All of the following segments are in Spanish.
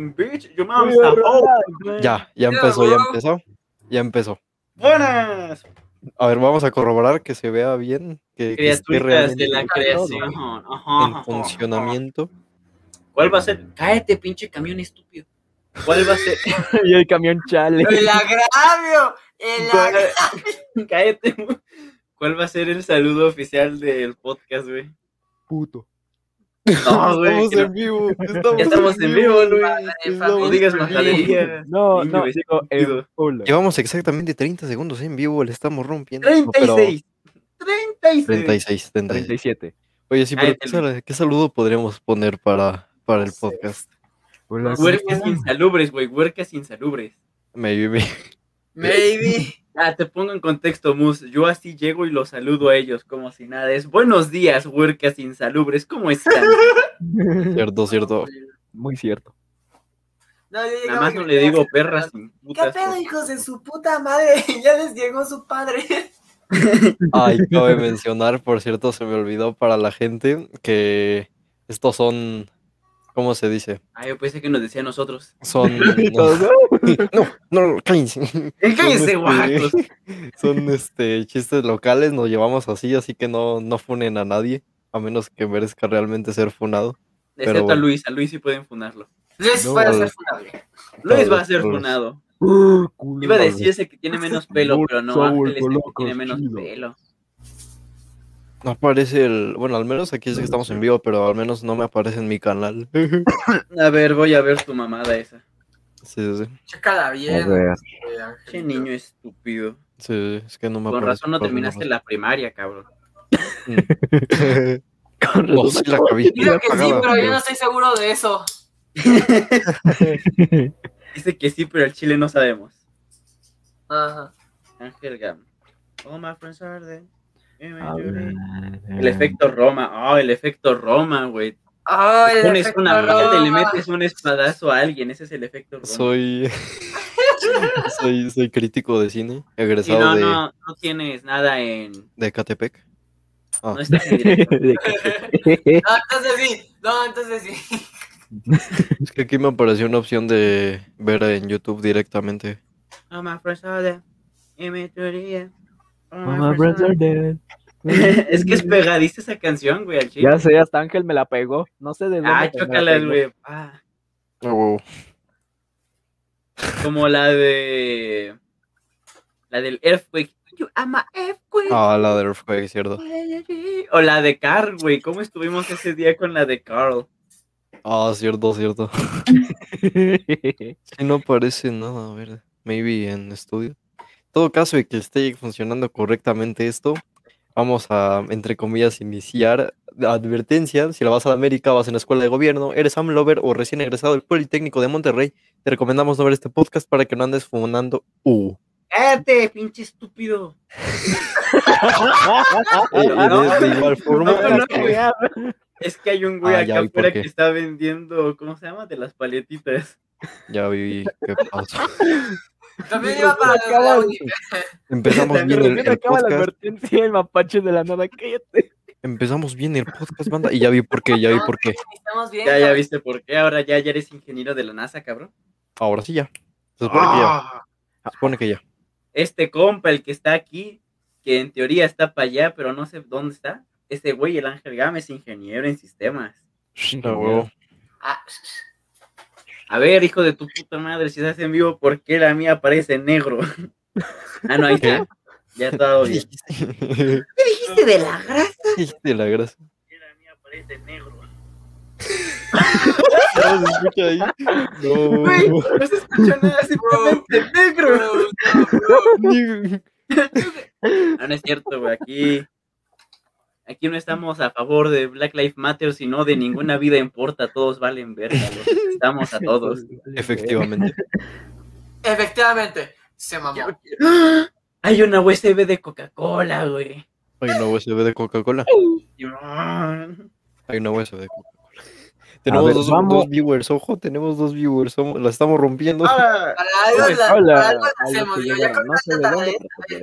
Bitch, hoe. Ya, ya empezó, ya empezó. Ya empezó. Buenas, A ver, vamos a corroborar que se vea bien, que, que esté criaturitas de realmente la creación. Ajá, en ajá, funcionamiento. ¿Cuál va a ser? Cállate, pinche camión estúpido. ¿Cuál va a ser? Y el camión chale. El agravio. El ¿Cuál- agravio. Cállate. ¿Cuál va a ser el saludo oficial del podcast, güey? Puto. No, güey. estamos en vivo. Estamos Ya estamos en vivo, Luis. No digas majaderías. No, no. Llevamos exactamente 30 segundos en vivo, le estamos rompiendo. No, pero 36. 36. 36, 36. 37. Oye, sí, pero ¿qué, sal- qué saludo podríamos poner para, para el podcast? Huercas insalubres, güey. Huercas insalubres. Maybe. Maybe. Ah, te pongo en contexto, Mus. Yo así llego y los saludo a ellos como si nada. Es buenos días, huercas insalubres. ¿Cómo están? Cierto, cierto. Muy cierto. No, yo Nada llegaba más y no le digo perras sin ¿Qué pedo, hijos de su puta madre? Ya les llegó su padre. Ay, cabe mencionar, por cierto, se me olvidó para la gente que estos son, ¿cómo se dice? Ah, yo pensé que nos decía a nosotros. Son... Todos, No, no, cállense. Eh, Cállense, este, son este chistes locales, nos llevamos así, así que no, no funen a nadie, a menos que merezca realmente ser funado. Excepto a. Luis. A Luis sí pueden funarlo. Luis No, puede vale. ser funable. Luis va a ser funado. Culo. Iba a decir ese que tiene menos pelo, pero no, Ángel es el que tiene menos chido. pelo. No aparece el, bueno, al menos aquí es que estamos en vivo, pero al menos no me aparece en mi canal. A ver, voy a ver tu mamada esa. Sí, sí, Chécala A bien. ver. Angelito. niño estúpido. sí, es que no me Con aparece. razón no terminaste la primaria, cabrón. razón. No, sí la. Digo que sí, pero yo no estoy seguro de eso. Dice que sí, pero al chile no sabemos. Ajá. Ángel Gam. All my friends are there. Ver. El efecto Roma. Oh, el efecto Roma, güey. Oh, el Pones efecto una mierda y le Roma. metes un espadazo a alguien. Ese es el efecto Roma. Soy, soy, soy crítico de cine, Y egresado no, de, no, no tienes nada en. de Catepec. Ah, No estás en directo. No, entonces sí. No, entonces sí. es que aquí me apareció una opción de ver en YouTube directamente. All my friends are turía. All my friends are dead. es que es pegadiza esa canción, güey, al. Ya sé, hasta Ángel me la pegó. No sé de dónde. Ah, chócalas, güey. Ah, como la de. La del Earthquake. You are my earthquake. Ah, la de Earthquake, cierto. O la de Carl, güey. ¿Cómo estuvimos ese día con la de Carl? Ah, cierto, cierto. Si no aparece nada, a ver, maybe en estudio. En todo caso de que esté funcionando correctamente esto, vamos a, entre comillas, iniciar la advertencia. Si la vas a la América, vas en la escuela de gobierno, eres Amlover o recién egresado del Politécnico de Monterrey, te recomendamos no ver este podcast para que no andes fumando. Uh. ¡Cállate, pinche estúpido! No, de, de igual forma, no, no, güey. Es que hay un güey Ah, acá afuera que está vendiendo, ¿cómo se llama? De las paletitas. ya vi qué pasó. También iba para la Acaba uni. Empezamos bien el, el acaba la podcast. advertencia el mapache de la nada. Cállate. Empezamos bien el podcast, banda. Y ya vi por qué, ya vi por qué. Estamos bien. Ya, ya viste por qué. Ahora ya, ya eres ingeniero de la NASA, cabrón. Ahora sí ya. Se supone que ya. Ah. Se supone que ya. Este compa, el que está aquí, que en teoría está para allá, pero no sé dónde está. Ese güey, el Ángel Gámez, ingeniero en sistemas. Huevo. Ah, A ver, hijo de tu puta madre, si estás en vivo, ¿por qué la mía aparece en negro? ah, no, ahí está. Ya todo bien. ¿Qué dijiste de la grasa? dijiste la grasa? Que la mía aparece en negro. No se escucha ahí. Güey, No. no se escucha nada, simplemente negro. bro, no, bro. No, no es cierto, güey. Aquí, aquí no estamos a favor de Black Lives Matter, sino de ninguna vida importa. Todos valen verga. Estamos a todos. Efectivamente. Efectivamente, se mamó. Hay una USB de Coca-Cola, güey. Hay una USB de Coca-Cola. Hay una USB de Coca-Cola. Tenemos ver, dos, viewers, ojo, tenemos dos viewers. somos- la estamos rompiendo. Ah, la.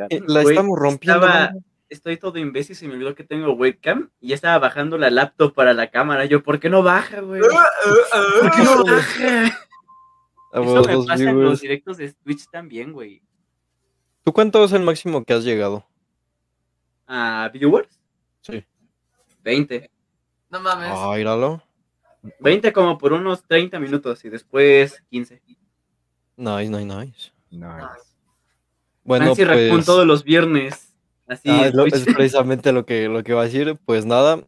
Eh, la estamos rompiendo. estaba-. Estoy todo imbécil, se me olvidó que tengo webcam y ya estaba bajando la laptop para la cámara. Yo, ¿por qué no baja, güey? ¿Por qué no baja? Eso me pasa en los directos de Twitch también, güey. ¿Tú cuánto es el máximo que has llegado? ¿A viewers? Sí. 20. No mames. Ah, míralo. 20 como por unos 30 minutos y después 15. Nice, nice, nice. Nice. Bueno, Nancy Raccoon pues... todos los viernes. Así Ah, es, lo- Twitch. es precisamente lo que, lo que va a decir. Pues nada,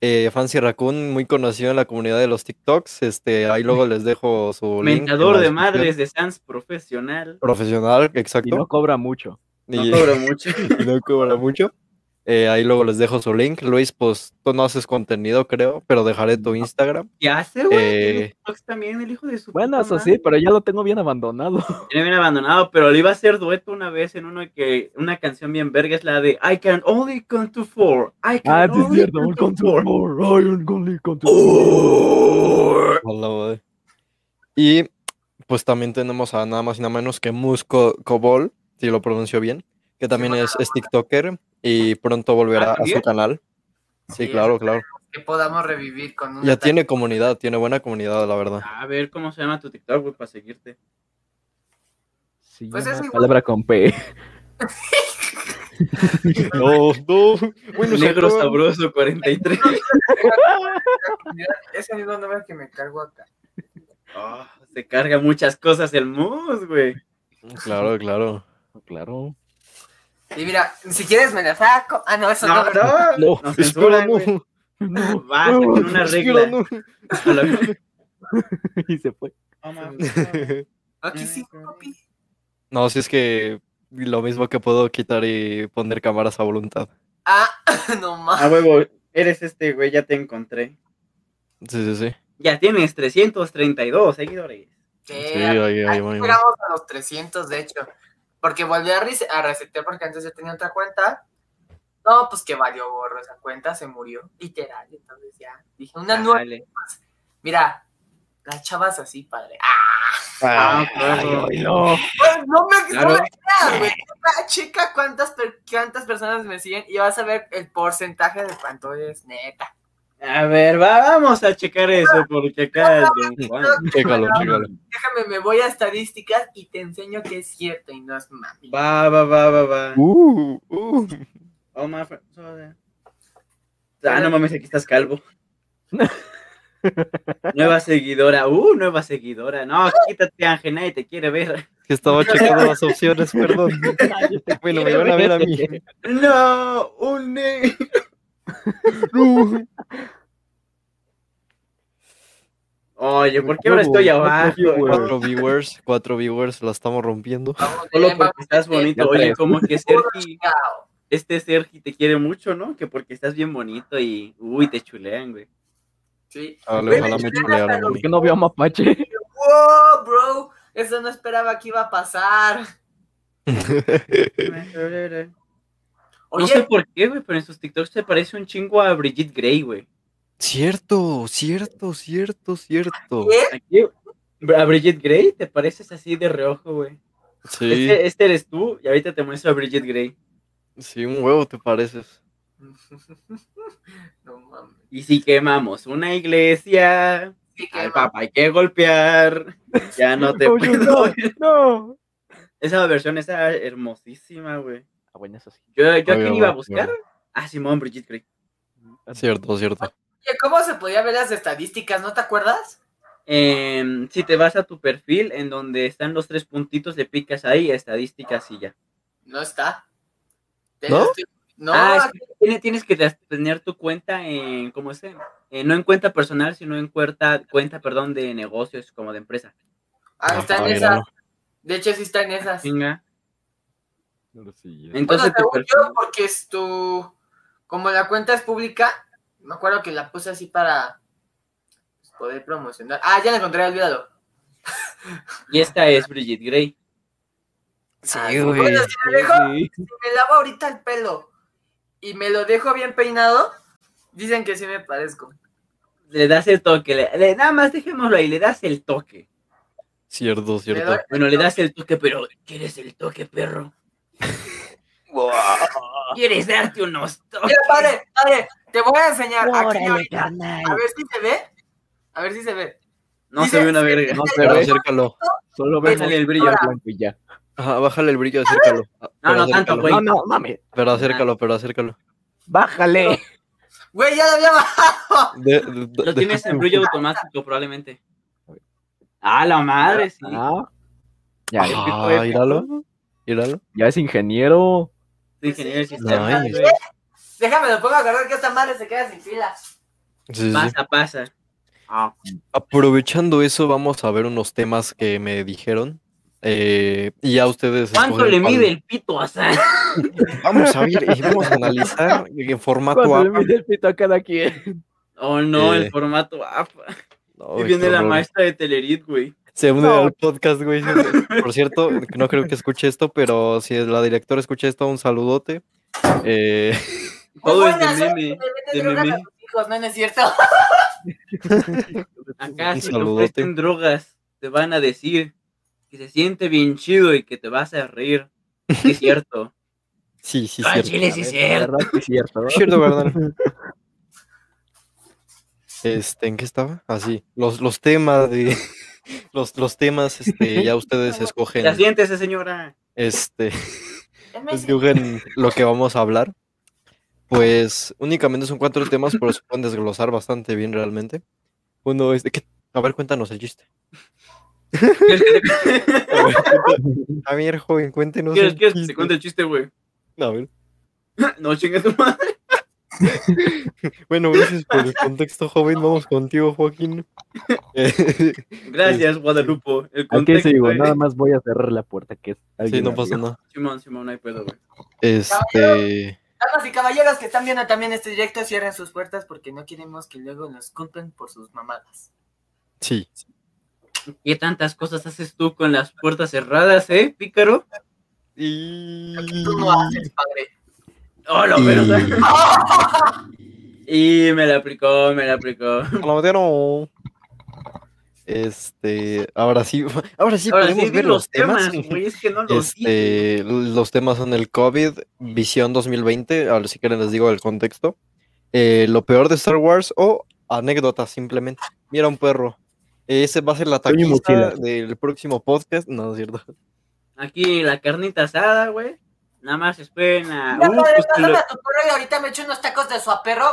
eh, Fancy Raccoon, muy conocido en la comunidad de los TikToks. Este, ahí luego les dejo su Mentador de madres de Sans profesional. Profesional, Y exacto. no cobra mucho. No Y- cobro mucho. y no cobra mucho. Eh, ahí luego les dejo su link. Luis, pues tú no haces contenido, creo, pero dejaré tu Instagram. ¿Qué hace, güey? Eh, también, el hijo de su Bueno, eso madre. sí, pero ya lo tengo bien abandonado. Tiene bien abandonado, pero le iba a hacer dueto una vez en uno que una canción bien verga es la de I can only count to four. I can Ah, sí es only cierto. count Un to control. four. Ay, un only control. Oh. a la madre. Y pues también tenemos a nada más y nada menos que Musco Cobol, si lo pronuncio bien, que también es, es TikToker y pronto volverá a su canal. Sí, Sí, claro, claro. Que podamos revivir con una. Ya tiene comunidad, tiene buena comunidad, la verdad. A ver cómo se llama tu TikTok, güey, para seguirte. Sí, Pues es igual. palabra con P. No, no. Bueno, Negro sacó- sabroso 43. Ese mismo nombre que me cargo acá. Ah, se carga muchas cosas el mus, güey. Claro, claro. Claro. Y mira, si quieres me la saco. Ah, no, eso no. No, no, No, espera, censuran, no. No. Basta con una Espera, regla. no. Y se fue. Aquí sí, papi. No, si es que lo mismo que puedo quitar y poner cámaras a voluntad. Ah, no A mames. huevo, eres este, güey, ya te encontré. Sí, sí, sí. Ya tienes 332 seguidores. Sí, Sí, ahí, ahí, ahí ahí, ahí. llegamos a los 300, de hecho. Porque volví a, res- a resetear porque antes yo tenía otra cuenta. No, pues que valió gorro esa cuenta, se murió, literal. Entonces ya dije, una nueva. Dale. Mira, las chavas así, padre. ¡Ah! Ah, claro. Ay, no. Pues, no me Claro. no me creas, güey. Checa cuántas, per- cuántas personas me siguen y vas a ver el porcentaje de cuánto es, neta. A ver, va- vamos a checar eso, porque acá es Don Juan. Chécalo, chécalo. Déjame, me voy a estadísticas y te enseño que es cierto y no es mami. Va, va, va, va, va. Uh, uh. Oh, my friend. Ah, no mames, aquí estás calvo. nueva seguidora. Uh, nueva seguidora. No, quítate, Ángel, nadie te quiere ver. Que estaba checando las opciones, perdón. Bueno, me van a ver a mí. No, un negro. Oye, ¿por qué ahora estoy abajo? Cuatro viewers, cuatro viewers, la estamos rompiendo. Vamos, Solo porque estás bonito. Oye, como que Sergi, este Sergi te quiere mucho, ¿no? Que porque estás bien bonito y, uy, te chulean, güey. Sí. Ojalá, me chulean chulearan. ¿Por qué no veo a Mapache? Wow, bro. Eso no esperaba que iba a pasar. No sé por qué, güey, pero en sus TikToks se parece un chingo a Brigitte Grey, güey. Cierto, cierto, cierto, cierto. ¿qué? Aquí, a Brigitte Grey te pareces así de reojo, güey. Sí, Este, este eres tú y ahorita te muestro a Brigitte Grey. sí, un huevo te pareces. No mames. Y si quemamos una iglesia, Sí, al papa hay que golpear. Ya no te Oye, puedo. no, no. Esa versión está hermosísima, güey. Ah, bueno, eso sí. Yo, yo quién iba a buscar. Ah, Simón, Brigitte Grey. Cierto, cierto. Oye, ¿Cómo se podía ver las estadísticas? ¿No te acuerdas? Em, si te vas a tu perfil, en donde están los tres puntitos, le picas ahí, estadísticas y ya. No está. ¿No? No, ah, es que tienes que te- tener tu cuenta en, ¿cómo se? Eh, no en cuenta personal, sino en cuenta, cuenta, perdón, de negocios, como de empresa. ah, está en Ah, esas. míralo. De hecho, sí está en esas. Venga. Sí, Entonces, bueno, perfil- yo, porque es tu. Como la cuenta es pública, me acuerdo que la puse así para pues, poder promocionar. Ah, ya la encontré, olvídalo. y esta es Brigitte Grey. Sí, Ah, güey. bueno, si me, dejo, sí. si me lavo ahorita el pelo y me lo dejo bien peinado, dicen que sí me parezco. Le das el toque, le, le- nada más dejémoslo ahí, le das el toque. Cierto, cierto. Bueno, le das el toque, pero ¿quieres el toque, perro? ¿Quieres darte unos toques? Mira, padre, padre, te voy a enseñar. Aquí Órale, ahorita. carnal. A ver si se ve. A ver si se ve. No Dice, se ve una verga. No se ve. acércalo. Solo Déjale el brillo. blanco y ya. Ajá, bájale el brillo, acércalo. No, Pero no tanto, güey. No, no, mames. Pero acércalo, pero acércalo. Bájale. Güey, ya lo había bajado. De- de- Lo tienes en brillo automático, probablemente. Ah, la madre, sí. Ah. Ya, ya, Ah, míralo. Míralo. ya es ingeniero. Soy ingeniero de sistemas, Nice. güey. Déjame, lo pongo a guardar que esta madre se queda sin pilas. Sí, sí. Pasa, pasa. Ah, Aprovechando eso, vamos a ver unos temas que me dijeron. Eh, y ya ustedes. ¿Cuánto le cuál- mide el pito a Sam? Vamos a ver y vamos a analizar en formato ¿Cuánto le APA. mide el pito a cada quien? Oh, no, Eh. el formato APA. No, Y viene la maestra de Telerit, güey. Se une No. al podcast, güey. Por cierto, no creo que escuche esto, pero si la directora escucha esto, un saludote. Eh, Todo es de meten de tus hijos, no, no es cierto. Acá Un si te ofrecen drogas, te van a decir que se siente bien chido y que te vas a reír. Sí, es cierto. sí, sí, Ah, cierto. chile, sí, cierto. verdad es cierto. ¿no? Cierto, ¿verdad? Este, ¿en qué estaba? Así, los, los temas de. Los, los temas, este, ya ustedes escogen. Ya siéntese, señora. Este. Escogen lo que vamos a hablar. Pues únicamente son cuatro temas, pero se pueden desglosar bastante bien realmente. Uno es de que. A ver, cuéntanos el chiste. ¿Quieres que te, A ver, joven, cuéntenos. quieres- el quieres que te chiste. cuente el chiste, güey? A ver. No, chinga tu madre. Bueno, gracias por el contexto, joven. Vamos contigo, Joaquín. Eh, Gracias, Guadalupe. El ¿A qué contexto, sigo? Nada más voy a cerrar la puerta que es sí, alguien no pasa nada. Simón, Simón, no hay pedo, güey. Este. Damas y caballeros que están viendo también este directo, cierren sus puertas porque no queremos que luego nos culpen por sus mamadas. Sí. ¿Qué tantas cosas haces tú con las puertas cerradas, eh, pícaro? Y. Lo que tú no haces, padre. Oh, Y- verdad. Y me la aplicó, me la aplicó. Palomotero. Este, ahora sí, ahora sí Ahora podemos sí, ver los temas, güey, es que no los dije. Este, los temas son el COVID, Visión 2020, ahora si quieren les digo el contexto. Eh, lo peor de Star Wars o anécdotas simplemente. Mira un perro. Ese va a ser la mochila. del próximo podcast. No, es cierto. Aquí la carnita asada, güey. Nada más esperen a. Mira, Uh, padre, pues, a tu perro y ahorita me echo unos tacos de su aperro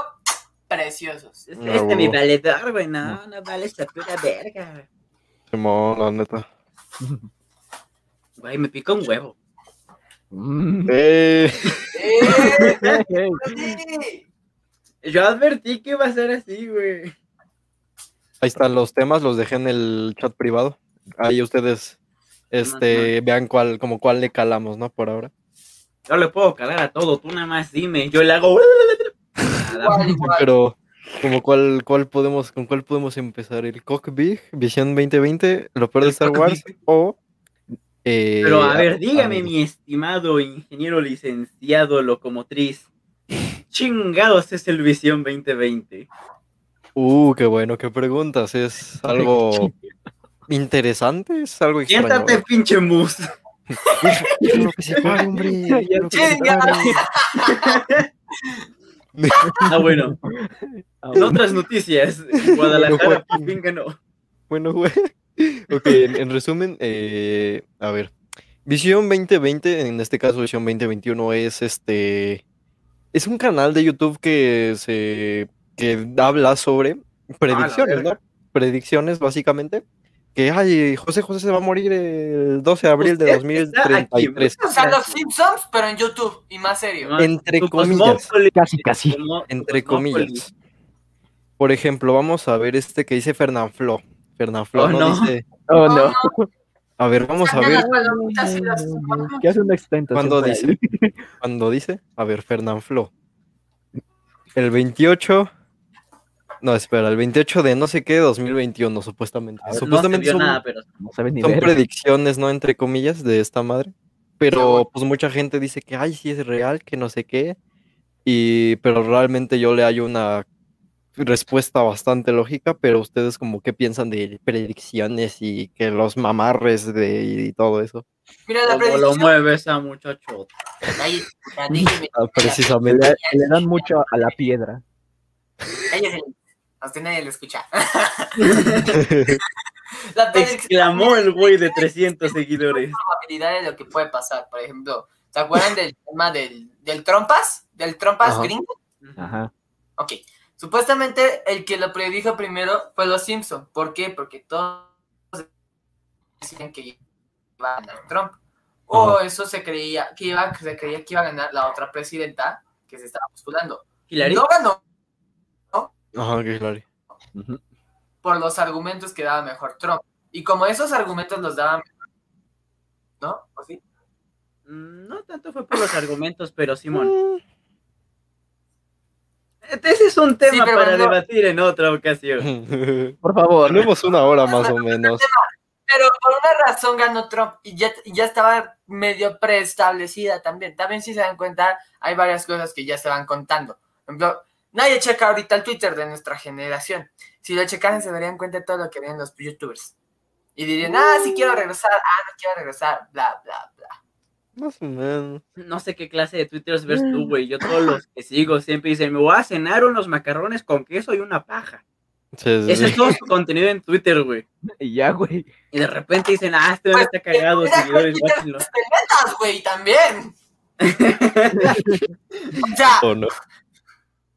preciosos. Este, No, este mi huevo. valedor, güey. No, no vale esta pura verga, güey. Simón, la neta. Güey, me picó un huevo. Mm. Eh, ¡Eh! Yo advertí que iba a ser así, güey. ahí están los temas, los dejé en el chat privado. Ahí ustedes este, vean cuál, como cuál le calamos, ¿no? Por ahora. Yo le puedo calar a todo, tú nada más dime. Yo le hago. Pero, como cuál, cuál podemos, ¿con cuál podemos empezar? ¿El Cockbig, Visión 2020, lo peor de Star Wars? O. eh, Pero a ver, dígame, a- mi estimado ingeniero licenciado locomotriz. Chingados es el Visión 2020. Uh, qué bueno, qué preguntas. Es algo interesante, es algo extraño. Siéntate, pinche mus. Déjalo que se pare, hombre. déjalo que se Chinga. pare. Ah, bueno. En otras noticias, Guadalajara por fin ganó. Bueno, güey. Ok, en, en resumen, eh, a ver. Visión 2020, en este caso Visión 2021, es este. Es un canal de YouTube que se. que habla sobre predicciones, ¿no? Predicciones, básicamente. Que, ay, José José se va a morir el 12 de abril de está aquí, 2033. O sea, los Simpsons, pero en YouTube y más serio. No, Entre comillas. Casi, casi. Entre comillas. Por ejemplo, vamos a ver este que dice Fernanfloo. Fernanfloo, Oh, ¿no? no. Dice. Oh, no. A ver, vamos a ver. ¿Qué hace una extentación? ¿Cuándo por dice? Cuando dice, a ver, Fernanfloo. El 28. No, espera, el 28 de no sé qué, 2021, supuestamente. A ver, supuestamente no son, nada, pero No son ver. predicciones, ¿no? Entre comillas, de esta madre. Pero pues mucha gente dice que, ay, sí es real, que no sé qué. Y, pero realmente yo le hallo una respuesta bastante lógica, pero ustedes como qué piensan de predicciones y que los mamarres de y todo eso. Mira la como lo predicción. mueve esa muchacho. Ahí, ya, déjeme. Ah, Le, precisamente. le dan mucho a la piedra. A usted nadie lo escucha. La Exclamó el güey de 300 seguidores. probabilidad de lo que puede pasar. Por ejemplo, ¿se acuerdan del tema del, del trompas? ¿Del trompas Ajá. gringo? Ajá. Ok. Supuestamente el que lo predijo primero fue los Simpson. ¿Por qué? Porque todos decían que iba a ganar Trump. O eso se creía que iba, se creía que iba a ganar la otra presidenta que se estaba postulando. Hillary. No ganó Ajá, que Hillary. Ujú. por los argumentos que daba mejor Trump. Y como esos argumentos los daban ¿no? ¿O sí? Mm, No tanto fue por los argumentos, pero Simón. Mm, Ese es un tema para debatir en otra ocasión. Por favor. Tenemos una hora más o menos. Pero por una razón ganó Trump y ya, y ya estaba medio preestablecida también. También si se dan cuenta, hay varias cosas que ya se van contando. Por ejemplo, nadie checa ahorita el Twitter de nuestra generación. Si lo checaran se darían cuenta de todo lo que ven los youtubers. Y dirían, ah, sí quiero regresar, ah, no quiero regresar, bla, bla, bla. Más o menos. No sé qué clase de twitters ves tú, güey. Yo todos los que sigo siempre dicen, me voy a cenar unos macarrones con queso y una paja. Sí, sí, Ese es todo su contenido en Twitter, güey. Y ya, güey. Y de repente dicen, ah, este hombre está cagado, seguidores, güey, también. O sea, ¿O no?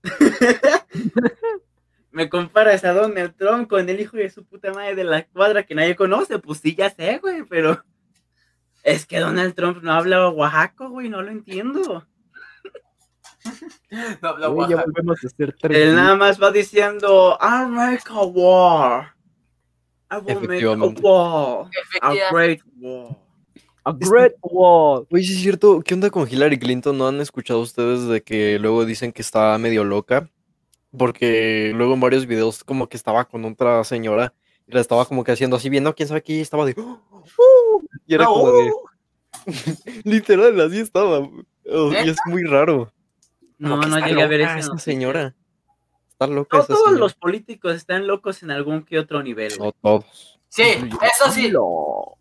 Me comparas a Donald Trump con el hijo de su puta madre de la cuadra que nadie conoce. Pues sí, ya sé, güey, pero... Es que Donald Trump no habla oaxaco, güey, no lo entiendo. no, no, Güey, ya Oaxaca. volvemos a ser tres. Él nada más va diciendo, I'll make a war. I will make a war. A great war. A great wall. Oye, sí es cierto. ¿Qué onda con Hillary Clinton? ¿No han escuchado ustedes de que luego dicen que está medio loca? Porque luego en varios videos como que estaba con otra señora y la estaba como que haciendo así, viendo quién sabe qué, y estaba de... "Oh, oh", y era como de... Literal, así estaba. Oh, y es muy raro. Como No, no llegué a ver loca esa señora. Está loca No esa todos señora. los políticos están locos en algún que otro nivel. No todos. Sí, eso sí. No.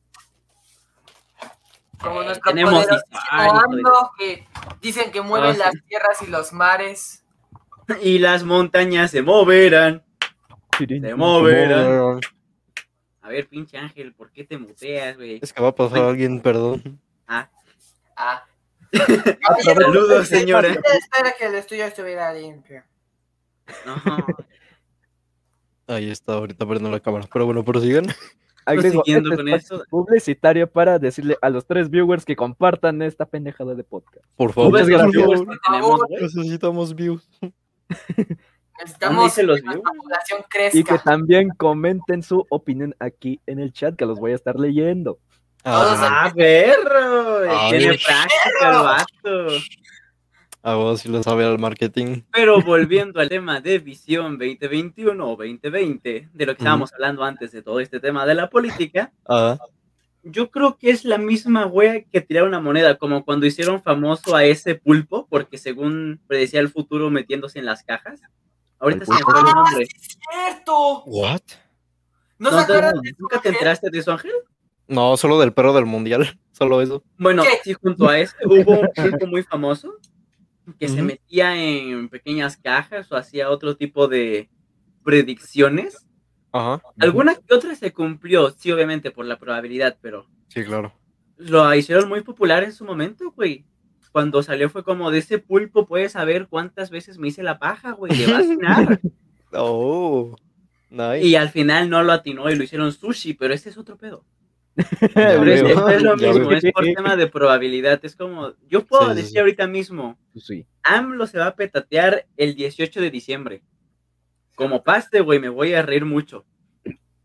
Como nuestro Tenemos AMLO, que dicen que mueven Ah, sí. las tierras y los mares. Y las montañas se moverán. Se moverán. A ver, pinche Ángel, ¿por qué te muteas, güey? Es que va a pasar alguien, perdón. Ah, Ah. saludos, señora. Espera que el estudio estuviera limpio. No, Ahí está, ahorita prendo la cámara. Pero bueno, prosigan. Agrego Prosiguiendo este con publicitario para decirle a los tres viewers que compartan esta pendejada de podcast. Por ¿Tú favor. por los? Necesitamos views. Necesitamos los que nuestra viewers? población Y que crezca. también comenten su opinión aquí en el chat, que los voy a estar leyendo. Ah, Ah, perro. Tiene qué práctica el vato. A vos si lo sabe al marketing. Pero volviendo al tema de visión 2021 o 2020, de lo que estábamos hablando antes de todo este tema de la política, Ah, yo creo que es la misma wea que tirar una moneda, como cuando hicieron famoso a ese pulpo, porque según predecía el futuro metiéndose en las cajas. Ahorita El se me fue el ¡Ah, nombre. sí es cierto! ¿what? ¿No, ¿No se te- acuerdan de ¿Nunca te enteraste de eso, Ángel? No, solo del perro del mundial. Solo eso. Bueno, ¿Qué? sí, junto a ese hubo un pulpo muy famoso que se metía en pequeñas cajas o hacía otro tipo de predicciones. Ajá. Alguna que otra se cumplió, sí, obviamente, por la probabilidad, pero Sí, claro. lo hicieron muy popular en su momento, güey. Cuando salió fue como de ese pulpo puedes saber cuántas veces me hice la paja, güey, le va a atinar. Oh, nice. y al final no lo atinó y lo hicieron sushi, pero ese es otro pedo. Pero es, lo mismo, es por tema de probabilidad. Es como, yo puedo Sí, decir sí. ahorita mismo, Sí. AMLO se va a petatear el 18 de diciembre. Como paste, güey, me voy a reír mucho.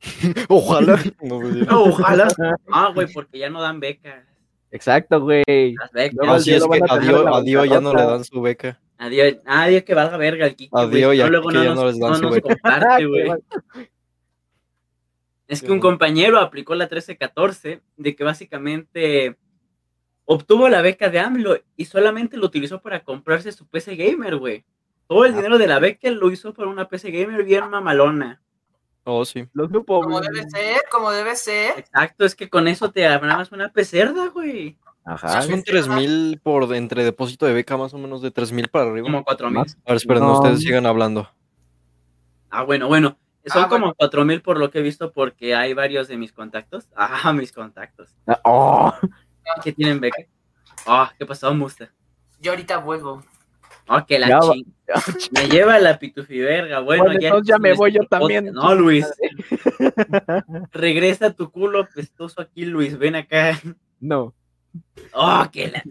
Ojalá. No, pues. Ojalá. Ah, güey, porque ya no dan becas. Exacto, güey. Las becas. Luego Así ya es que van a a tener Dio, la a Dio ya no le dan su beca. Adiós, adiós que valga verga el Kiki. Adiós, si ya no, luego que no ya nos, no les dan no su beca. comparte, güey. Es que un compañero aplicó la 1314 de que básicamente obtuvo la beca de AMLO y solamente lo utilizó para comprarse su PC gamer, güey. Todo el Ah. dinero de la beca lo hizo por una PC gamer bien mamalona. Oh, sí. Los grupos. Como debe ser, como debe ser. Exacto, es que con eso te armabas una pecerda, güey. Ajá. Son 3000 por entre depósito de beca, más o menos de 3000 para arriba. Como cuatro mil. Más. A ver, esperen, No. ustedes sigan hablando. Ah, bueno, bueno. Son Ah, como bueno. cuatro mil por lo que he visto porque hay varios de mis contactos. Ah, mis contactos. Ah, oh, que tienen beca. Ah, ¿qué pasó, Musta? Yo ahorita vuelvo. Ah, que la Ya ching. Me lleva la pitufiverga. Bueno, Bueno, entonces ya me voy yo también. No, Luis. Regresa tu culo pestoso aquí, Luis. Ven acá. no. Oh, que la.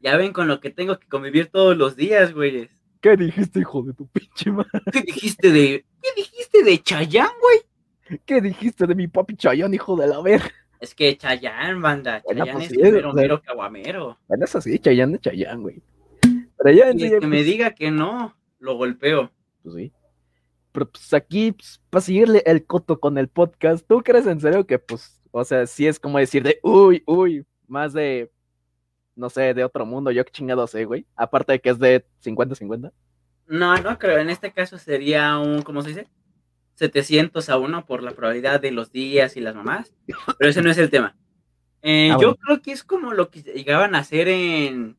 Ya ven con lo que tengo que convivir todos los días, güey. ¿Qué dijiste, hijo de tu pinche madre? ¿Qué dijiste de. ¿Qué dijiste de Chayán, güey? ¿Qué dijiste de mi papi Chayón, hijo de la verga? Es que Chayán, banda. Bueno, Chayán pues es sí, el mero, o sea, mero caguamero. Bueno, eso sí, Chayán de Chayán, güey. Pero ya en Y sí, el que me pues, diga que no, lo golpeo. pues sí. Pero pues aquí, pues, para seguirle el coto con el podcast, ¿tú crees en serio que, pues, o sea, sí es como decir de, uy, uy, más de, no sé, de otro mundo, yo qué chingado sé, güey? Aparte de que es de 50-50. No, no creo. En este caso sería un, ¿cómo se dice? 700 a 1 por la probabilidad de los días y las mamás. Pero ese no es el tema. Eh, Ah, yo bueno. creo que es como lo que llegaban a hacer en...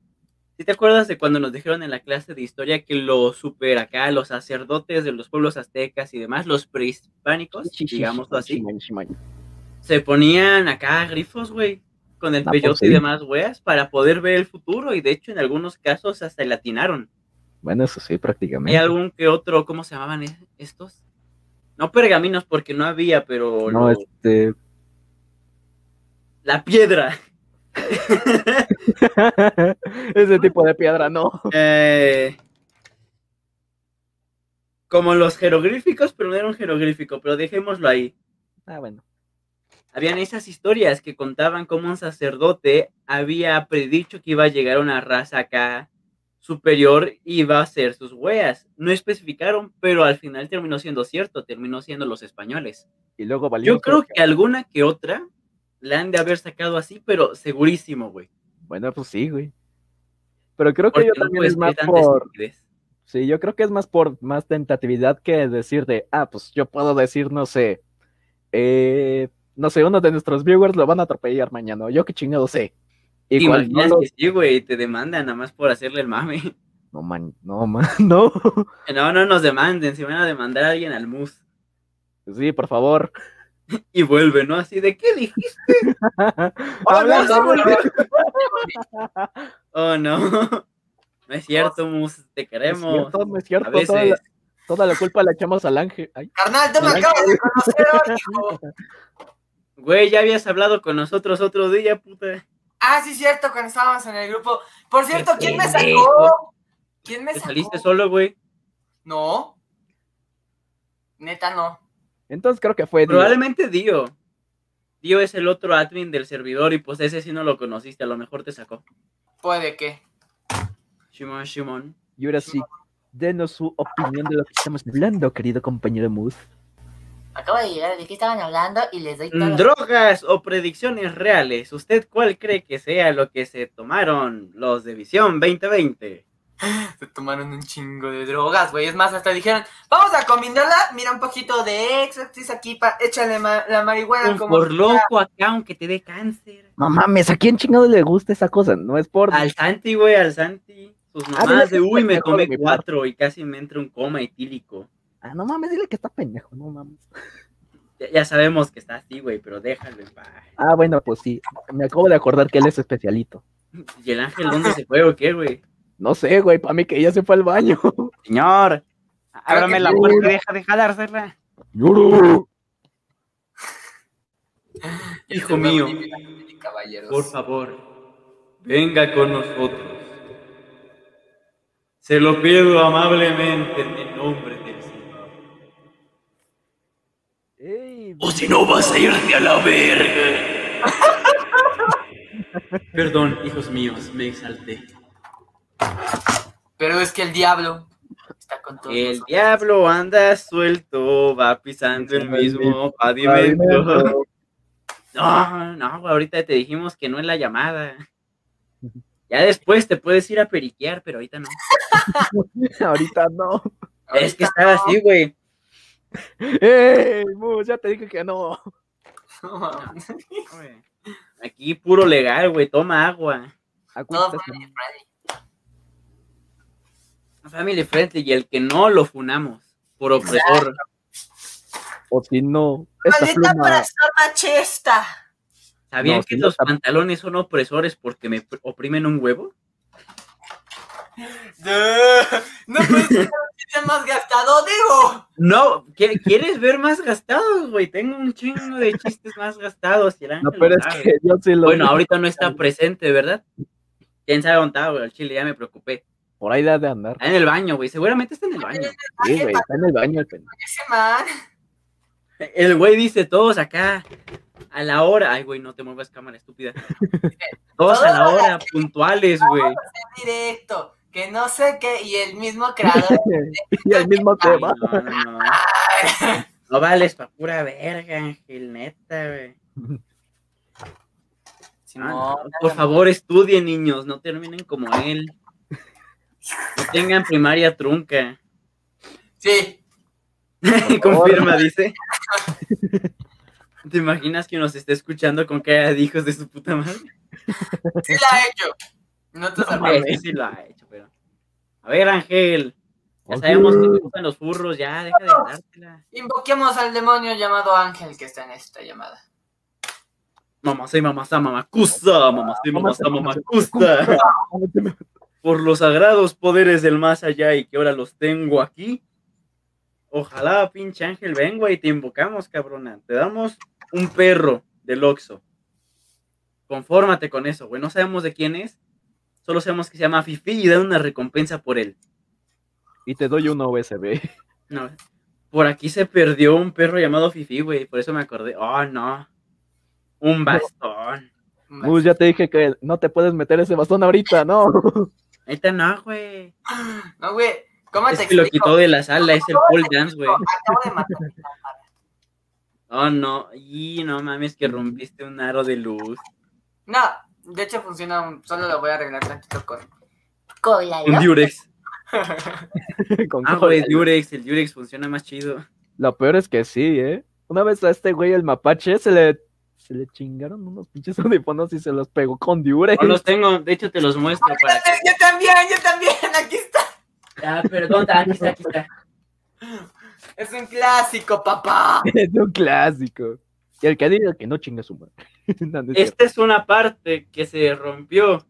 ¿Sí te acuerdas de cuando nos dijeron en la clase de historia que los super acá, los sacerdotes de los pueblos aztecas y demás, los prehispánicos, digámoslo así, se ponían acá grifos, güey, con el Ah, peyote y demás, weas, para poder ver el futuro y de hecho en algunos casos hasta le atinaron. Bueno, eso sí, ¿Hay prácticamente. algún que otro, cómo se llamaban es- estos? No pergaminos porque no había, pero No, lo- este... la piedra. Ese tipo de piedra, no. Eh, como los jeroglíficos, pero no era un jeroglífico, pero dejémoslo ahí. Ah, bueno. Habían esas historias que contaban cómo un sacerdote había predicho que iba a llegar una raza acá superior iba a hacer sus weas. No especificaron, pero al final terminó siendo cierto, terminó siendo los españoles. Y luego valió. Yo creo que alguna que otra la han de haber sacado así, pero segurísimo, güey. Bueno, pues sí, güey. Pero creo que yo no también es más por. Sí, yo creo que es más por más tentatividad que decir de, ah, pues yo puedo decir, no sé, eh, no sé, uno de nuestros viewers lo van a atropellar mañana, yo qué chingado sé. ¿Te Igual, no, imaginas que sí, güey, te demandan nada más por hacerle el mame. no, man, no, man, no. No, no nos demanden, si van a demandar a alguien al mus. Sí, por favor. Y vuelve, ¿no? Así de, ¿qué dijiste? Hablando- Oh, no. No es cierto, mus, te No es queremos. cierto, no es cierto, A toda la, veces. toda la culpa la echamos al ángel. Ay, Carnal, tú me acabas de conocer. Güey, ya habías hablado con nosotros otro día, puta. Ah, sí, cierto, cuando estábamos en el grupo. Por cierto, ¿quién me sacó? ¿Quién me Te sacó? saliste solo, güey. No. Neta, no. Entonces creo que fue Dio. Probablemente Dio. Dio es el otro admin del servidor y pues ese sí no lo conociste, a lo mejor te sacó. Puede que. Shimon, Shimon. Y ahora sí, denos su opinión de lo que estamos hablando, querido compañero Moose. Acabo de llegar, ¿de qué estaban hablando? Y les doy Mm, Drogas o predicciones reales. ¿Usted cuál cree que sea lo que se tomaron los de Visión 2020? Se tomaron un chingo de drogas, güey. Es más, hasta dijeron, vamos a combinarla. Mira un poquito de Exorcist aquí, pa échale ma- la marihuana como... por loco acá, aunque te dé cáncer. No mames, ¿a quién chingado le gusta esa cosa? No es por... Al Santi, güey, al Santi. Sus Ah, mamás de, uy, me parte". cuatro y casi me entra un coma etílico. Ah, no mames, dile que está pendejo, no mames. Ya, ya sabemos que está así, güey, pero déjalo en paz. Ah, bueno, pues sí. Me acabo de acordar que él es especialito. ¿Y el ángel dónde se fue o qué, güey? No sé, güey, para mí que ya se fue al baño. Señor, ábrame la puerta y deja de jalársela. Lloro. Hijo mío, Caballeros. por favor, venga con nosotros. Se lo pido amablemente en el nombre O si no vas a irte a la verga. Perdón, hijos míos, me exalté. Pero es que el diablo está con todos El nosotros. diablo anda suelto, va pisando el mismo pavimento. No, no, güey, ahorita te dijimos que no es la llamada. Ya después te puedes ir a periquear, pero ahorita no. Ahorita no. Es que estaba no. así, güey. ¡Ey, Mus! Ya te dije que no. Aquí puro legal, güey, toma agua. Todo family friendly. Family friendly y el que no lo funamos por opresor. O si no, esta Maldita pluma. opresor machista. ¿Sabían No, que si los pantalones son opresores porque me pr- oprimen un huevo? No puedes chiste más gastado, digo. No, ¿qui- ¿quieres ver más gastados, güey? Tengo un chingo de chistes más gastados. y el No, pero es que yo sí lo Bueno, ahorita no está presente, ¿verdad? ¿Quién sabe dónde está, güey? Al chile ya me preocupé. Por ahí da de andar. Está en el baño, güey. Seguramente está en el baño. Sí, güey, está en el baño el pendejo. El güey dice todos acá a la hora. Ay, güey, no te muevas cámara estúpida. Todos a la hora, puntuales, güey. directo, que no sé qué, y el mismo creador. y el mismo tema. no, no, no. No vales pa' pura verga, Ángel, neta, güey. Ah, Simón, no, Por favor, estudien, niños. No terminen como él. No tengan primaria trunca. Sí, Confirma, dice. ¿Te imaginas que nos esté escuchando con cara de hijos de su puta madre? sí la he hecho. No te No, sabes. sí lo ha hecho, pero. A ver, Ángel. Ya sabemos que te gustan los furros, ya, deja de dártela. Invoquemos al demonio llamado Ángel que está en esta llamada. Mamacé, mamacá, mamacusa, mamacé, mamacá, mamacusa. Por los sagrados poderes del más allá y que ahora los tengo aquí. Ojalá, pinche Ángel, venga y te invocamos, cabrona. Te damos un perro del Oxxo. Confórmate con eso, güey. No sabemos de quién es. Solo sabemos que se llama Fifi y dan una recompensa por él. Y te doy una USB. No. Por aquí se perdió un perro llamado Fifi, güey. Por eso me acordé. Oh, no. Un bastón. Gus, ya te dije que no te puedes meter ese bastón ahorita, ¿no? Ahorita no, güey. No, güey. ¿Cómo Es te que lo explico? quitó de la sala, es el ¿Cómo pole dance, güey. Acabo de matar a mi cámara. Oh, no. Y no mames que rompiste un aro de luz. No, de hecho funciona. un- Solo lo voy a arreglar tantito con. Con la Un Durex. Con Ah, güey, Durex. El Durex funciona más chido. Lo peor es que sí, ¿eh? Una vez a este güey, el mapache, se le, se le chingaron unos pinches audífonos y se los pegó con Durex. No los tengo, de hecho te los muestro para que. Yo también, yo también. Aquí está. Ah, perdón, aquí está, aquí está. Es un clásico, papá. es un clásico. Y el que diga que no chinga su madre. No, no es cierto. Esta es una parte que se rompió.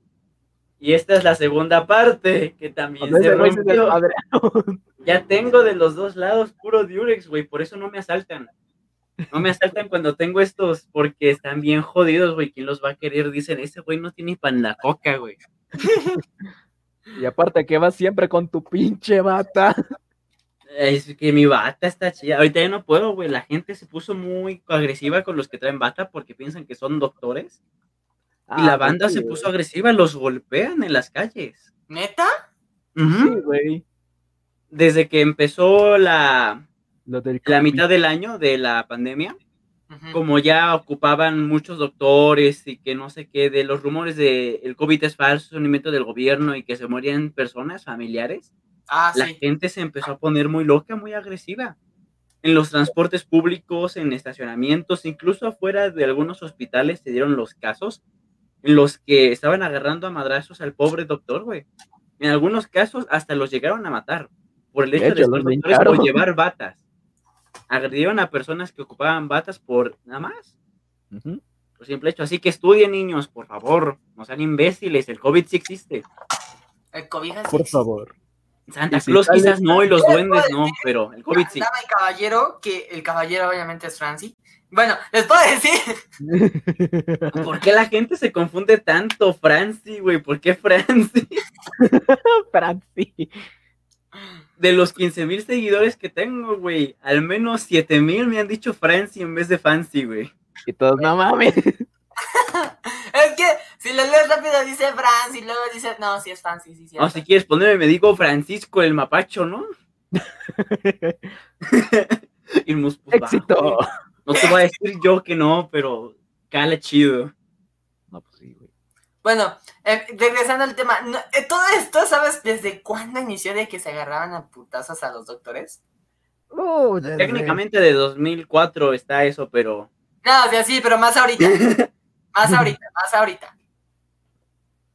Y esta es la segunda parte que también se rompió. Ya tengo de los dos lados puro Durex, güey. Por eso no me asaltan. No me asaltan cuando tengo estos, porque están bien jodidos, güey. ¿Quién los va a querer? Dicen, ese güey no tiene pan la coca, güey. Y aparte que vas siempre con tu pinche bata. Es que mi bata está chida. Ahorita ya no puedo, güey. La gente se puso muy agresiva con los que traen bata porque piensan que son doctores. y la Ah, banda pues se sí, puso agresiva, los golpean en las calles. ¿Neta? Sí, güey. Desde que empezó la, Lo del la mitad del año de la pandemia, como ya ocupaban muchos doctores y que no sé qué, de los rumores de el COVID es falso, es un invento del gobierno y que se morían personas, familiares, Ah, la sí. gente se empezó a poner muy loca, muy agresiva. En los transportes públicos, en estacionamientos, incluso afuera de algunos hospitales se dieron los casos en los que estaban agarrando a madrazos al pobre doctor, güey. En algunos casos hasta los llegaron a matar por el hecho de, los doctores por llevar batas. Agredieron a personas que ocupaban batas por nada más, Ujú. por simple hecho. Así que estudien, niños, por favor. No sean imbéciles, el COVID sí existe. El sí Por favor. Santa si Claus quizás no y los duendes no, pero el COVID sí. Caballero, que el caballero obviamente es Franci. Bueno, les puedo decir. ¿Por qué la gente se confunde tanto, Franci, güey? ¿Por qué Franci? Franci. De los 15 mil seguidores que tengo, güey, al menos 7 mil me han dicho Franci en vez de Fancy, güey. Y todos, no mames. Es que si lo lees rápido dice Franci, luego dice. No, sí es Franci, sí, sí. O si quieres ponerme, me digo Francisco el Mapacho, ¿no? y mus- pues, Éxito. No te voy a decir yo que no, pero cala chido. No, pues sí, güey. Bueno, eh, regresando al tema, no, eh, todo esto, ¿sabes desde cuándo inició de que se agarraban a putazos a los doctores? Uh, desde- Técnicamente de 2004 está eso, pero No, o sea, sí, pero más ahorita. más ahorita, más ahorita.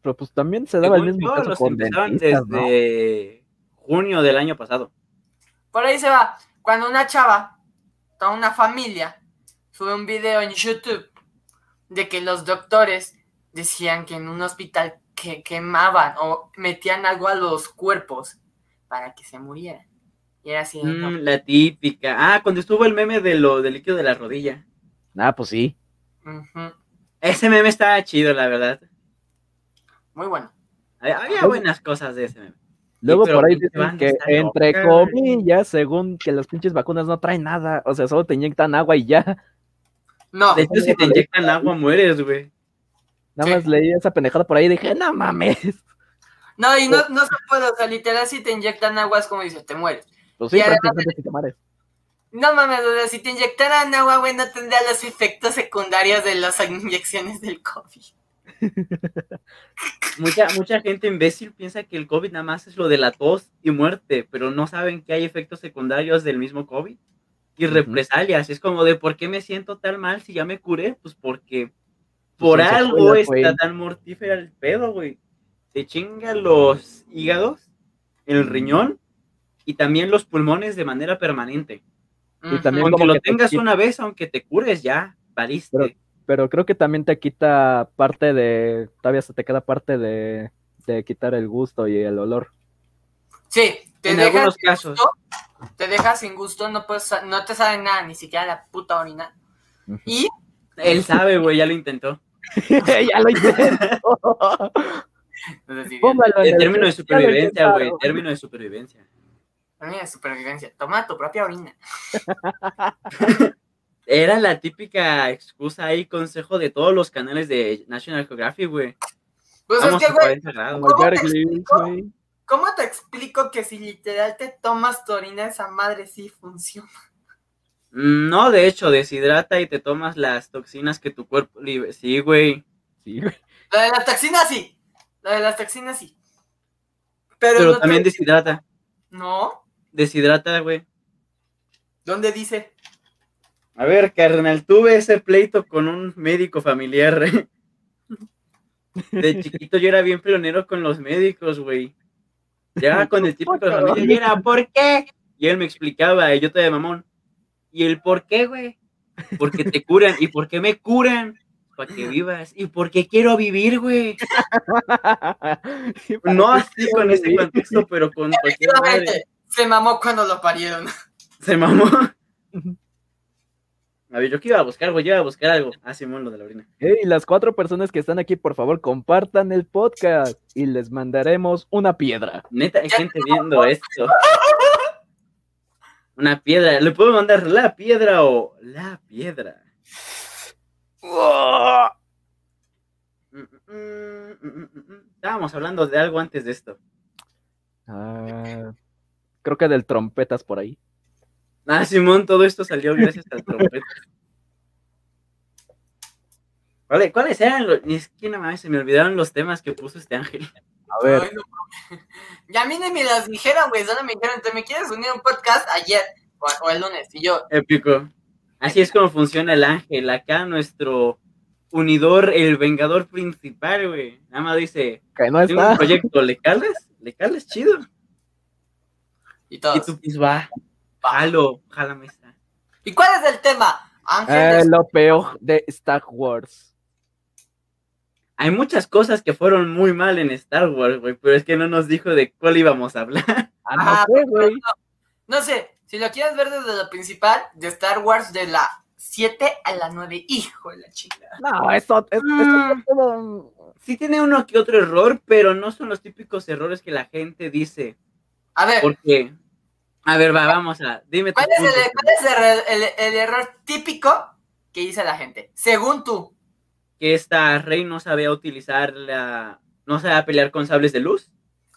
Pero pues también se daba el mismo yo, caso los con empezaron dentistas, ¿no? desde junio del año pasado. Por ahí se va. Cuando una chava toda una familia sube un video en YouTube de que los doctores decían que en un hospital que quemaban o metían algo a los cuerpos para que se murieran. Y era así, no, Mm, la típica. Ah, cuando estuvo el meme de lo del líquido de la rodilla. Ah, pues sí. Ese meme estaba chido, la verdad. Muy bueno. Había había Luego- buenas cosas de ese meme. Luego por ahí dicen que entre loca, comillas, según que las pinches vacunas no traen nada, o sea, solo te inyectan agua y ya. No, De hecho, si te inyectan agua, mueres, güey. Nada Sí. más leí esa pendejada por ahí y dije, no mames. no, y no, no se puede, o sea, literal, si te inyectan agua es como dices, te mueres. Pues sí, Y prácticamente si te mares. No mames, o sea, si te inyectaran agua, güey, no tendría los efectos secundarios de las inyecciones del COVID. Mucha, mucha gente imbécil piensa que el COVID nada más es lo de la tos y muerte, pero no saben que hay efectos secundarios del mismo COVID y represalias. Es como de, ¿por qué me siento tan mal si ya me curé? Pues porque por Pues son algo está tan mortífera el pedo, güey. Te chinga los hígados, el riñón y también los pulmones de manera permanente. Y también Aunque lo que tengas una vez, aunque te cures, ya, valiste. Pero creo que también te quita parte de, todavía se te queda parte de, de quitar el gusto y el olor. Sí, te en dejas algunos sin casos. gusto, te dejas sin gusto, no puedes, no te sabe nada, ni siquiera la puta orina. Y Él sabe, güey, ya lo intentó. ya lo intento. es decir, Póngalo en En el términos de supervivencia, güey, términos de supervivencia. de supervivencia, toma tu propia orina. Era la típica excusa y consejo de todos los canales de National Geographic, güey. Pues Vamos es que, güey, 40 grados. Como ¿Cómo te. ¿cómo te explico que si literal te tomas tu orina, esa madre sí funciona? Mm, No, de hecho, deshidrata y te tomas las toxinas que tu cuerpo libre. Sí, güey. Sí, güey. La de las toxinas sí, la de las toxinas sí. Pero, Pero no te- también deshidrata. No, Deshidrata, güey. ¿dónde dice? A ver, carnal, tuve ese pleito con un médico familiar. De chiquito yo era bien pionero con los médicos, güey. Ya con el típico de familia era, ¿por qué? Y él me explicaba, y yo te de mamón. ¿Y el por qué, güey? Porque te curan. ¿Y por qué me curan? Para que vivas. ¿Y por qué quiero vivir, güey? No así con ese contexto, pero con cualquier madre. Se mamó cuando lo parieron. Se mamó. A ver, yo que iba a buscar, güey, yo iba a buscar algo. Ah, Simón, lo de la orina. Hey, las cuatro personas que están aquí, por favor, compartan el podcast y les mandaremos una piedra. Neta, hay gente viendo esto. Una piedra. ¿Le puedo mandar la piedra o la piedra? Estábamos hablando de algo antes de esto. Ah, creo que del trompetas por ahí. Ah, Simón, todo esto salió gracias al trompeta. ¿Cuáles, ¿Cuáles eran los.? Ni siquiera mames, se me olvidaron los temas que puso este ángel. A ver, Ay, no. Y a mí ni me las dijeron, güey. Solo me dijeron, ¿te me quieres unir a un podcast ayer o, o el lunes? Y yo, Épico. Así es como funciona el ángel. Acá nuestro unidor, el vengador principal, güey. Nada más dice, que no tengo un está. proyecto, ¿le calas? ¿Le calas chido? y Y todos. tú, pues va, jalo, jálame esta. ¿Y cuál es el tema? Ángel, Eh, de- lo peor de Star Wars. Hay muchas cosas que fueron muy mal en Star Wars, güey, pero es que no nos dijo de cuál íbamos a hablar. Ah, Ah, no sé, güey. no sé, si lo quieres ver desde lo principal, de Star Wars de la 7 a la 9, hijo de la chingada. No, esto, es- esto Mm. es todo- Sí tiene uno que otro error, pero no son los típicos errores que la gente dice. A ver, Porque, a ver, va, vamos a, dime tu ¿cuál es, el, punto. cuál es el error- el- el error típico que dice la gente? Según tú. que esta rey no sabía utilizar la, no sabía pelear con sables de luz,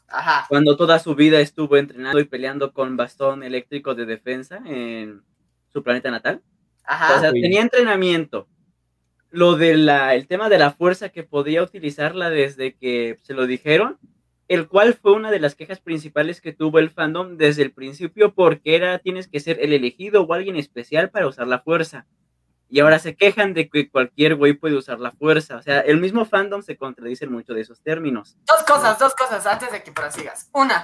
Ajá. cuando toda su vida estuvo entrenando y peleando con bastón eléctrico de defensa en su planeta natal. Ajá. o sea, sí. tenía entrenamiento. Lo de la, el tema de la fuerza que podía utilizarla desde que se lo dijeron, el cual fue una de las quejas principales que tuvo el fandom desde el principio, porque era tienes que ser el elegido o alguien especial para usar la fuerza. Y ahora se quejan de que cualquier güey puede usar la fuerza. O sea, el mismo fandom se contradice mucho de esos términos. Dos cosas, dos cosas antes de que prosigas. Una.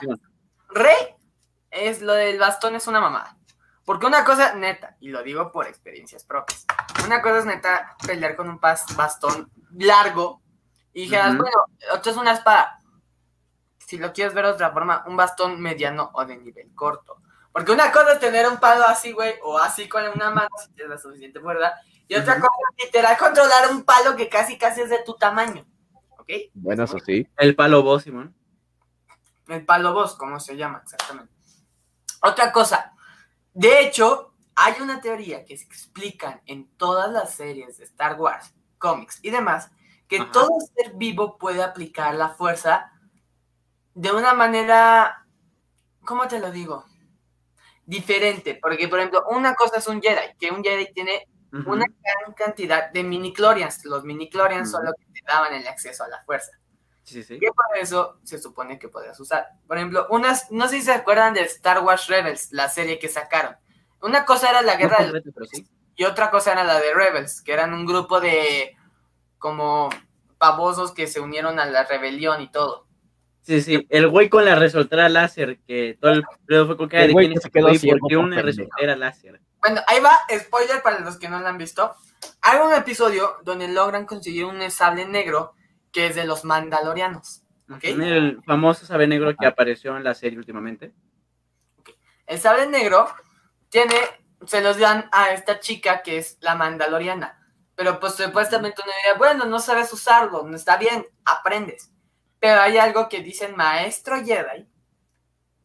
Rey es lo del bastón, es una mamada. Porque una cosa neta, y lo digo por experiencias propias, una cosa es neta pelear con un bastón largo y dijeras, bueno, esto es una espada. Si lo quieres ver de otra forma, un bastón mediano o de nivel corto. Porque una cosa es tener un palo así, güey, o así con una mano, si tienes la suficiente fuerza, y otra cosa es literal controlar un palo que casi casi es de tu tamaño. ¿Ok? Bueno, eso sí. El palo vos, Simón. El palo boss, como se llama exactamente. Otra cosa, de hecho, hay una teoría que se explican en todas las series de Star Wars, cómics y demás, que Ajá. todo ser vivo puede aplicar la fuerza de una manera, ¿cómo te lo digo? Diferente, porque por ejemplo, una cosa es un Jedi, que un Jedi tiene una gran cantidad de mini clorians. Los mini clorians son Ujú. los que te daban el acceso a la fuerza. Sí, sí. Que por eso se supone que podías usar. Por ejemplo, unas, no sé si se acuerdan de Star Wars Rebels, la serie que sacaron. Una cosa era la No guerra del- pero sí. y otra cosa era la de Rebels, que eran un grupo de como pavosos que se unieron a la rebelión y todo. Sí, sí. El güey con la resoltera láser, que todo el pedo fue con que El de quién se quedó porque por una resoltera láser. Bueno, ahí va, spoiler para los que no lo han visto. Hay un episodio donde logran conseguir un sable negro que es de los mandalorianos. ¿ok? El famoso sabe negro que apareció en la serie últimamente. El sable negro tiene, se los dan a esta chica que es la mandaloriana. Pero pues supuestamente uno diría, bueno, no sabes usarlo, no está bien, aprendes. Pero hay algo que dice el maestro Jedi.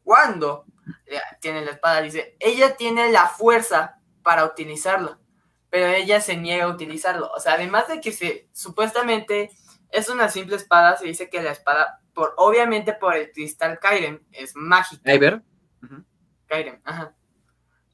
Cuando eh, tiene la espada, dice, ella tiene la fuerza para utilizarlo. Pero ella se niega a utilizarlo. O sea, además de que se supuestamente es una simple espada, se dice que la espada, por obviamente por el cristal Kyren, es mágica. Kyber. Ujú. Kyren, ajá.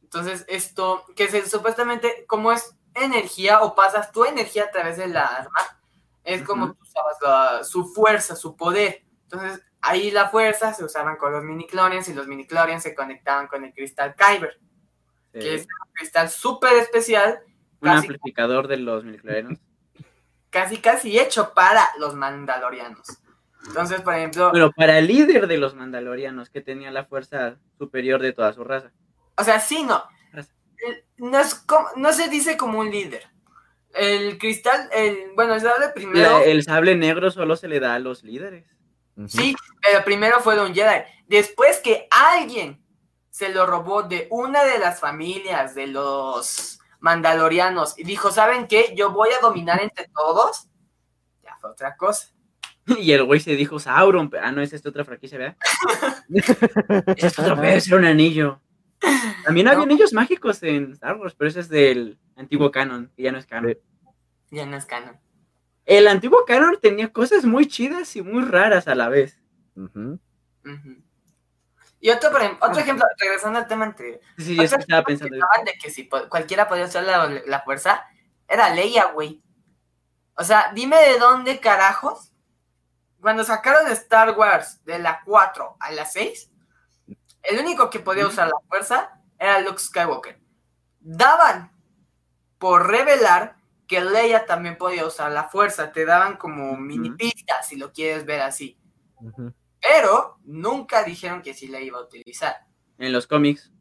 Entonces, esto, que se, supuestamente, como es energía o pasas tu energía a través de la arma, es como tú usabas la- su fuerza, su poder. Entonces, ahí la fuerza se usaban con los miniclorians y los miniclorians se conectaban con el cristal Kyber, que es un cristal súper especial, Un casi- amplificador de los miliclorianos. casi casi hecho para los mandalorianos. Entonces, por ejemplo, Bueno, para el líder de los mandalorianos, que tenía la fuerza superior de toda su raza. O sea, sí, no. No, es como- no se dice como un líder. El cristal, el, bueno, el sable primero, La- el sable negro solo se le da a los líderes. Sí, pero primero fue de un Jedi. Después que alguien se lo robó de una de las familias de los mandalorianos y dijo, ¿saben qué? Yo voy a dominar entre todos. Ya fue otra cosa. Y el güey se dijo Sauron. pero- Ah, no, es esta otra franquicia, ¿verdad? Es pedo, ese era un anillo. También No. había anillos mágicos en Star Wars, pero ese es del antiguo canon, que ya no es canon. Ya no es canon. El antiguo canon tenía cosas muy chidas y muy raras a la vez. Y otro, por ejemplo, otro Ah. ejemplo, regresando al tema anterior. Sí, sí, es que Otro estaba pensando. que de que si cualquiera podía usar la, la fuerza, era Leia, güey. O sea, dime de dónde carajos. Cuando sacaron Star Wars de la 4 a la 6, el único que podía usar la fuerza era Luke Skywalker. Daban por revelar que Leia también podía usar la fuerza. Te daban como mini pistas, si lo quieres ver así. Pero nunca dijeron que sí la iba a utilizar. En los cómics.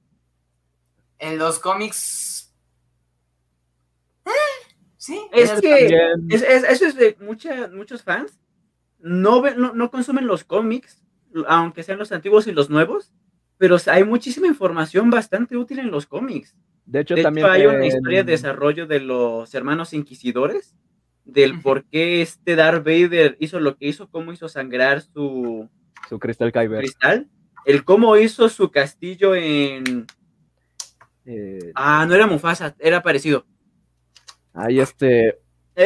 En los cómics. ¿Eh? Sí. Es que También- es- es- eso es de mucha- muchos fans. No, no, no consumen los cómics, aunque sean los antiguos y los nuevos, pero hay muchísima información bastante útil en los cómics. De hecho, De también hecho, hay una en- historia de desarrollo de los hermanos inquisidores, del por qué este Darth Vader hizo lo que hizo, cómo hizo sangrar su su Crystal Kyber. cristal, el cómo hizo su castillo en... Eh, Ah, no era Mufasa, era parecido. ahí este.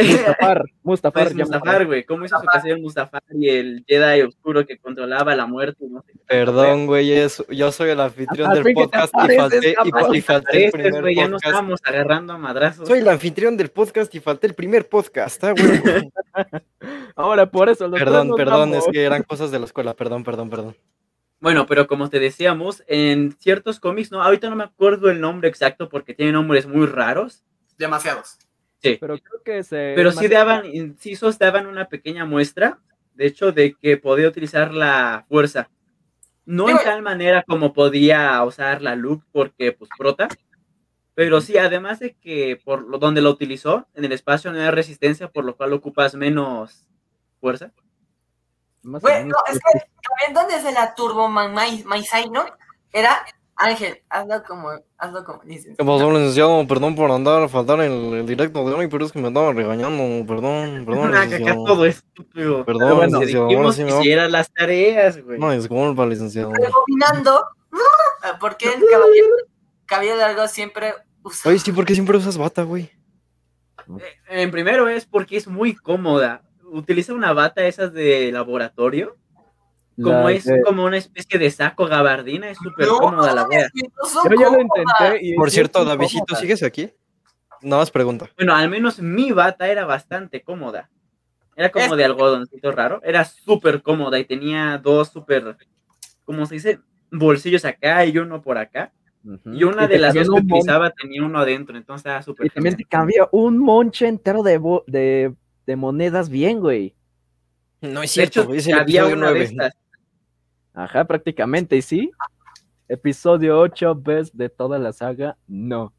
Mustafar. Mustafar. Pues Mustafar, güey, cómo hizo su en Mustafar y el Jedi oscuro que controlaba la muerte. No sé. Perdón, güey, yo soy el anfitrión del podcast y falté, y, cabrón. y falté el primer güey, ya nos podcast. estábamos agarrando a madrazos. Soy el anfitrión del podcast y falté el primer podcast. ah, güey. Ahora, por eso. los perdón, nos perdón, es que eran cosas de la escuela, perdón, perdón, perdón. Bueno, pero como te decíamos, en ciertos cómics, no, ahorita no me acuerdo el nombre exacto porque tiene nombres muy raros. Demasiados. Sí. Pero creo que se. Pero sí daban, incisos daban una pequeña muestra, de hecho, de que podía utilizar la fuerza. No en tal manera como podía usar la Luke, porque, pues, prota, Pero sí, además de que por lo, donde lo utilizó, en el espacio no hay resistencia, por lo cual ocupas menos fuerza. Más o Güey, menos, no, es que también donde es de la Turbo Man Mai- Maisai, ¿no? Era Ángel, hazlo como, hazlo como dices. ¿Qué pasó, licenciado? Perdón por andar a faltar el, el directo de hoy, pero es que me estaba regañando. Perdón, perdón, Ah, licenciado. todo estúpido. Perdón, Pero bueno, licenciado. Ahora dijimos sí me que va. las tareas, güey. No, disculpa, licenciado. Rebobinando, ¿por qué el caballero, cabello largo siempre usa? Oye, sí, ¿por qué siempre usas bata, güey? Eh, En primero es porque es muy cómoda. Utiliza una bata esas de laboratorio. Como la es como una especie de saco gabardina, es súper No, cómoda la wea. no Yo ya lo intenté y Por cierto, Davidito. ¿sigues aquí? Nada más pregunta. Bueno, al menos mi bata era bastante cómoda. Era como de algodoncito raro. Era súper cómoda y tenía dos súper, ¿cómo se dice? Bolsillos acá y uno por acá. Y una Y de las dos que mon- utilizaba tenía uno adentro, entonces era súper Y también te cambia un monche entero de, de, de monedas bien, güey. No es De cierto, hecho, güey, es el había una de 9. estas. Ajá, prácticamente, ¿y sí? Episodio 8, ¿ves de toda la saga? No.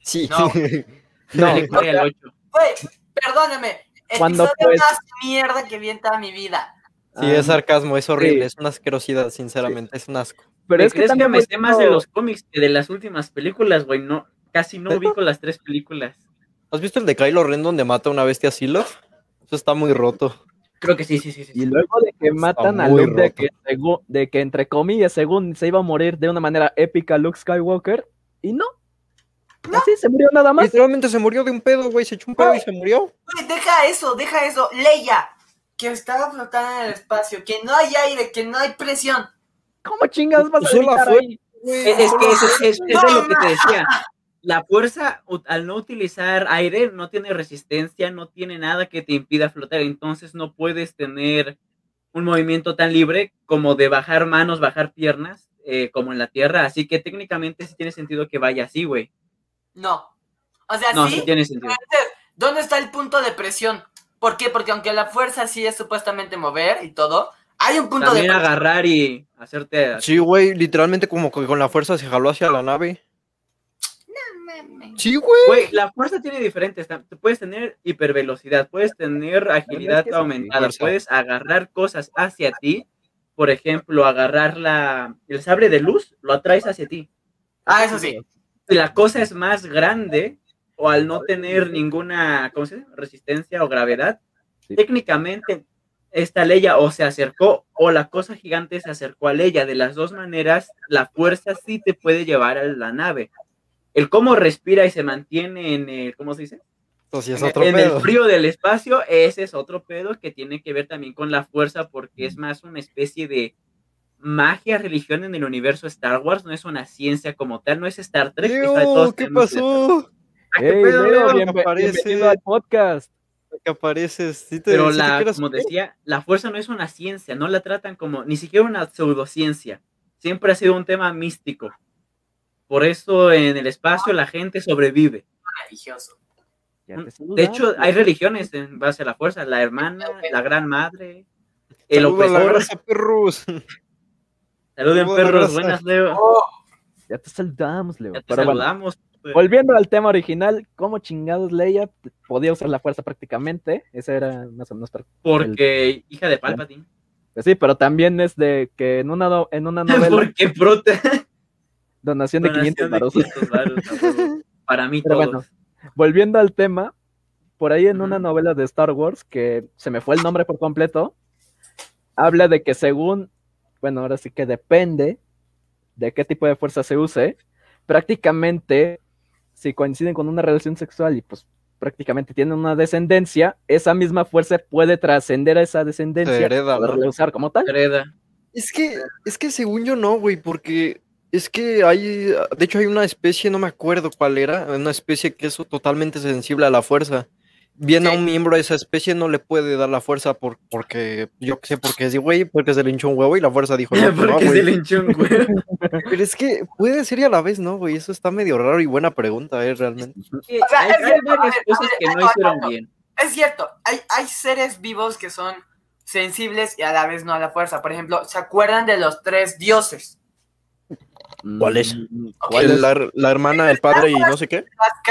Sí. No. No, corre al ocho. Güey, perdóname. Cuando, Episodio pues- más mierda que vi en toda mi vida. Sí, es Ah, sarcasmo, es horrible, sí. es una asquerosidad, sinceramente, es un asco. Pero ¿Me es que crees que también me sé más de los cómics que de las últimas películas, güey? No, casi no ubico las tres películas. ¿Has visto el de Kylo Ren donde mata a una bestia Silaf? Eso está muy roto. Creo que sí, sí, sí. sí. Y luego de que matan a Luke, de que, de que entre comillas, según se iba a morir de una manera épica Luke Skywalker, y no. Así se murió nada más. Literalmente se murió de un pedo, güey, se echó un pedo y se murió. Güey, deja eso, deja eso. Leia, que estaba flotando en el espacio, que no hay aire, que no hay presión. ¿Cómo chingados vas a ahí? Es, es que eso, es, eso es lo que te decía. La fuerza, al no utilizar aire, no tiene resistencia, no tiene nada que te impida flotar. Entonces no puedes tener un movimiento tan libre como de bajar manos, bajar piernas, eh, como en la Tierra. Así que técnicamente sí tiene sentido que vaya así, güey. No. O sea, No, sí. sí tiene sentido. ¿Dónde está el punto de presión? ¿Por qué? Porque aunque la fuerza sí es supuestamente mover y todo, hay un punto También de presión. agarrar y hacerte... Sí, güey, literalmente como que con la fuerza se jaló hacia la nave. Sí, güey. Güey, la fuerza tiene diferentes. Puedes tener hipervelocidad, puedes tener agilidad que aumentada, puedes agarrar cosas hacia ti. Por ejemplo, agarrar la, el sable de luz, lo atraes hacia ti. Ah, eso sí. Si la cosa es más grande o al no tener ninguna ¿cómo se dice? resistencia o gravedad, Sí. técnicamente esta Leia o se acercó o la cosa gigante se acercó a Leia. De las dos maneras, la fuerza sí te puede llevar a la nave. El cómo respira y se mantiene en el, ¿cómo se dice? Sí es En- otro en pedo. el frío del espacio, ese es otro pedo que tiene que ver también con la fuerza, porque es más una especie de magia, religión en el universo Star Wars, no es una ciencia como tal, no es Star Trek. que Leo, todos ¿qué pasó? Ah, ¿qué pedo, Leo, bienvenido al podcast. Que apareces. ¿Sí te, Pero sí la, como decía, la fuerza no es una ciencia, no la tratan como ni siquiera una pseudociencia. Siempre ha sido un tema místico. Por eso en el espacio la gente sobrevive. Religioso. De hecho, hay religiones en base a la fuerza, la hermana, la gran madre, el a la opresor. raza, perros. Saluden perros, buenas Leo. Oh, Ya te saludamos, Leo. Ya te Pero bueno, saludamos. pues. volviendo al tema original, ¿cómo chingados Leia podía usar la fuerza prácticamente? Esa era más o menos. para- Porque hija de Palpatine. Pues sí, pero también es de que en una, no- en una novela, Porque prota. Donación de 500 Donación de varos. 500 varos, a huevo. Para mí Pero todos. bueno, volviendo al tema, por ahí en una novela de Star Wars, que se me fue el nombre por completo, habla de que según, bueno, ahora sí que depende de qué tipo de fuerza se use, prácticamente, si coinciden con una relación sexual y pues prácticamente tienen una descendencia, esa misma fuerza puede trascender a esa descendencia Se hereda, y poderla ¿no? usar como tal. Hereda. Es que, es que según yo no, güey, porque es que hay, de hecho hay una especie, no me acuerdo cuál era, una especie que es totalmente sensible a la fuerza. Bien a Sí. un miembro de esa especie no le puede dar la fuerza por, porque, yo qué sé, porque es güey, porque se le hinchó un huevo y la fuerza dijo, no, pues no, Porque güey. se le hinchó un huevo. Pero es que puede ser y a la vez, ¿no, güey? Eso está medio raro y buena pregunta, ¿eh? Realmente. Que O sea, hay, es hay cierto, a varias ver, cosas a que ver, no no, hicieron no. bien. Es cierto, hay, hay seres vivos que son sensibles y a la vez no a la fuerza. Por ejemplo, ¿se acuerdan de los tres dioses? ¿Cuál es? Mm, ¿Cuál es? La, la hermana, el padre y no sé qué.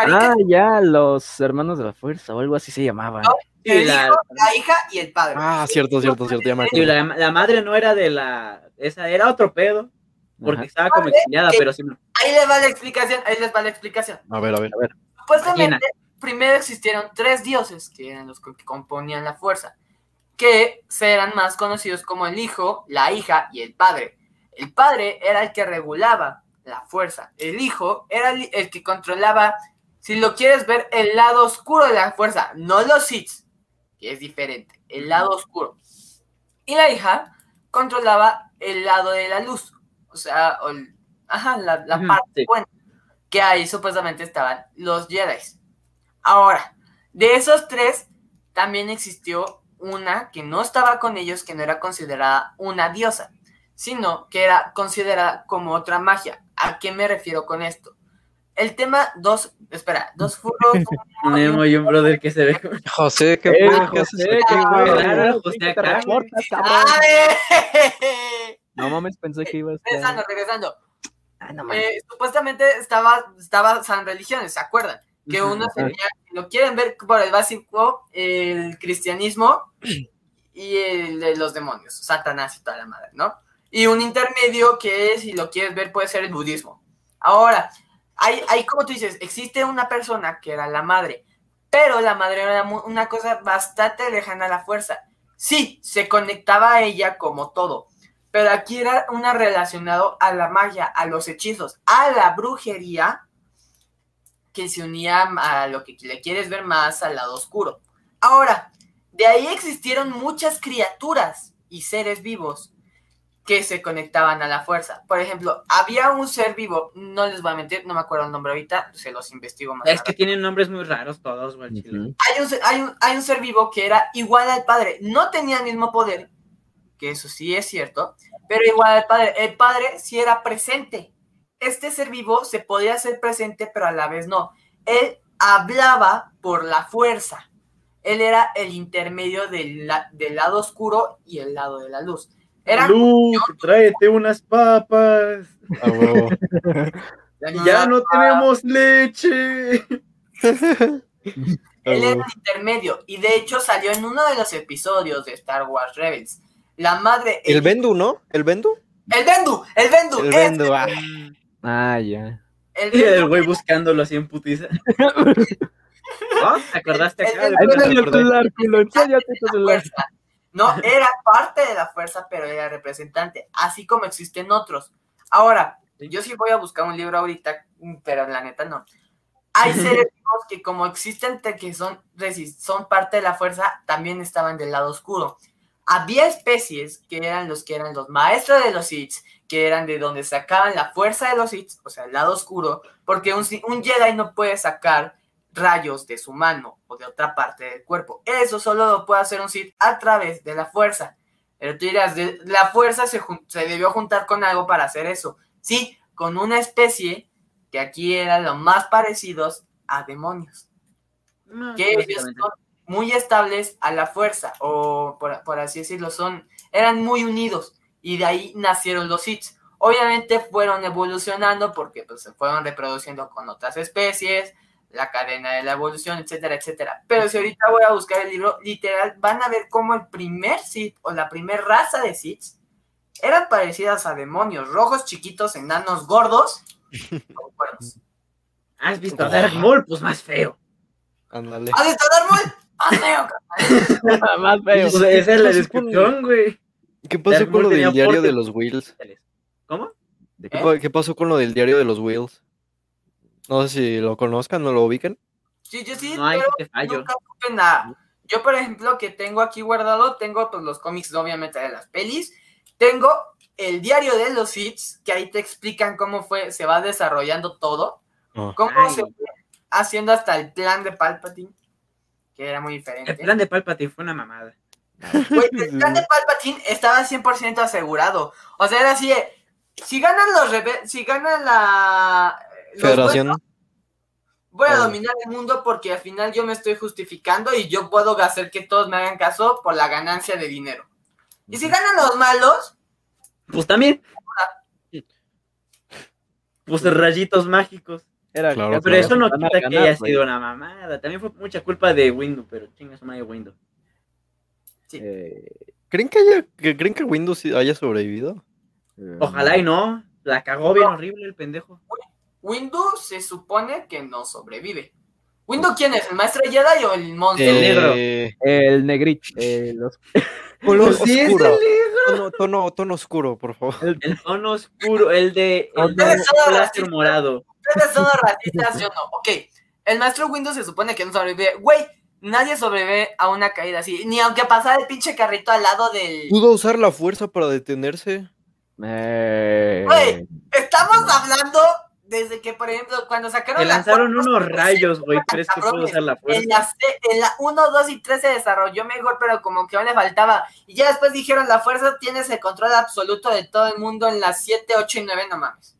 Ah, ya, los hermanos de la fuerza o algo así se llamaban. No. el la- hijo, la hija y el padre. Ah, cierto, cierto, cierto, ya me Sí, acuerdo. la, la madre no era de la. Esa era otro pedo. Porque Ajá. estaba como exiliada, pero sí. Ahí les va la explicación, ahí les va la explicación. A ver, a ver. Supuestamente, primero existieron tres dioses, que eran los que componían la fuerza, que eran más conocidos como el hijo, la hija y el padre. El padre era el que regulaba la fuerza. El hijo era el, el que controlaba, si lo quieres ver, el lado oscuro de la fuerza, no los Sith, que es diferente, el lado oscuro. Y la hija controlaba el lado de la luz, o sea, o el- ajá, la, parte sí. buena, que ahí supuestamente estaban los Jedi. Ahora, de esos tres, también existió una que no estaba con ellos, que no era considerada una diosa, sino que era considerada como otra magia. ¿A qué me refiero con esto? El tema dos, espera, dos furros. Un emo y un brother que se ve. José, ¿qué Eh, haces José, qué bueno, José, acá. ¡A! No mames, pensé que ibas Regresando, regresando. Ah, no mames. Eh, supuestamente estaba, estaba San Religiones, ¿se acuerdan? Que uno sería, lo quieren ver por el básico, el cristianismo y el de los demonios, Satanás y toda la madre, ¿no? Y un intermedio que, si lo quieres ver, puede ser el budismo. Ahora, hay, hay como tú dices, existe una persona que era la madre, pero la madre era una cosa bastante lejana a la fuerza. Sí, se conectaba a ella como todo, pero aquí era una relacionado a la magia, a los hechizos, a la brujería, que se unía a lo que le quieres ver más al lado oscuro. Ahora, de ahí existieron muchas criaturas y seres vivos que se conectaban a la fuerza. Por ejemplo, había un ser vivo, no les voy a mentir, no me acuerdo el nombre ahorita, se los investigo más. Es tarde. que tienen nombres muy raros todos, güey. hay un, ser- hay, un, hay un ser vivo que era igual al padre. No tenía el mismo poder, que eso sí es cierto, pero igual al padre. El padre sí era presente. Este ser vivo se podía hacer presente, pero a la vez no. Él hablaba por la fuerza. Él era el intermedio del, la- del lado oscuro y el lado de la luz. Era Luke, tráete unas papas. Huevo. Ya no tenemos leche. Él era el intermedio y de hecho salió en uno de los episodios de Star Wars Rebels. La madre. El Bendu, ¿no? ¿El Bendu? El Bendu, el Bendu. El Bendu, ah. Ah, ya. El Y el Bendu. güey buscándolo así en putiza. ¿No? ¿Te acordaste El- acá? el- de el- cuando No, era parte de la fuerza, pero era representante, así como existen otros. Ahora, yo sí voy a buscar un libro ahorita, pero la neta no. Hay seres vivos que como existen te- que son, son parte de la fuerza, también estaban del lado oscuro. Había especies que eran los que eran los maestros de los Sith, que eran de donde sacaban la fuerza de los Sith, o sea, el lado oscuro, porque un, un Jedi no puede sacar rayos de su mano o de otra parte del cuerpo. Eso solo lo puede hacer un Sith a través de la fuerza. Pero tú dirás, de- la fuerza se, debió juntar con algo para hacer eso. Sí, con una especie que aquí eran los más parecidos a demonios. No, Que ellos son muy estables a la fuerza, o por, por así decirlo, son, eran muy unidos. Y de ahí nacieron los Sith. Obviamente fueron evolucionando porque pues, se fueron reproduciendo con otras especies, la cadena de la evolución, etcétera, etcétera. Pero si ahorita voy a buscar el libro, literal, van a ver cómo el primer Sith o la primera raza de Sith eran parecidas a demonios, rojos, chiquitos, enanos, gordos, con cuernos. ¿Has visto a Dark Maul? Pues más feo. Ándale. ¿Has visto a Darth Maul? ¡Ah, feo! Más feo. Pues esa es la ¿Qué pasó con- descripción, güey. ¿Qué pasó Dark con lo Maul del diario de los Wheels? ¿Cómo? ¿De ¿Qué, ¿Eh? pa- qué pasó con lo del diario de los Wheels? No sé si lo conozcan, no lo ubican. Sí, yo sí, No hay pero fallo. nunca supe nada. Yo, por ejemplo, que tengo aquí guardado, tengo pues, los cómics, obviamente, de las pelis. Tengo el diario de los hits, que ahí te explican cómo fue, se va desarrollando todo. Ah. Cómo Ay. se fue haciendo hasta el plan de Palpatine, que era muy El diferente. plan de Palpatine fue una mamada. El plan de Palpatine estaba 100% asegurado. O sea, era así de, si ganan los rebeldes, si ganan la... Federación. voy a dominar el mundo porque al final yo me estoy justificando y yo puedo hacer que todos me hagan caso por la ganancia de dinero. Y si ganan los malos, Pues también. Puso rayitos mágicos. Era Claro, Pero eso no ganar, quita que haya sido una mamada. También fue mucha culpa de Windows, pero chinga su madre Windows. Eh, ¿Creen que, haya, que, ¿Creen que Windows haya sobrevivido? Ojalá y no. La cagó bien horrible el pendejo. Windows se supone que no sobrevive. ¿Windows quién es? ¿El maestro Jedi o el monstruo? El negro. Eh, El negrito. eh, los- oscuro. el. Tono, tono, tono oscuro, por favor. El tono oscuro, el de el de racistas. morado. ¿Ustedes son racistas, sí o no? Ok, el maestro Windows se supone que no sobrevive. Güey, nadie sobrevive a una caída así. Ni aunque pasara el pinche carrito al lado del... Pudo usar la fuerza para detenerse. eh, Güey. Estamos hablando desde que, por ejemplo, cuando sacaron Le la lanzaron fuerza, unos rayos, güey. ¿Crees que pudo cabrones. usar la En fuerza? la, C- en la 1, 2 y 3 se desarrolló mejor, pero como que aún le faltaba. Y ya después dijeron, la fuerza tienes el control absoluto de todo el mundo en las 7, 8 y 9, no mames.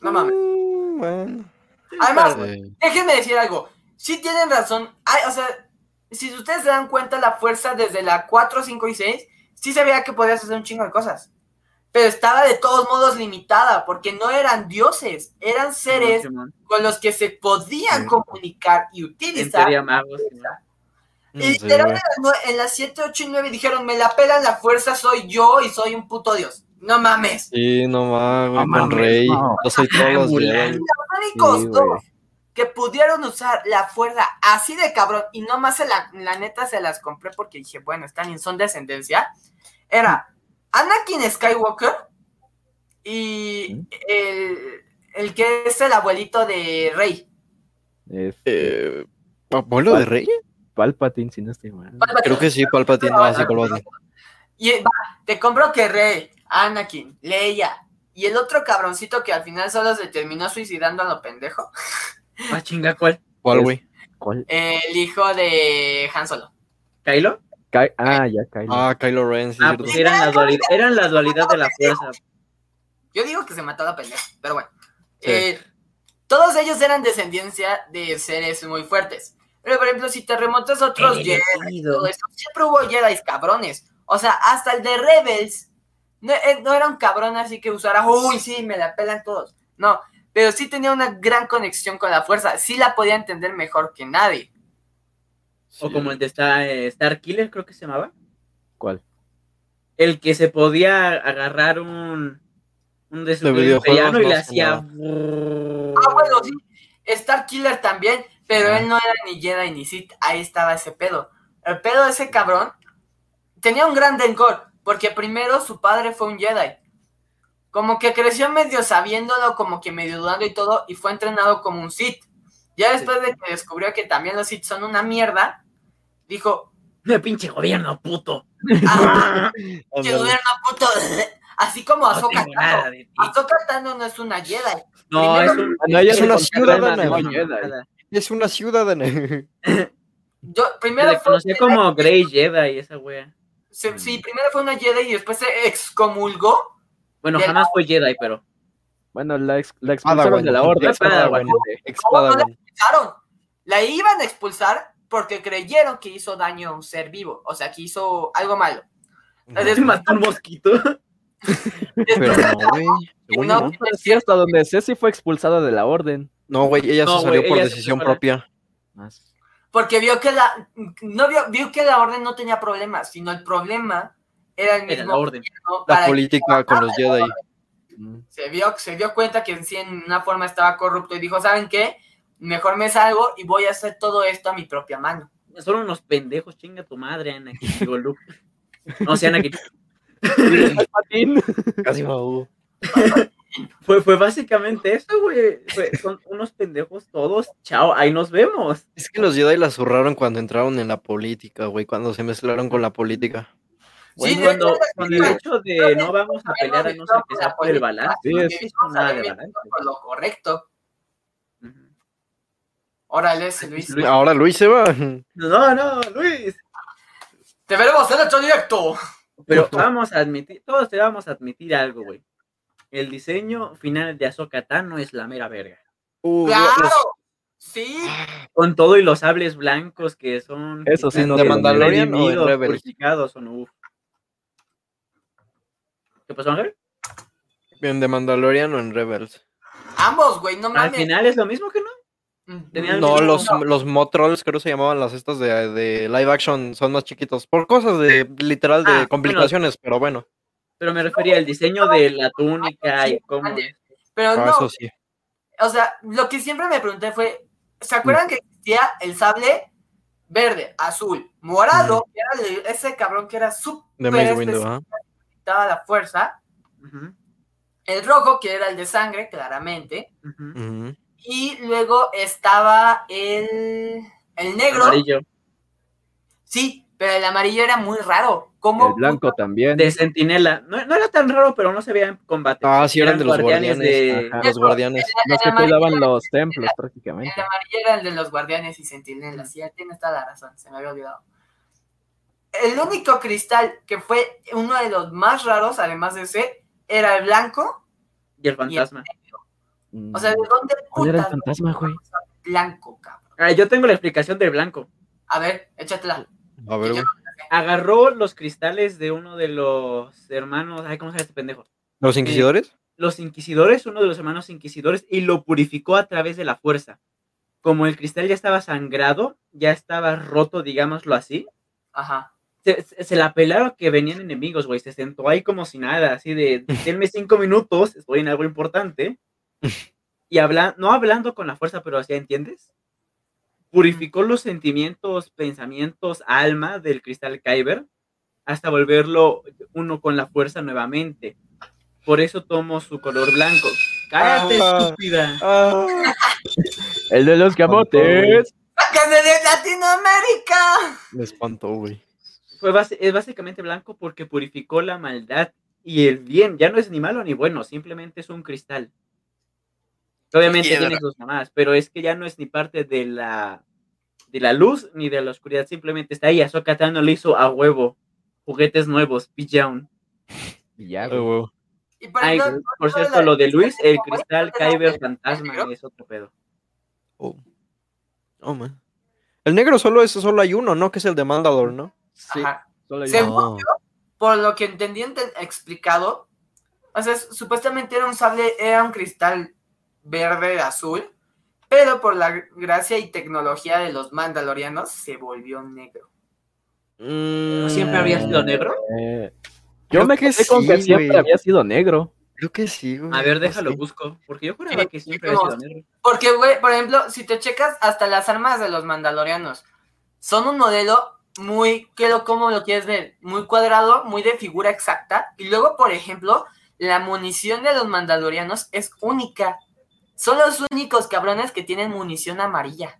No mames. Mm, bueno. Además, déjenme decir algo. Sí tienen razón. Ay, o sea, si ustedes se dan cuenta, la fuerza desde la 4, 5 y 6, sí se veía que podías hacer un chingo de cosas. Pero estaba de todos modos limitada, porque no eran dioses, eran seres con los que se podían Sí. comunicar y En utilizar. magos. Simón. mm, Y sí, literal, güey. en las nue- en las 7, 8 y 9 dijeron, me la pelan la fuerza, soy yo y soy un puto dios. No mames. Sí, no mames, No con mames, Rey. no. Yo soy todos los. Los únicos Sí, dos que pudieron usar la fuerza así de cabrón y no más se la, la neta se las compré porque dije, bueno, están bien, son descendencia. Era Anakin Skywalker y el, el que es el abuelito de Rey. es Eh, ¿Abuelo de Rey? Palpatine, si no estoy mal. Creo que sí, Palpatine. Ah, sí, Palpatine. Y va, te compro que Rey, Anakin, Leia y el otro cabroncito que al final solo se terminó suicidando a lo pendejo, Ah, chinga, ¿cuál? ¿Cuál, güey? ¿Cuál? el hijo de Han Solo. ¿Kylo? Ky- ah, ya, Kylo. Ah, Kylo Ren, sí, Ah, pues eran la dualidad, eran de la fuerza. Yo digo que se mató a la pendeja, pero bueno. Sí. Eh, todos ellos eran descendencia de seres muy fuertes. Pero, por ejemplo, si te remontas a otros Jedi todo eso, siempre hubo Jedi cabrones. O sea, hasta el de Rebels no, eh, no era un cabrón así que usara, uy, sí, me la pelan todos. No, pero sí tenía una gran conexión con la fuerza. Sí la podía entender mejor que nadie. O como el de Star, eh, Star Killer, creo que se llamaba. ¿Cuál? El que se podía agarrar un, un de su De videojuegos imperiano y no le hacía. Ah, bueno, sí. Star Killer también, pero Ah. él no era ni Jedi ni Sith. Ahí estaba ese pedo. El pedo de ese cabrón tenía un gran rencor, porque primero su padre fue un Jedi. Como que creció medio sabiéndolo, como que medio dudando y todo, y fue entrenado como un Sith. Ya después de que descubrió que también los Sith son una mierda, dijo, ¡Me pinche gobierno, puto! ah, Ándale. gobierno puto. Así como No Ahsoka tengo nada Tano. no es una Jedi. No, es Primero- un. No, ella es una ciudadana. Es una ciudadana. Yo, primero le fue conocía Jedi, como Grey Jedi, esa wea. sí, primero fue una Jedi y después se excomulgó. Bueno, De la- jamás fue Jedi, pero. Bueno, la, ex- la expulsaron Padawan. de la orden. Padawan. expulsaron. La iban a expulsar porque creyeron que hizo daño a un ser vivo. O sea, que hizo algo malo. Se mató un mosquito. Pero no, No, No, sí, hasta donde sé si fue expulsada de la orden. No, güey, ella No, se salió por decisión propia. Más. porque vio que la no vio, vio que la orden no tenía problemas, sino el problema era el Era mismo la orden. La política con los Jedi. Mm. se vio se dio cuenta que en sí en una forma estaba corrupto y dijo, ¿saben qué? Mejor me salgo y voy a hacer todo esto a mi propia mano. Son unos pendejos, chinga tu madre, Anakin. Digo, Luke. No, sí, Anakin. Palpatine. Casi me. Fue, fue básicamente eso, güey. Fue- Son unos pendejos todos. Chao, ahí nos vemos. Es que los Jedi la zurraron cuando entraron en la política, güey, cuando se mezclaron con la política. Sí, cuando, cuando el hecho de no vamos a pelear a no ser que sea por el balance. Sí, no es- nada de balance. Por lo correcto. Órale, Luis. Luis. Ahora Luis se va. No, no, Luis. Te veremos en otro directo. Pero vamos a admitir, todos te vamos a admitir algo, güey. El diseño final de Ahsoka Tano es la mera verga. Uh, ¡Claro! los- Sí. Con todo y los sables blancos que son Eso sí, no ¿De Mandalorian o de Rebels? purificados, son uf. ¿Qué pasó, Ángel? ¿En The Mandalorian o en Rebels? Ambos, güey, no Al mames. final es lo mismo que no. Mm, tenían- No, los, los Motrolls, creo que se llamaban las estas de, de live action, son más chiquitos. Por cosas de literal de Ah, bueno. complicaciones, pero bueno. Pero me refería al diseño de la túnica y cómo. Pero Ah, no, eso sí. o sea, lo que siempre me pregunté fue, ¿se acuerdan que existía el sable verde, azul, morado? que era el- ese cabrón que era súper De Mace Windu, especial, daba la fuerza. El rojo, que era el de sangre, claramente. Y luego estaba el, el negro. Amarillo. Sí, pero el amarillo era muy raro. ¿Cómo El blanco también. De sentinela. No, no era tan raro, pero no se veía en combate. Ah, sí, eran de los guardianes. de- Ajá. Los guardianes. Los que el amarillo- cuidaban los templos prácticamente. El amarillo era el de los guardianes y centinelas. Sí, tienes toda la razón, se me había olvidado. El único cristal que fue uno de los más raros, además de ese, era el blanco. Y el fantasma. O sea, ¿de dónde ¿Cuál era el putas fantasma, güey? blanco, cabrón? Ah, yo tengo la explicación del blanco. A ver, échatela. A ver, güey. Agarró los cristales de uno de los hermanos. Ay, ¿cómo se llama este pendejo? ¿Los inquisidores? Los inquisidores, uno de los hermanos inquisidores, y lo purificó a través de la fuerza. Como el cristal ya estaba sangrado, ya estaba roto, digámoslo así, Ajá. Se, se- la pelaron que venían enemigos, güey. Se sentó ahí como si nada, así de, denme cinco minutos, estoy en algo importante. Y habla, no hablando con la fuerza, pero así, ¿entiendes? Purificó los sentimientos, pensamientos, alma del cristal Kyber hasta volverlo uno con la fuerza nuevamente. Por eso tomó su color blanco. ¡Cállate, Ah. estúpida! Ah, El de los camotes. ¡Sácame de Latinoamérica! me espantó, güey. Fue base- es básicamente blanco porque purificó la maldad y el bien. Ya no es ni malo ni bueno, simplemente es un cristal. Obviamente tiene sus mamás, pero es que ya no es ni parte de la de la luz ni de la oscuridad, simplemente está ahí. Ahsoka Tano le hizo a huevo juguetes nuevos. Y por Ay, por cierto, lo de Luis, el cristal este Kyber fantasma negro. es otro pedo. Oh. Oh, man. El negro solo es, solo hay uno, ¿no? Que es el de Mandalore, ¿no? Sí, Ajá. solo Según. Ah. por lo que entendí ente- explicado, o sea, es- supuestamente era un sable, era un cristal verde azul, pero por la gracia y tecnología de los mandalorianos se volvió negro. Mm, siempre había sido negro? Eh, Creo yo me que quedé con que siempre güey. había sido negro. Creo que sí, güey. A ver, déjalo, busco, porque yo juraba que siempre había sido negro. Porque, güey, por ejemplo, si te checas hasta las armas de los mandalorianos, son un modelo muy, que lo, ¿cómo lo quieres ver? Muy cuadrado, muy de figura exacta. Y luego, por ejemplo, la munición de los mandalorianos es única. Son los únicos cabrones que tienen munición amarilla.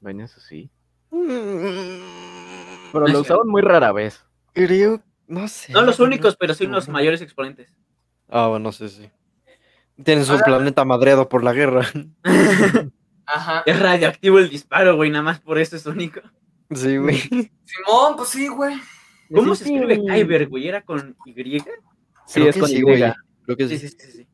Bueno, eso sí. Mm, Pero lo usaban muy rara vez. Creo, no sé. No los únicos, pero sí los mayores exponentes. Ah, bueno, sí, sí. Tienen su Ahora- planeta madreado por la guerra. Ajá. Es radioactivo el disparo, güey, nada más por eso es único. Sí, güey. Simón, pues sí, güey. ¿Cómo se escribe sí. Kyber, güey? ¿Era con Y? Sí, es con sí, Y. güey. Creo que Sí, sí. sí, sí, sí.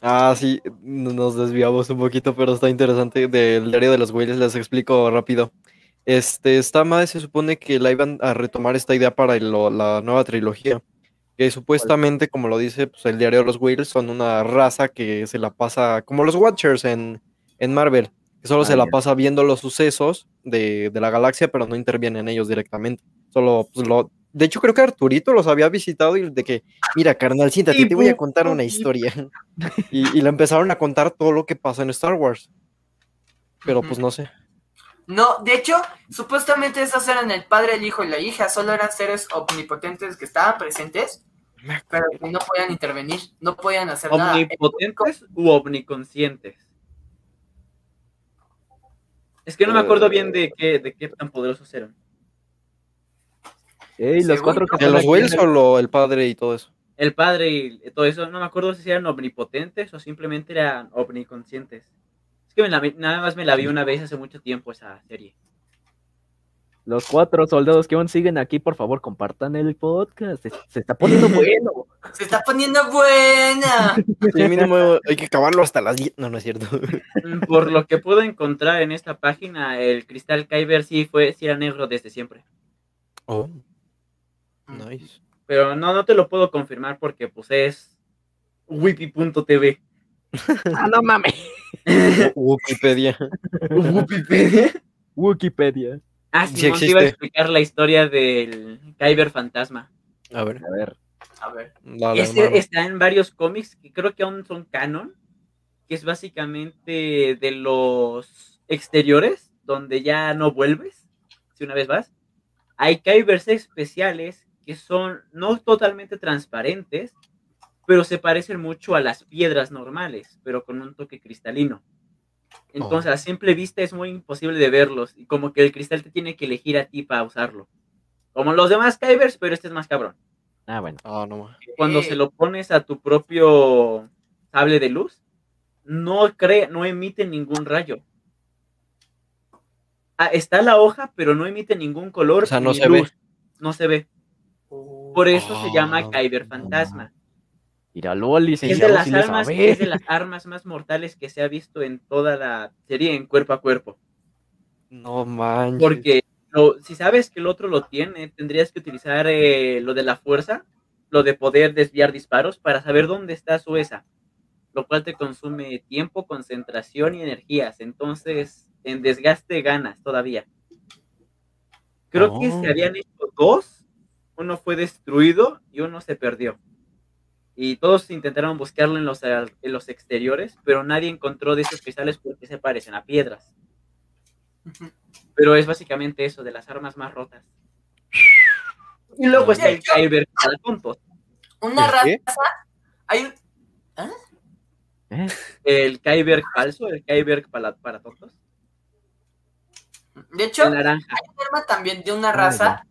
Ah, sí, nos desviamos un poquito, pero está interesante. Del diario de los güeyes les explico rápido. Este, esta madre se supone que la iban a retomar esta idea para el- lo- la nueva trilogía. Que supuestamente, como lo dice, pues el diario de los Whales son una raza que se la pasa, como los Watchers en, en Marvel, solo Ah, se la pasa viendo los sucesos de, de la galaxia, pero no interviene en ellos directamente. Solo, pues lo. De hecho, creo que Arturito los había visitado y de que, mira, carnal, siéntate, te voy a contar una historia. Y, y le empezaron a contar todo lo que pasa en Star Wars. Pero pues no sé. No, de hecho, supuestamente esos eran el padre, el hijo y la hija. Solo eran seres omnipotentes que estaban presentes, pero que no podían intervenir, no podían hacer nada. ¿Omnipotentes u omniconscientes? Es que no me acuerdo bien de qué, de qué tan poderosos eran. Ey, los cuatro que ¿De los o lo- el padre y todo eso? El padre y todo eso, no me acuerdo si eran omnipotentes o simplemente eran omniconscientes. Es que me la vi- nada más me la vi una vez hace mucho tiempo esa serie. Los cuatro soldados que aún siguen aquí, por favor, compartan el podcast. Se, se está poniendo bueno. Se está poniendo buena. Sí, mínimo hay que acabarlo hasta las 10. No, no es cierto. Mm, Por lo que puedo encontrar en esta página, el cristal Kyber sí fue, sí era negro desde siempre. Oh, nice. Pero no, no te lo puedo confirmar porque pues es wiki.tv. Ah, no mames. Wikipedia. Wikipedia. Wikipedia. Ah, Sí Simón, te iba a explicar la historia del Kyber Fantasma. A ver, A ver. A ver. dale, hermano. está en varios cómics que creo que aún son canon, que es básicamente de los exteriores, donde ya no vuelves, si una vez vas. Hay Kybers especiales que son no totalmente transparentes, pero se parecen mucho a las piedras normales, pero con un toque cristalino. Entonces, Oh. a simple vista es muy imposible de verlos, y como que el cristal te tiene que elegir a ti para usarlo. Como los demás Kybers, pero este es más cabrón Ah, bueno. Ah, no cuando Eh. se lo pones a tu propio sable de luz, no cree, no emite ningún rayo. Ah, está la hoja, pero no emite ningún color. O sea, no ni se ve. No se ve. Por eso se llama Ah, Kyber no Fantasma. Es de las armas, sabe. es de las armas más mortales que se ha visto en toda la serie en cuerpo a cuerpo. No manches. Porque lo- si sabes que el otro lo tiene, tendrías que utilizar eh, lo de la fuerza, lo de poder desviar disparos para saber dónde está su esa, lo cual te consume tiempo, concentración y energías. Entonces, en desgaste ganas todavía. Creo que Oh. se habían hecho dos, uno fue destruido y uno se perdió. Y todos intentaron buscarlo en los, en los exteriores, pero nadie encontró de esos cristales porque se parecen a piedras. Pero es básicamente eso, de las armas más rotas. Y luego está el Kyber para tontos. Una ¿El raza. qué? Hay un- ¿Eh? El Kyber falso, el Kyber para, para tontos. De hecho, naranja. un arma también de una raza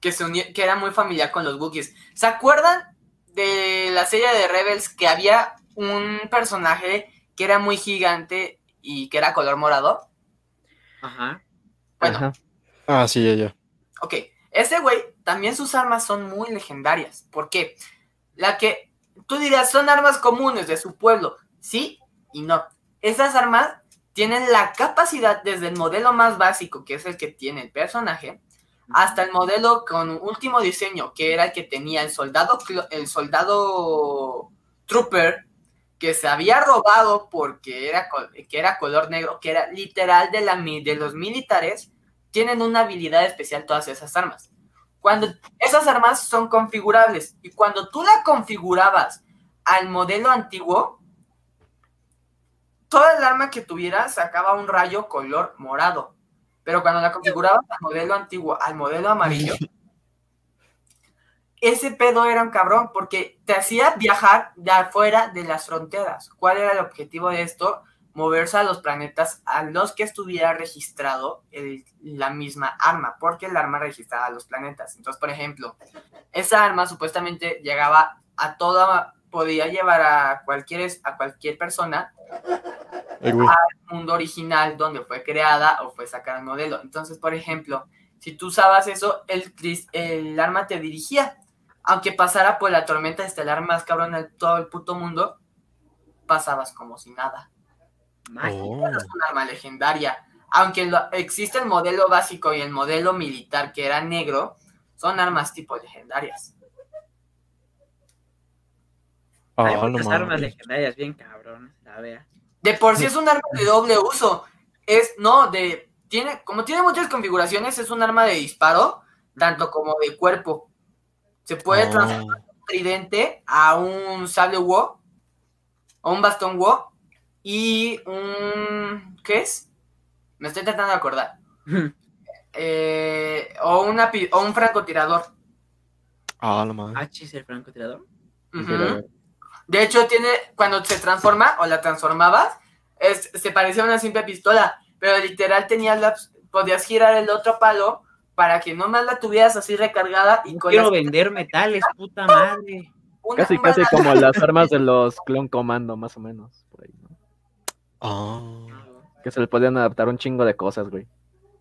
que, se unió- que era muy familiar con los Wookiees. ¿Se acuerdan de la serie de Rebels que había un personaje que era muy gigante y que era color morado? Ajá. Bueno, Ajá. Ah, sí, ya, ya. ok. Ese güey, también sus armas son muy legendarias. ¿Por qué? La que tú dirías son armas comunes de su pueblo. Sí y no. Esas armas tienen la capacidad desde el modelo más básico, que es el que tiene el personaje, hasta el modelo con último diseño, que era el que tenía el soldado, el soldado trooper, que se había robado porque era, que era color negro, que era literal de, la, de los militares, tienen una habilidad especial todas esas armas. Cuando esas armas son configurables y cuando tú la configurabas al modelo antiguo, toda el arma que tuvieras sacaba un rayo color morado. Pero cuando la configurabas al modelo antiguo, al modelo amarillo, ese pedo era un cabrón porque te hacía viajar de afuera de las fronteras. ¿Cuál era el objetivo de esto? Moverse a los planetas a los que estuviera registrado el- la misma arma, porque el arma registraba a los planetas. Entonces, por ejemplo, esa arma supuestamente llegaba a toda, podía llevar a cualquier, a cualquier persona Ay, güey. mundo original donde fue creada o fue sacada el modelo. Entonces, por ejemplo, si tú usabas eso, el, arma te dirigía. Aunque pasara por la tormenta estelar más cabrón de todo el puto mundo, pasabas como si nada. Mágico. Oh. Es un arma legendaria. Aunque lo- existe el modelo básico y el modelo militar que era negro, son armas tipo legendarias. Hay Ah, no muchas armas legendarias bien cabrón, la vea. De por sí es un arma de doble uso. Es, no, de. Tiene, como tiene muchas configuraciones, es un arma de disparo, tanto como de cuerpo. Se puede transformar Oh. un tridente a un sable wo, o un bastón wo, y un. ¿Qué es? Me estoy tratando de acordar. Eh, o, una, o un francotirador. Ah, no mames. H es el francotirador. Pero- De hecho, tiene, cuando se transforma o la transformabas, es, se parecía a una simple pistola, pero literal tenías la, podías girar el otro palo para que nomás la tuvieras así recargada y No con quiero las- vender metales, puta madre. una Casi, casi mala- como las armas de los Clone Commando, más o menos. Por ahí, ¿no? Ah. Que se le podían adaptar un chingo de cosas, güey.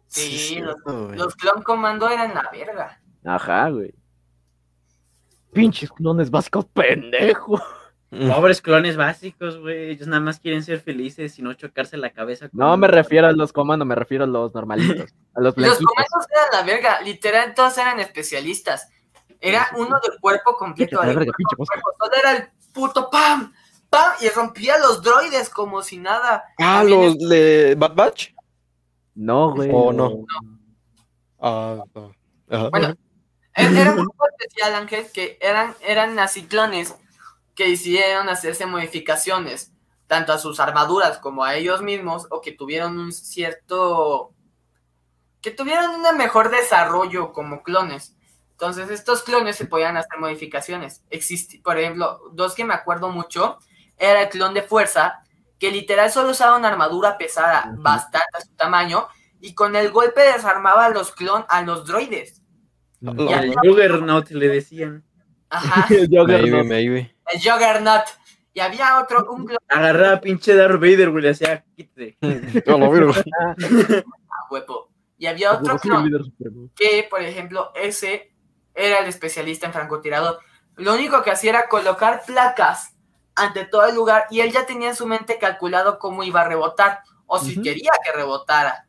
Sí, cierto, güey. Los clon comando eran la verga. Ajá, güey. Pinches clones básicos, pendejo. Mm. Pobres clones básicos, güey. Ellos nada más quieren ser felices y no chocarse la cabeza. con No me refiero a los comandos, me refiero a los normalitos. A los Los comandos eran la verga, literal todos eran especialistas. Era uno de cuerpo completo. Verga, cuerpo pinche a mosca. cuerpo. Solo era el puto pam, pam, y rompía los droides como si nada. Ah, También los de Bad Batch. No, güey. Oh, no. Ah. Bueno, e- Era un grupo especial, Ángel, que eran, eran naciclones que decidieron hacerse modificaciones, tanto a sus armaduras como a ellos mismos, o que tuvieron un cierto. que tuvieron un mejor desarrollo como clones. Entonces, estos clones se podían hacer modificaciones. Existe, por ejemplo, dos que me acuerdo mucho, era el clon de fuerza, que literal solo usaba una armadura pesada bastante a su tamaño, y con el golpe desarmaba a los clon, a los droides. No, ya. Juggernaut le decían. Ajá, maybe, maybe. El Juggernaut. Y había otro, un Agarraba a pinche Darth Vader, güey, le hacía quítate. A la verga. a huevo. Y había otro clon líder supremo. que, por ejemplo, ese era el especialista en francotirador. Lo único que hacía era colocar placas ante todo el lugar y él ya tenía en su mente calculado cómo iba a rebotar o si quería que rebotara.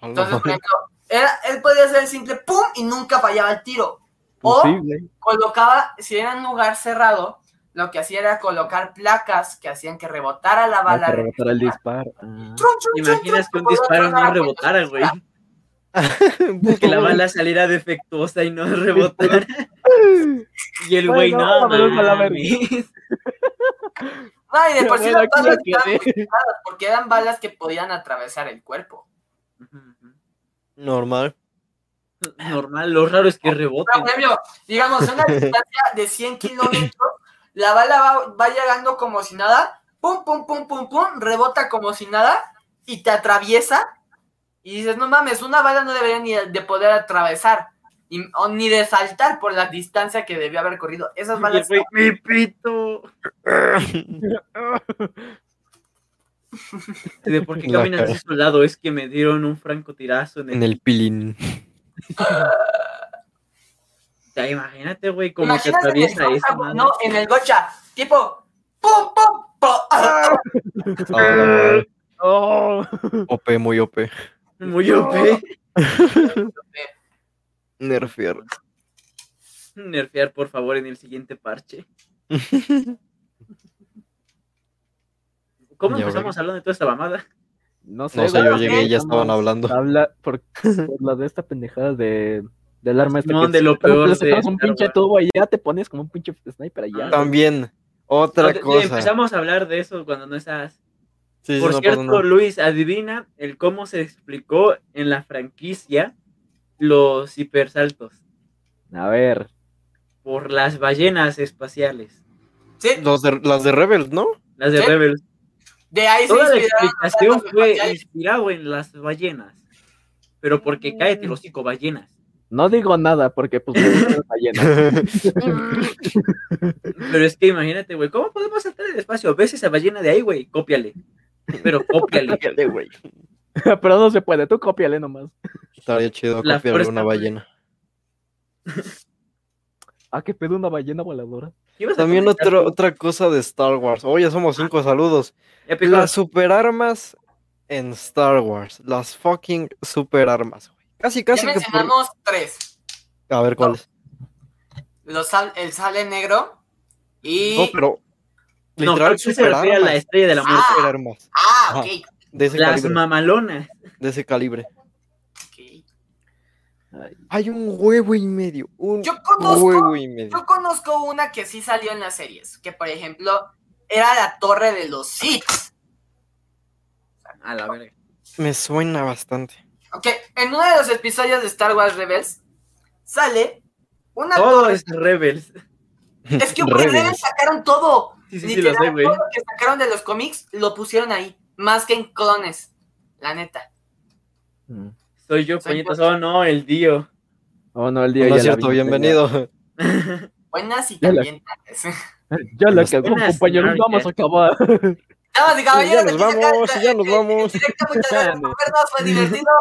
Entonces, por ejemplo, era, él podía hacer el simple pum y nunca fallaba el tiro. O Pues güey. colocaba, si era un lugar cerrado, lo que hacía era colocar placas que hacían que rebotara la bala. que rebotara el disparo. Ah. Trum, trum, ¿Te trum, imaginas que un disparo no rebotara, güey? Que la bala saliera defectuosa y no rebotara. Y el güey, no, la mames. No, y de por sí las balas la estaban porque eran balas que podían atravesar el cuerpo. Normal. Normal, lo raro es que por ejemplo, digamos, a una distancia de 100 kilómetros, la bala va, va llegando como si nada, pum, pum, pum, pum, pum, rebota como si nada y te atraviesa. Y dices, no mames, una bala no debería ni de poder atravesar, y- o ni de saltar por la distancia que debió haber corrido. Esas balas güey, mi pito. ¿De por qué La caminas cara. así soldado? Es que me dieron un francotirazo en el... En el pilín. O sea, imagínate, güey, como que Imagínate el atraviesa gocha, madre. No, en el gocha, tipo, pum, pum, pum. A la madre. Oh. OP, muy OP. Muy OP. Nerfear. Nerfear, por favor, en el siguiente parche. ¿Cómo Ya, empezamos hablando de toda esta mamada? No sé, No sé, yo llegué y ya estaban hablando. Habla por, por la de esta pendejada de del arma esta Simón, que de lo peor le sacas de un pinche tubo y ya te pones como un pinche sniper allá. También, otra cosa. Empezamos a hablar de eso cuando no estás. Sí, sí, Por no cierto. Luis, adivina el cómo se explicó en la franquicia los hipersaltos. A ver. Por las ballenas espaciales. Sí, Los de, las de Rebels, ¿no? Las de Sí. Rebels. de ahí se Toda la explicación los fue espaciales. inspirado en las ballenas. Pero porque cállate los cinco ballenas. No digo nada porque pues me gusta la ballena. Pero es que imagínate, güey, ¿cómo podemos saltar el espacio? ¿Ves esa ballena de ahí, güey? Cópiale. Pero cópiale. Cállate, güey. Pero no se puede, tú cópiale nomás. Estaría chido La copiar fuerza, una ballena. Ah, que pedo una ballena voladora. ¿Ibas a También otra, otra cosa de Star Wars. Oye, somos cinco saludos. Ya, pues, Las superarmas en Star Wars. Las fucking superarmas. güey. Casi, Ya casi que por... mencionamos tres. A ver, ¿cuáles? Los sal- el sale negro y... No, pero... No, Literal, creo que se refiere a la estrella de la muerte. Ah. Superarmas. Ah, ok. De ese Las calibre. mamalonas. De ese calibre. ok. Ay, Hay un huevo y medio. Un Yo conozco- huevo y medio. Yo conozco una que sí salió en las series, que por ejemplo era la torre de los Sith. A la verga. Me suena bastante. Ok, en uno de los episodios de Star Wars Rebels sale una Todo torre. es Rebels. Es que Rebels. Sacaron todo. Sí, sí, sí, lo Literal, sé, güey. todo lo que sacaron de los cómics lo pusieron ahí, más que en clones. La neta. mm. Soy yo, puñetas. Oh, no, el Dio. Oh, no, el día No ya es cierto, vi, bienvenido. Buenas y Ya la- también. Ya la cagó, señor. vamos a acabar. Damas y caballeros, Ya nos vamos, ya nos vamos. Directo, muchas gracias por vernos, fue divertido.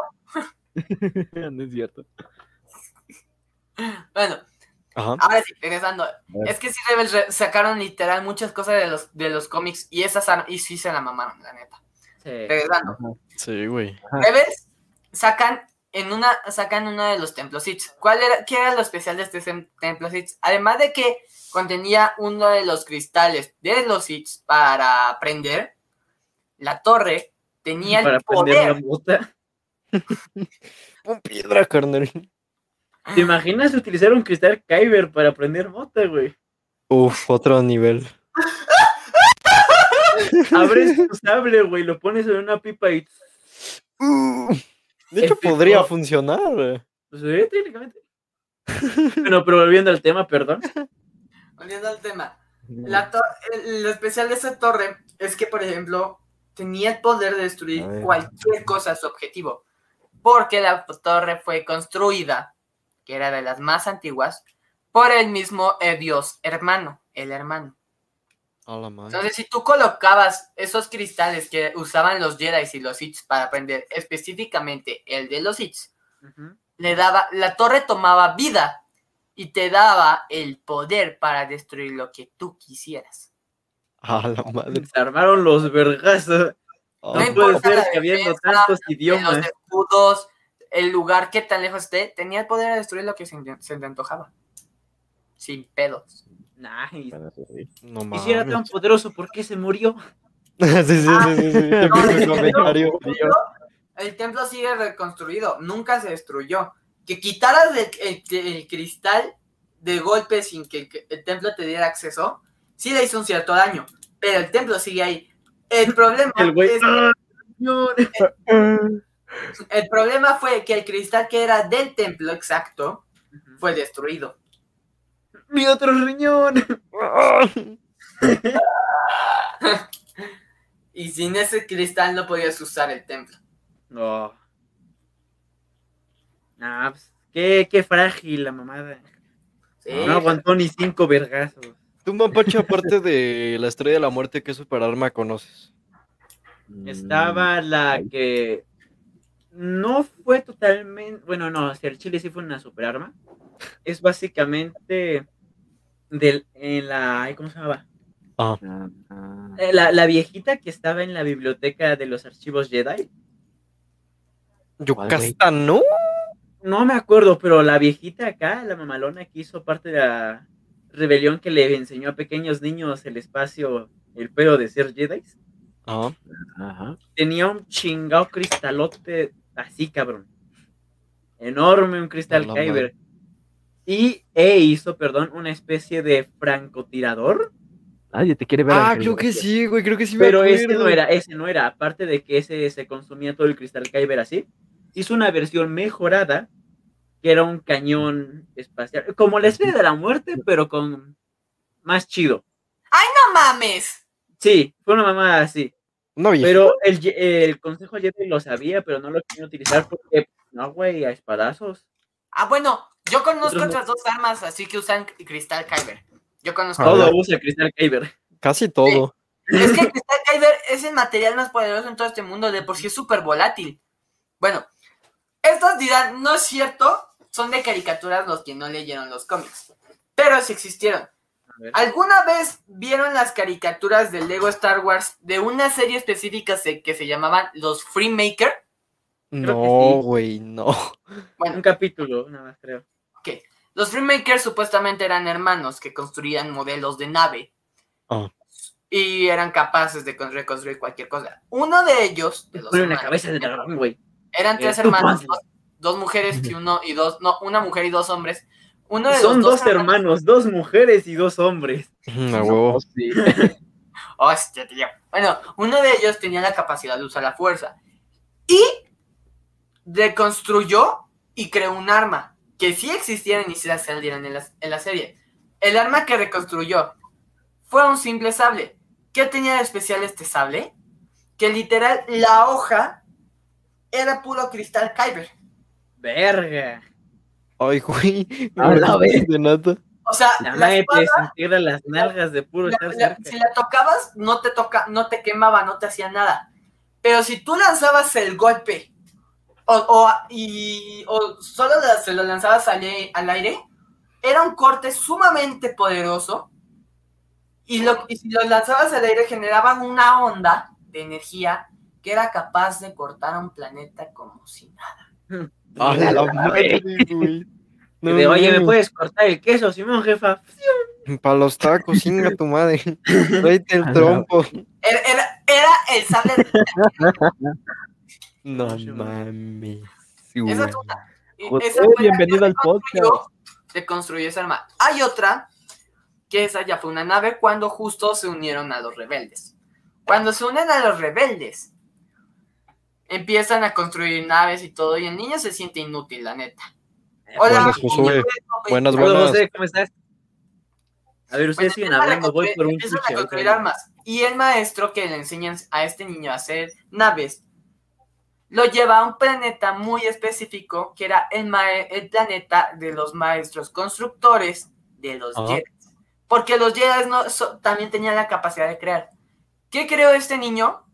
no es cierto. Bueno, Ajá. ahora sí, regresando. Es que sí, Rebels re- sacaron literal muchas cosas de los, de los cómics y esas y sí se la mamaron, la neta. Sí. Regresando. Sí, güey. Rebels sacan en una, sacan uno de los templos Sith. ¿Cuál era, qué era lo especial de este sem- templo Sith? Además de que contenía uno de los cristales de los Sith para prender, la torre tenía el Para prender la poder. mota. Pon piedra, carnal. ¿Te imaginas utilizar un cristal Kyber para prender mota, güey? Uf, otro nivel. Abres tu sable, güey, lo pones en una pipa y... Uh, de hecho, podría funcionar. Pues sí, técnicamente. Bueno, pero volviendo al tema, perdón. Volviendo al tema. La lo especial de esa torre es que, por ejemplo, tenía el poder de destruir cualquier cosa a su objetivo. Porque la torre fue construida, que era de las más antiguas, por el mismo eh, dios hermano, el hermano. A la madre. Entonces, si tú colocabas esos cristales que usaban los Jedi y los Sith para prender específicamente el de los Sith, le daba, la torre tomaba vida y te daba el poder para destruir lo que tú quisieras. A la madre. Se armaron los vergazos. Ah, No No puede importa ser que habiendo tantos idiomas. los escudos, el lugar que tan lejos esté, tenía el poder de destruir lo que se, se le antojaba. Sin pedos. Nice. No Y mames. si era tan poderoso, ¿por qué se murió? sí, sí, sí, sí, sí. Te No, puse el, un comentario. templo, el templo sigue reconstruido, nunca se destruyó. Que quitaras el, el- el cristal de golpe sin que el, el templo te diera acceso, sí le hizo un cierto daño, pero el templo sigue ahí. El problema, El güey. es- ¡Ah, el problema fue que el cristal que era del templo exacto fue destruido. Mi otro riñón. Y sin ese cristal no podías usar el templo. No. Nah, pues, qué, qué frágil la mamada. Sí, No aguantó ni cinco vergazos. Tú, Mapache, aparte de la estrella de la muerte, ¿qué superarma conoces? Estaba la que no fue totalmente. Bueno, no, si el chile sí fue una superarma. Es básicamente del, en la. ¿Cómo se llamaba? Ah, Ah, ah. Eh, La, la viejita que estaba en la biblioteca de los archivos Jedi. Yocasta, ¿no? No me acuerdo, pero la viejita acá, la mamalona que hizo parte de la rebelión que le enseñó a pequeños niños el espacio, el pedo de ser Jedi, Ah, Ajá. tenía un chingado cristalote así, cabrón. Enorme, un cristal Kyber. Y e hizo, perdón, una especie de francotirador. Nadie te quiere ver. ah creo que sí, güey, creo que sí me Pero ese no era, ese no era. Aparte de que ese se consumía todo el cristal Kyber así, hizo una versión mejorada que era un cañón espacial, como la estrella de la muerte, pero con más chido. ¡No mames! Sí, fue una mamada así. No. Pero el, el Consejo Jedi lo sabía, pero no lo quería utilizar porque, no, güey, a espadazos. Ah, bueno, yo conozco Otros no. otras dos armas así que usan cristal Kyber. Yo conozco. Todo usa cristal Kyber. Casi todo. Es que el cristal Kyber es el material más poderoso en todo este mundo, de por sí es súper volátil. Bueno, estos dirán, no es cierto, son de caricaturas los que no leyeron los cómics. Pero sí existieron. ¿Alguna vez vieron las caricaturas del Lego Star Wars de una serie específica que se llamaban los Freemaker? No, sí. güey, no. Bueno, Un capítulo, nada más creo. Los Freemakers supuestamente eran hermanos que construían modelos de nave. Ah. Y eran capaces de con- reconstruir cualquier cosa. Uno de ellos, de los una cabeza de dragón, güey. Eran tres hermanos, dos, dos mujeres y uno y dos, no, una mujer y dos hombres. Uno de Son los dos hermanos, dos mujeres y dos hombres. Huevo. Oh, sí. Hostia, tío. Bueno, uno de ellos tenía la capacidad de usar la fuerza. Y reconstruyó y creó un arma que sí existieron y sí las salieron en la, en la serie. El arma que reconstruyó fue un simple sable. ¿Qué tenía de especial este sable? Que literal la hoja era puro cristal Kyber. Verga. Ay, güey. A la vez. O sea, La espada, te las nalgas de puro la- estar la- si la tocabas, no te toca, no te quemaba, no te hacía nada. Pero si tú lanzabas el golpe o, o- y, o solo la- se lo lanzabas al, ai- al aire, era un corte sumamente poderoso. Y, lo, y si lo lanzabas al aire, generaban una onda de energía que era capaz de cortar a un planeta como si nada. A la madre, de, oye, ¿me puedes cortar el queso, Simón, jefa? Para los tacos, chinga tu madre. Tráete el A la- trompo. Era, era, era el sable de No Sí, mames. Esa güey. es una. Esa bienvenido al podcast. Se construyó esa arma. Hay otra, que esa ya fue una nave cuando justo se unieron a los rebeldes. Cuando se unen a los rebeldes, empiezan a construir naves y todo, y el niño se siente inútil, la neta. Hola, Buenas, Josué. niño, Buenas, buenas. José, ¿cómo estás? A ver, ustedes Pues siguen hablando, voy por un empiezan a construir armas. Y el maestro que le enseña a este niño a hacer naves lo lleva a un planeta muy específico que era el, planeta de los maestros constructores de los Ajá. Jedi. Porque los Jedi no, so- también tenían la capacidad de crear. ¿Qué creó este niño?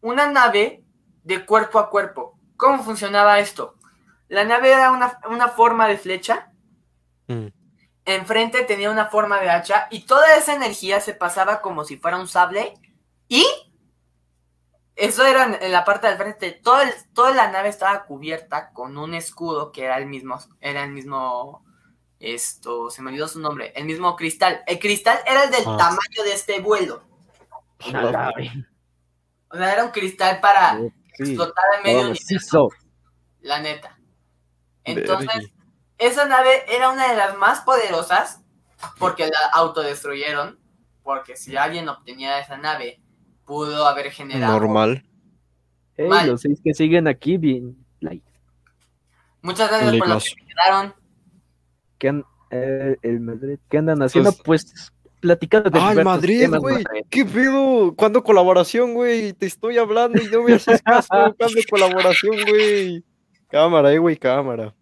Una nave de cuerpo a cuerpo. ¿Cómo funcionaba esto? La nave era una, una forma de flecha Mm. enfrente tenía una forma de hacha y toda esa energía se pasaba como si fuera un sable y eso era en- la parte del frente. Todo el- toda la nave estaba cubierta con un escudo que era el mismo, era el mismo, esto, se me olvidó su nombre, el mismo cristal. El cristal era el del Ah. tamaño de este vuelo. O sea, era un cristal para Sí, explotar en medio universo, la neta. Entonces, esa nave era una de las más poderosas porque la autodestruyeron. Porque si alguien obtenía esa nave, pudo haber generado Normal. Ey, Mal. los seis que siguen aquí, bien. like. muchas gracias por lo que me quedaron. ¿Qué, eh, el Madrid, ¿Qué andan haciendo? Pues- Pues, platicando de Ah, el diversos Madrid, güey. ¿Qué pedo? ¿Cuándo colaboración, güey? Te estoy hablando y no me haces caso. ¿Cuándo colaboración, güey? Cámara, eh, güey, cámara.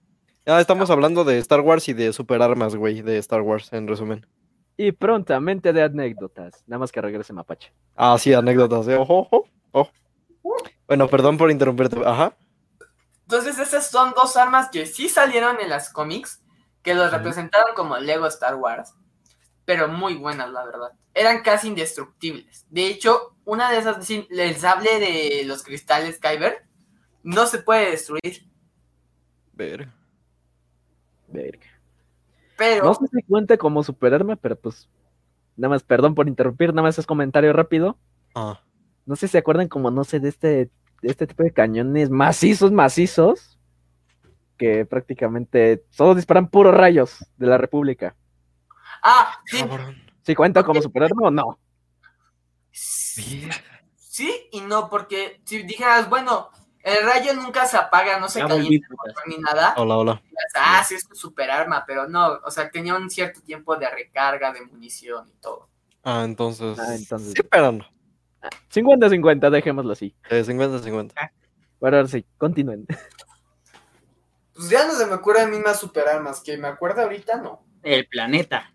Ah, estamos hablando de Star Wars y de superarmas, güey, de Star Wars, en resumen. Y prontamente de anécdotas. Nada más que regrese Mapache. Ah, sí, anécdotas, eh. Ojo, ojo, ojo. Bueno, perdón por interrumpirte. Ajá. Entonces, esas son dos armas que sí salieron en las cómics, que los representaron como Lego Star Wars, pero muy buenas, la verdad. Eran casi indestructibles. De hecho, una de esas, el sable de los cristales Kyber, no se puede destruir, Ver. Verga. pero No sé si cuenta como superarma, pero pues. Nada más, perdón por interrumpir, nada más es comentario rápido. Ah. No sé si se acuerdan como, no sé, de este, de este tipo de cañones macizos, macizos, que prácticamente solo disparan puros rayos de la República. Ah, sí. ¿Sí cuenta como superarma o no? sí y no, porque si dijeras, bueno, el rayo nunca se apaga, no se Ya volví, calienta ni nada, Hola, hola. ah, sí, es un super arma, pero no, o sea, tenía un cierto tiempo de recarga, de munición y todo. Ah, entonces. Ah, entonces- Sí, pero no. 50-50, dejémoslo así. Eh, 50-50. Bueno, ahora sí, continúen. Pues ya no se me ocurren mismas superarmas, que me acuerdo ahorita no. El planeta.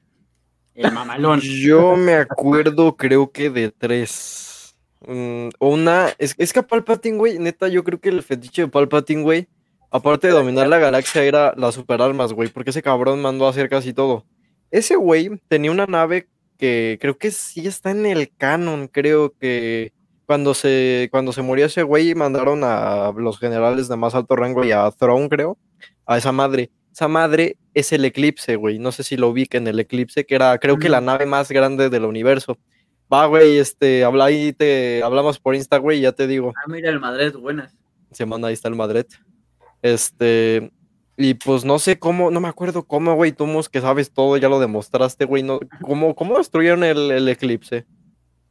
El mamalón. Yo me acuerdo, creo que de tres. Mm, una. Es, es que a Palpatine, güey, neta, yo creo que el fetiche de Palpatine, güey, aparte de dominar la galaxia, era las superarmas, güey, porque ese cabrón mandó a hacer casi todo. Ese güey tenía una nave que creo que sí está en el canon, creo que cuando se, cuando se murió ese güey, mandaron a los generales de más alto rango y a Throne, creo, a esa madre. Esa madre es el Eclipse, güey. No sé si lo ubiquen, el Eclipse, que era, creo que la nave más grande del universo. Va, güey, este, habla ahí, te hablamos por Insta, güey, ya te digo. Ah, mira, el Madrid, buenas. Se manda, ahí está el Madrid. Este, y pues no sé cómo, no me acuerdo cómo, güey, tú Mos, que sabes todo, ya lo demostraste, güey, no, ¿cómo, cómo destruyeron el, el eclipse?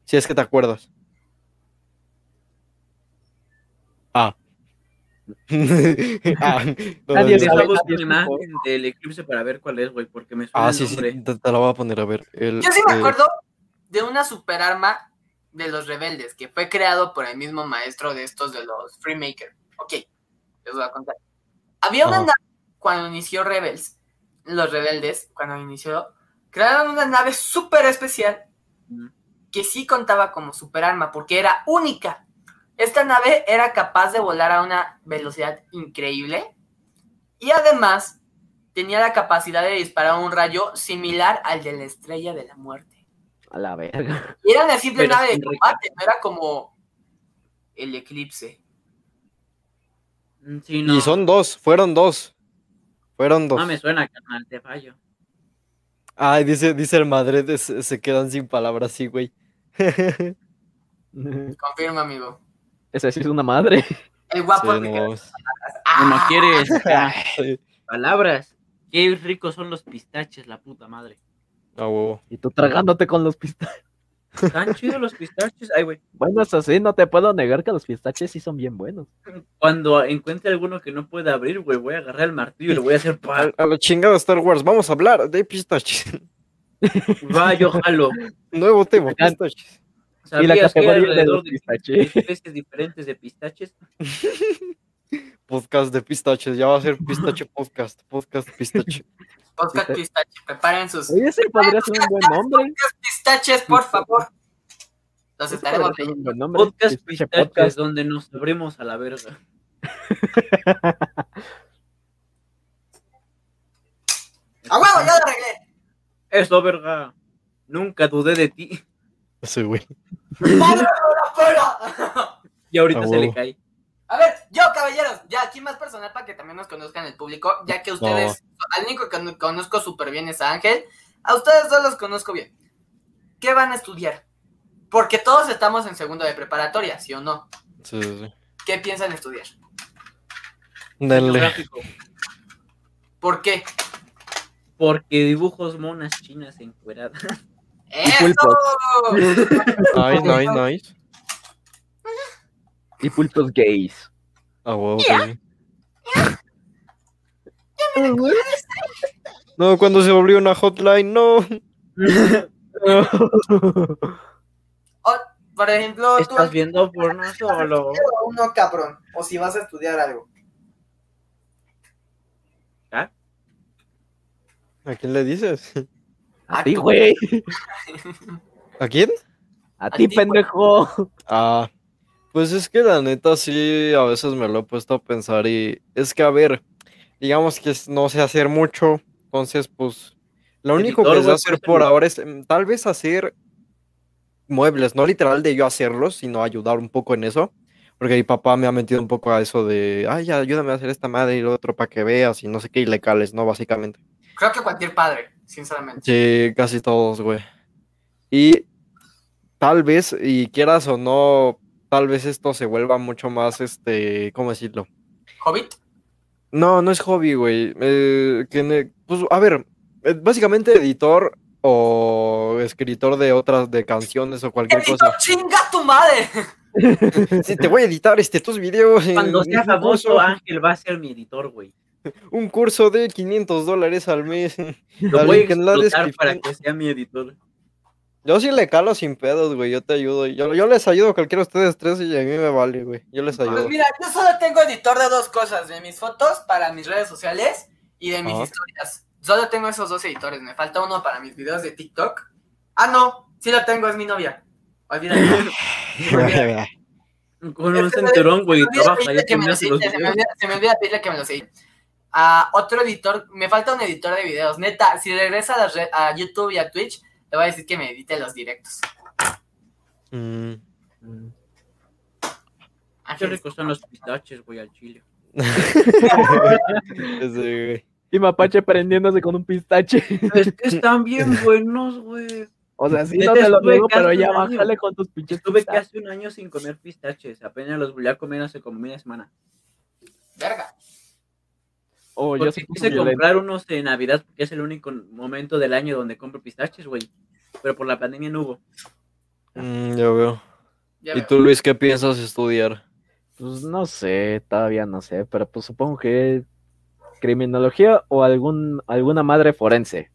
Si es que te acuerdas. Ah. ah, Nadie una imagen del eclipse para ver cuál es, güey, porque me suena Ah, el sí, sí, te, te la voy a poner a ver. El, Yo sí me eh, acuerdo de una superarma de los rebeldes, que fue creado por el mismo maestro de estos de los Freemaker. Ok, les voy a contar. Había una Ajá. nave cuando inició Rebels, los rebeldes, cuando inició, crearon una nave súper especial que sí contaba como superarma porque era única. Esta nave era capaz de volar a una velocidad increíble y además tenía la capacidad de disparar un rayo similar al de la estrella de la muerte. A la verga. Y era una simple Pero nave de combate, no era como el eclipse. Mm, Sí, no. Y son dos, fueron dos. Fueron dos. No me suena, carnal, te fallo. Ay, dice, dice el Madrid, se, se quedan sin palabras, sí, güey. Confirma, amigo. Esa sí es una madre. El guapo Sí, que no queda- mames. ¿Cómo quieres? Palabras. Qué ricos son los pistaches, la puta madre. Huevo. Y tú tragándote con los pistaches. Están chidos los pistaches. Ay, güey. Bueno, eso sí, no te puedo negar que los pistaches sí son bien buenos. Cuando encuentre alguno que no pueda abrir, güey, voy a agarrar el martillo y lo voy a hacer A, pa. a la chingada Star Wars, vamos a hablar de pistaches. Va, yo jalo. Nuevo tema, pistaches. Y la ¿Sabías que hay categoría de alrededor los de pistaches. especies diferentes de pistaches? Podcast de pistaches, ya va a ser pistache podcast, podcast pistache. Podcast pistache. Preparen sus Oye, ese podría ser un buen nombre. pistaches, por favor. Los estaremos leyendo. Podcast Pistache pistaches, Podcast. donde nos abrimos a la verga. ¡A huevo! Ya lo arreglé. Eso, verga. Nunca dudé de ti. Ese güey. ¡Madre fuera! Y ahorita se le cae. A ver, yo, caballeros, ya aquí más personal para que también nos conozcan el público, ya que ustedes, al único que no- conozco súper bien es a Ángel, a ustedes dos los conozco bien. ¿Qué van a estudiar? Porque todos estamos en segundo de preparatoria, ¿sí o no? Sí, sí, sí. ¿Qué piensan estudiar? Gráfico. ¿Por qué? Porque dibujos monas chinas encueradas. ¡Eso! Nice, nice, nice. Y pulpos gays. A huevo, que sí. No, cuando se volvió una hotline, no. O, por ejemplo, tú ¿Estás viendo porno solo? uno cabrón, o si vas a estudiar algo. ¿A quién le dices? A ti, güey. ¿A quién? A A ti, pendejo. Ah, pues es que la neta sí, a veces me lo he puesto a pensar y es que, a ver, digamos que no sé hacer mucho, entonces pues lo único Editor, que sé hacer por ahora es em, tal vez hacer muebles, no literal de yo hacerlos, sino ayudar un poco en eso, porque mi papá me ha metido un poco a eso de, ay, ayúdame a hacer esta madre y lo otro para que veas y no sé qué, y le cales, ¿no? Básicamente. Creo que cualquier padre, sinceramente. Sí, casi todos, güey. Y tal vez, y quieras o no, tal vez esto se vuelva mucho más, este, ¿cómo decirlo? ¿Hobbit? No, no es hobby, güey. Eh, que pues, a ver, eh, básicamente editor o escritor de otras, de canciones o cualquier ¡Editor, cosa. chinga tu madre! Sí, te voy a editar este, tus videos. Cuando sea un famoso, Ángel va a ser mi editor, güey. Un curso de 500 dólares al mes. Lo voy a explotar para que sea mi editor. Yo sí le calo sin pedos, güey. Yo te ayudo. Yo, yo les ayudo a cualquiera de ustedes tres y a mí me vale, güey. Yo les ayudo. Pues mira, yo solo tengo editor de dos cosas, de mis fotos para mis redes sociales y de mis Ajá. historias. Solo tengo esos dos editores, me falta uno para mis videos de TikTok. Ah, no, sí lo tengo, es mi novia. Es un cinturón, güey, trabaja, ya se me olvida pedirle que me los edite. A otro editor, me falta un editor de videos. Neta, si regresa a, las re- a YouTube y a Twitch, le voy a decir que me edite los directos. Mm. Qué Ángel, ricos son los pistaches, güey, al chile. Güey. Y Mapache prendiéndose con un pistache. Es que están bien buenos, güey. O sea, sí, no te lo digo, pero ya año. bájale con tus pinches Estuve pistaches. casi un año sin comer pistaches. Apenas los volví a comer hace como media semana. verga. Oh, yo sí quise comprar unos de Navidad porque es el único momento del año donde compro pistaches, güey. Pero por la pandemia no hubo. Mm, ya veo. Ya ¿Y veo. tú, Luis, qué piensas estudiar? Pues no sé, todavía no sé, pero pues supongo que criminología o algún alguna madre forense.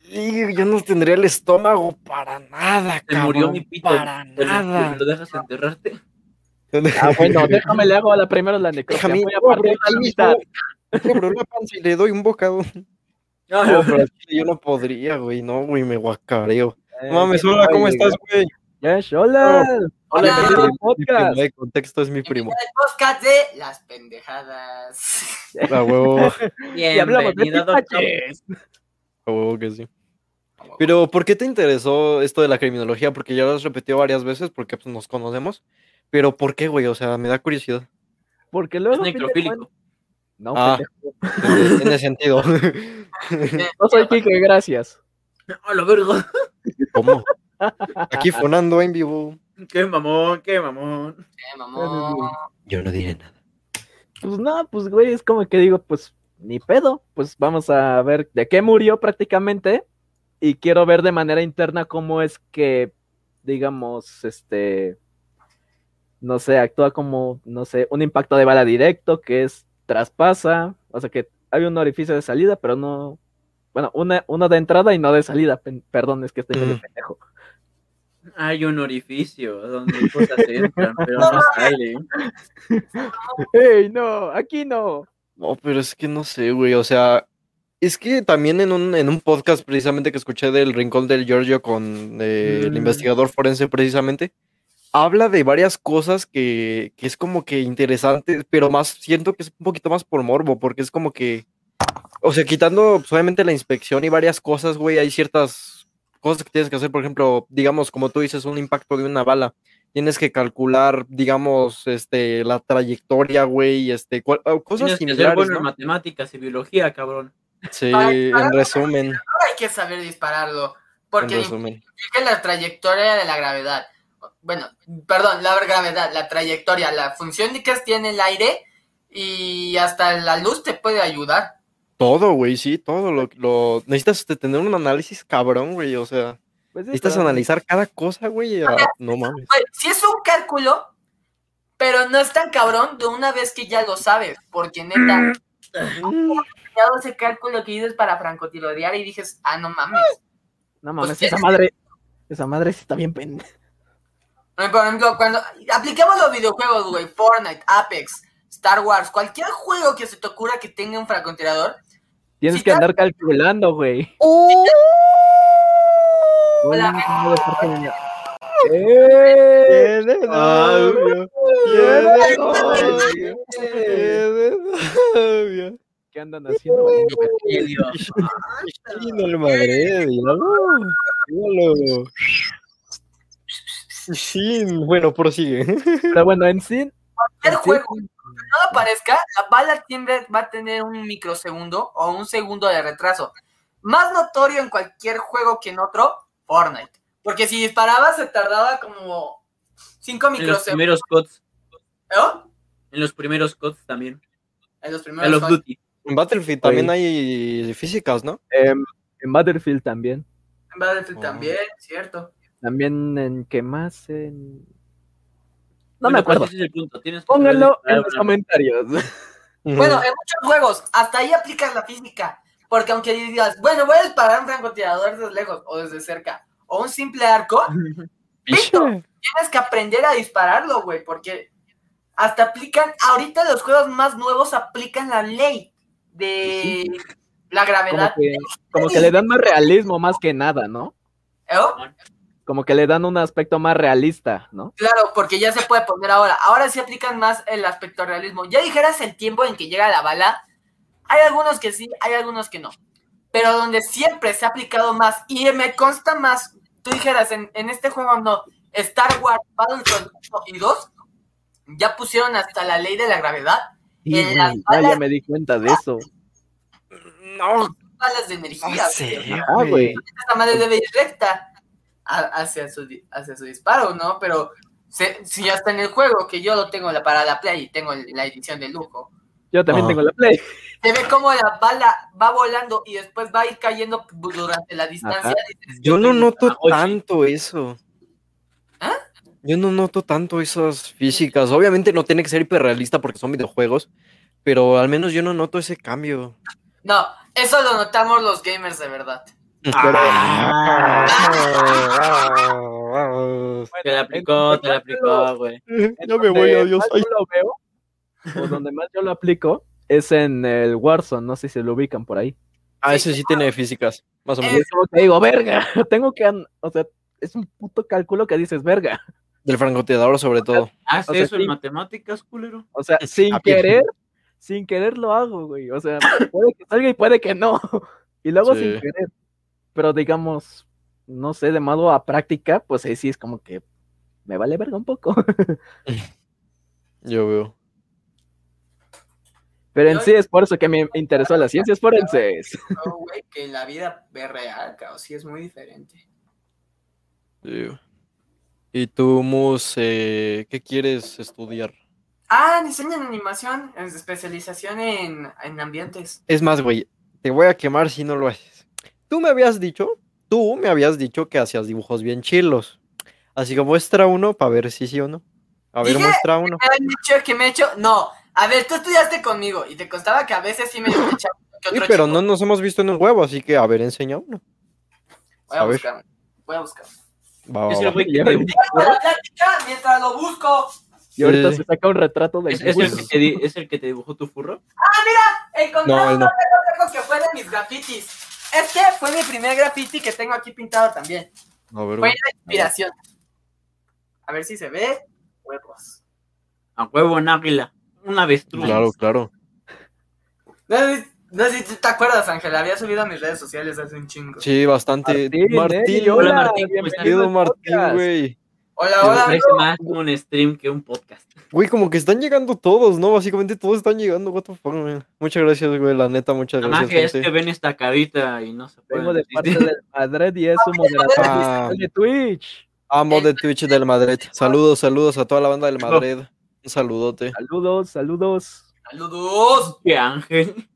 Y yo no tendría el estómago para nada, Se murió mi pito. Para ¿Te nada. te lo dejas enterrarte? Ah, bueno, déjame le hago a la primera la necropsia. Déjame, Voy a partir la mitad. la panza y le doy un bocado. No, No, pero es que yo no podría, güey. No, güey, me guacareo. No mames, Eh, hola, ¿cómo estás, güey? Yes, hola. Hola. Bienvenido al Mi podcast. primo de contexto es mi primo. Al podcast de Las Pendejadas. A huevo, Y hablamos de Bienvenido, doctor. a huevo que sí. Pero, ¿por qué te interesó esto de la criminología? Porque ya lo has repetido varias veces, porque pues, nos conocemos. Pero, ¿por qué, güey? O sea, me da curiosidad. Porque Es luego. de necrofílico. No, Ah. Tiene sentido. no soy Kike, gracias. ¡Hola, verga! ¿Cómo? Aquí fonando en vivo. ¡Qué mamón, qué mamón! Eh, mamón. Yo no diré nada. Pues no, pues güey, es como que digo, pues ni pedo, pues vamos a ver de qué murió prácticamente y quiero ver de manera interna cómo es que, digamos, este, no sé, actúa como, no sé, un impacto de bala directo que es traspasa, o sea que hay un orificio de salida, pero no, bueno, una, uno de entrada y no de salida, pen- perdón, es que estoy medio Mm. pendejo. Hay un orificio donde cosas entran, pero no salen. ¡Ey, no! Aquí no. No, pero es que no sé, güey. O sea, es que también en un, en un podcast precisamente que escuché del Rincón del Giorgio con eh, el Mm. investigador forense precisamente, habla de varias cosas que, que es como que interesante, pero más siento que es un poquito más por morbo, porque es como que, o sea, quitando pues, obviamente la inspección y varias cosas, güey, hay ciertas cosas que tienes que hacer, por ejemplo, digamos, como tú dices, un impacto de una bala. Tienes que calcular, digamos, este, la trayectoria, güey, este, cual- cosas Tienes que ser bueno ¿no? en matemáticas y biología, cabrón. Sí, Ay, en resumen, Ahora hay que saber dispararlo. Porque la trayectoria de la gravedad. Bueno, perdón, la gravedad, la trayectoria, la función de que tiene el aire y hasta la luz te puede ayudar. Todo, güey, sí, todo lo, lo... Necesitas este, tener un análisis cabrón, güey, o sea, Pues necesitas analizar cada cosa, güey, a- no mames. Güey, sí es un cálculo, pero no es tan cabrón de una vez que ya lo sabes, porque neta, ya ese cálculo que dices para francotirodear y dices, ah, no mames. No mames, Pues, esa es- madre, esa madre sí está bien pendeja. Por ejemplo, cuando apliquemos los videojuegos, güey, Fortnite, Apex, Star Wars, cualquier juego que se te ocurra que tenga un francotirador, Tienes que andar calculando, güey. Hola. Venir. ¡Eh! Novio, novio. ¿Qué andan haciendo? ¡Qué el madre. Sí, bueno, prosigue. Pero bueno, en sí, sí, juego no lo parezca, la bala siempre va a tener un microsegundo o un segundo de retraso. Más notorio en cualquier juego que en otro, Fortnite. Porque si disparaba se tardaba como 5 En los microsegundos. primeros CODs. ¿Oh? En los primeros CODs también. En los Call primeros of juegos. Duty. En Battlefield también hay físicas, ¿no? em, en Battlefield también. En Battlefield Oh. también, cierto. También en qué más en... No Bueno, me acuerdo. pues ese es el punto. Tienes Pónganlo en los comentarios. Bueno, en muchos juegos, hasta ahí aplicas la física. Porque aunque digas, bueno, voy a disparar un francotirador desde lejos o desde cerca, o un simple arco, Piche. tienes que aprender a dispararlo, güey, porque hasta aplican, ahorita los juegos más nuevos aplican la ley de la Como gravedad. que, como que le dan más realismo más que nada, ¿no? ¿Eh? Como que le dan un aspecto más realista, ¿no? Claro, porque ya se puede poner ahora. Ahora sí aplican más el aspecto realismo. Ya dijeras el tiempo en que llega la bala. Hay algunos que sí, hay algunos que no. Pero donde siempre se ha aplicado más, y me consta más, tú dijeras, en, en este juego no, Star Wars Battlefront 1 y 2, ya pusieron hasta la ley de la gravedad, Sí, En las güey, ya, ya balas- me di cuenta de eso. No, balas de energía. sé, güey. Ah, güey. Esta madre debe ir recta a- hacia su, hacia su disparo, ¿no? Pero se- si hasta en el juego, que yo lo tengo la, para la Play y tengo la edición de lujo, Yo también tengo la Play. se ve como la bala va volando y después va a ir cayendo durante la distancia. Dices, Yo no noto tanto eso. ¿Ah? Yo no noto tanto esas físicas. Obviamente no tiene que ser hiperrealista porque son videojuegos, pero al menos yo no noto ese cambio. No, eso lo notamos los gamers de verdad. Ah. Te la aplicó, te la aplicó, güey. Ya me voy, adiós. yo lo veo, o donde más yo lo aplico, es en el Warzone. No sé si lo ubican por ahí. Ah, ese sí tiene físicas, más o Y menos. es como que digo, verga, tengo que, o sea, es un puto cálculo que dices, verga. Del francotirador sobre todo. Haz O sea, eso sí. en matemáticas, culero. O sea, sin querer, sin querer lo hago, güey. O sea, puede que salga y puede que no. Y luego sin Sí. querer. Pero digamos, no sé, de modo a práctica, pues ahí sí es como que me vale verga un poco. Yo veo. Pero en Yo- sí es por eso que me interesó las ciencias forenses. No, güey, que la vida es real, cabrón, sí es muy diferente. ¿Y tú, Mus, eh, qué quieres estudiar? Ah, diseño en animación, es especialización en, en ambientes. Es más, güey, te voy a quemar si no lo haces. Tú me habías dicho, tú me habías dicho que hacías dibujos bien chilos. Así que muestra uno para ver si sí o no. A ver, Dije- muestra uno. ¿Me han dicho que me he hecho? No. A ver, tú estudiaste conmigo y te constaba que a veces sí me he que Sí, pero chico. no nos hemos visto en un huevo, así que a ver, enseña uno. Voy a a ver. buscar. Voy a buscar. Va, dibujó. Dejo la plática mientras lo busco. Y ahorita Sí. se saca un retrato de ¿Es, es el que te di- ¿Es el que te dibujó tu furro? Encontré No, él no. que fue de mis grafitis. Este fue mi primer graffiti que tengo aquí pintado también. A ver, Fue la inspiración. A ver si se ve. Huevos. A huevo en águila. Un avestruz. Claro, claro. No sé, si- no sé si tú te acuerdas, Ángel. Había subido a mis redes sociales hace un chingo. Sí, bastante. Martín, Martín, eh, hola, hola, Martín, Martín, güey. Hola, Me hola. parece más como un stream que un podcast. Güey, como que están llegando todos, ¿no? Básicamente todos están llegando. What the fuck, man. Muchas gracias, güey. La neta, muchas gracias. que es que ven esta carita y no se puede. Vengo de parte del Madrid y es un moderador Ah. de Twitch. Amo de Twitch del Madrid. Saludos, saludos a toda la banda del Madrid. Un saludote. Saludos, saludos. Saludos. ¡Qué ángel!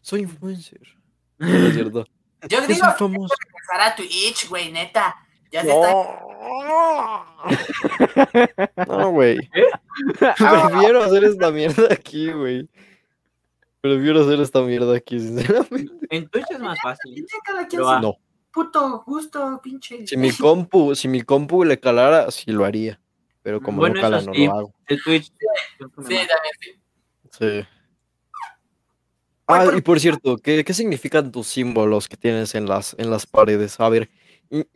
Soy influencer. No es cierto. Yo digo que a Twitch, güey, neta. Ya se está. No, güey. Prefiero hacer esta mierda aquí, güey. Prefiero hacer esta mierda aquí, sinceramente. En Twitch es más fácil. Pero, No. puto gusto, pinche. Si mi compu, si mi compu le calara, sí lo haría. Pero como Bueno, no cala, no sí. lo hago. El Twitch. Sí, también sí. Sí. Ah, y por cierto, ¿qué, qué significan tus símbolos que tienes en las, en las paredes? A ver,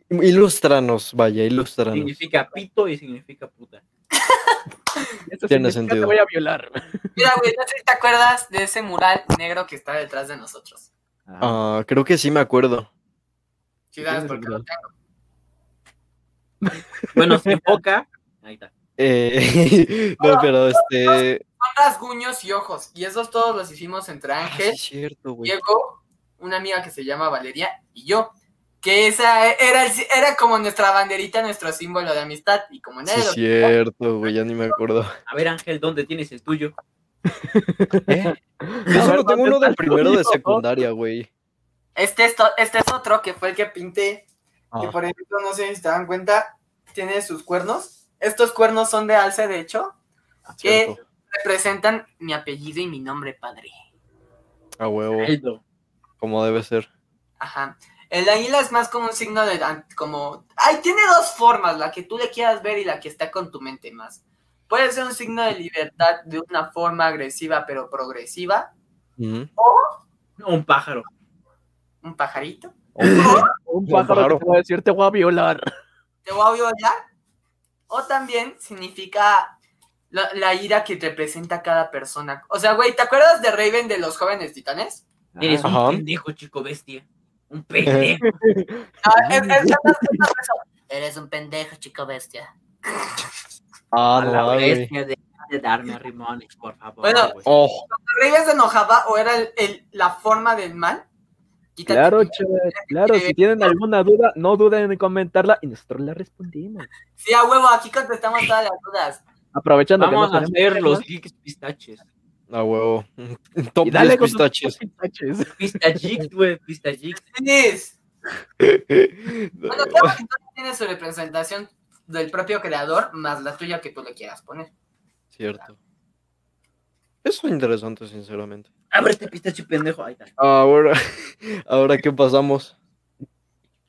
ilústranos, vaya, ilústranos. Significa pito y significa puta. Eso Tiene sentido. Te voy a violar. Mira, güey, no sé si te acuerdas de ese mural negro que está detrás de nosotros. Ah, creo que sí me acuerdo. Sí, sabes Tienes por qué el lo tengo. Bueno, se enfoca. Ahí está. Eh, no, pero este. Son rasguños y ojos. Y esos todos los hicimos entre Ah, sí Ángel, es cierto, güey. Diego, una amiga que se llama Valeria y yo. Que esa era, el- era como nuestra banderita, nuestro símbolo de amistad. Y como Sí nadie es lo cierto, güey, ya ni me acuerdo. A ver, Ángel, ¿dónde tienes el tuyo? ¿Eh? Yo solo ver, tengo ¿dónde uno está de el primero de secundaria, güey. Este es, este es otro que fue el que pinté. Que Ah, por ejemplo, no sé si se dan cuenta, tiene sus cuernos. Estos cuernos son de alce, de hecho. cierto. Representan mi apellido y mi nombre, padre. A huevo, como debe ser. Ajá. El águila es más como un signo de como. Ay, tiene dos formas, la que tú le quieras ver y la que está con tu mente más. Puede ser un signo de libertad de una forma agresiva pero progresiva. Ujú. Un pájaro. Un pajarito. Un pájaro pájaro. que te va a decir te voy a violar. Te voy a violar. O también significa la, la ira que representa cada persona. O sea, güey, ¿te acuerdas de Raven de los jóvenes titanes? Eres un pendejo, chico bestia. Un pendejo. Ah, es- es- es- es eso. Eres un pendejo, chico bestia. Ah, A no, la bestia de, de darme rimones, por favor. Bueno. Oh, se enojaba o era el- el- la forma del mal. Quítate Claro, chavales, claro, si tienen alguna duda, no duden en comentarla y nosotros la respondimos. Sí, a huevo, aquí contestamos todas las dudas. Aprovechando que Vamos no a hacer los geeks pistaches. A huevo. Top y dale 10 con tus pistaches. pistaches. Pistachics, güey, pistachics. Liz. Bueno, claro que tiene su representación del propio creador, más la tuya que tú le quieras poner. Cierto. Eso es interesante, sinceramente. Ábrete, pistache pendejo. Ahí está. Ahora, ahora ¿qué pasamos?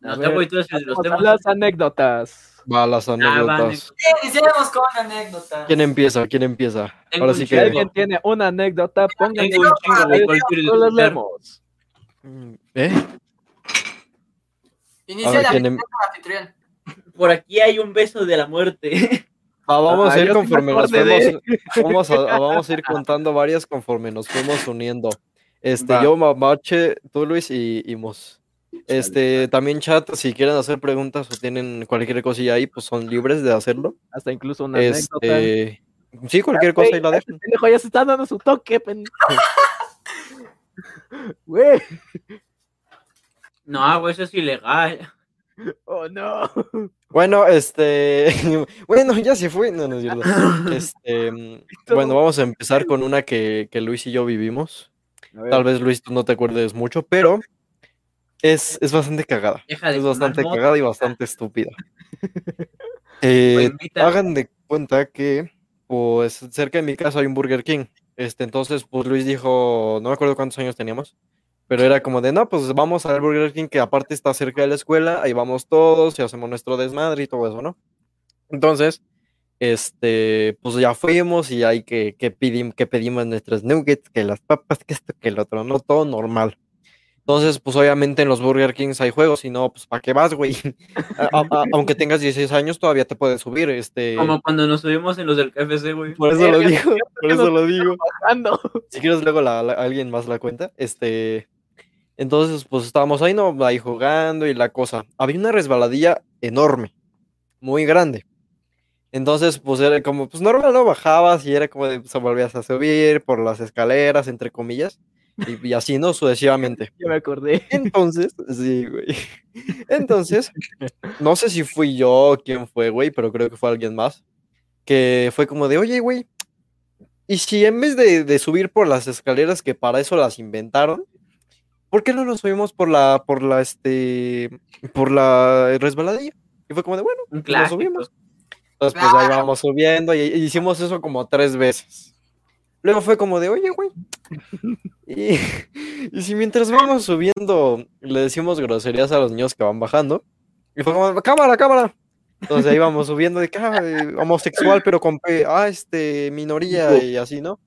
No, A te ver, voy tú, los Vamos a temas. las anécdotas. Va, las anécdotas. Sí, iniciemos con una anécdota. ¿Quién empieza? ¿Quién empieza? Tengo Ahora sí Si que. alguien tiene una anécdota, pónganla Tengo un chingo de cualquier leemos. ¿Eh? Inicia la ¿quién em- anfitrión. Por aquí hay un beso de la muerte. Va, vamos Ah, a ir yo sí me conforme nos acordé de- fuimos. Vamos a, a- vamos a ir contando varias conforme nos fuimos uniendo. Este, Va. yo, Mamache, tú, Luis y, y Mos. Este, también chat, si quieren hacer preguntas o tienen cualquier cosilla ahí, pues son libres de hacerlo. Hasta incluso una anécdota. Este, Sí, cualquier cosa y la dejan. Pendejo, ya se está dando su toque, pendejo. Güey. No, güey, eso es ilegal. Oh, no. Bueno, este. Bueno, ya se fue. No, no es cierto. Este. mm, Bueno, vamos a empezar con una que, que Luis y yo vivimos. Tal vez Luis tú no te acuerdes mucho, pero es, es bastante cagada. Deja de Es bastante cagada y bastante estúpida. Eh, Pues, hagan de cuenta que, pues, cerca de mi casa hay un Burger King. Este, entonces, pues Luis dijo, no me acuerdo cuántos años teníamos, pero era como de, no, pues vamos al Burger King que aparte está cerca de la escuela, ahí vamos todos y hacemos nuestro desmadre y todo eso, ¿no? Entonces, este, pues ya fuimos y ahí que, que, pedimos, que pedimos nuestros nuggets, que las papas, que esto, que el otro, no, todo normal. Entonces, pues obviamente en los Burger Kings hay juegos, y no, pues ¿para qué vas, güey? A- a- a- aunque tengas 16 años, todavía te puedes subir, este... Como cuando nos subimos en los del KFC, güey. Por eso lo digo, por eso lo digo. Si quieres luego la, la- alguien más la cuenta, este... Entonces, pues estábamos ahí, ¿no? Ahí jugando y la cosa. Había una resbaladilla enorme, muy grande. Entonces, pues era como, pues normal, ¿no? Bajabas y era como de, pues, volvías a subir por las escaleras, entre comillas, y, y así, ¿no? Sucesivamente. Ya me acordé. Entonces, sí, güey. Entonces, no sé si fui yo o quién fue, güey, pero creo que fue alguien más. Que fue como de, oye, güey, ¿y si en vez de, de subir por las escaleras que para eso las inventaron, ¿por qué no nos subimos por la, por la, este, por la resbaladilla? Y fue como de, bueno, nos subimos. Entonces, pues ahí vamos subiendo y, y hicimos eso como tres veces. Luego fue como de, oye, güey. Y, y si mientras vamos subiendo le decimos groserías a los niños que van bajando, y fue como, cámara, cámara. Entonces ahí vamos subiendo de que "Ah, eh, homosexual, pero con ah, este, minoría y así, ¿no?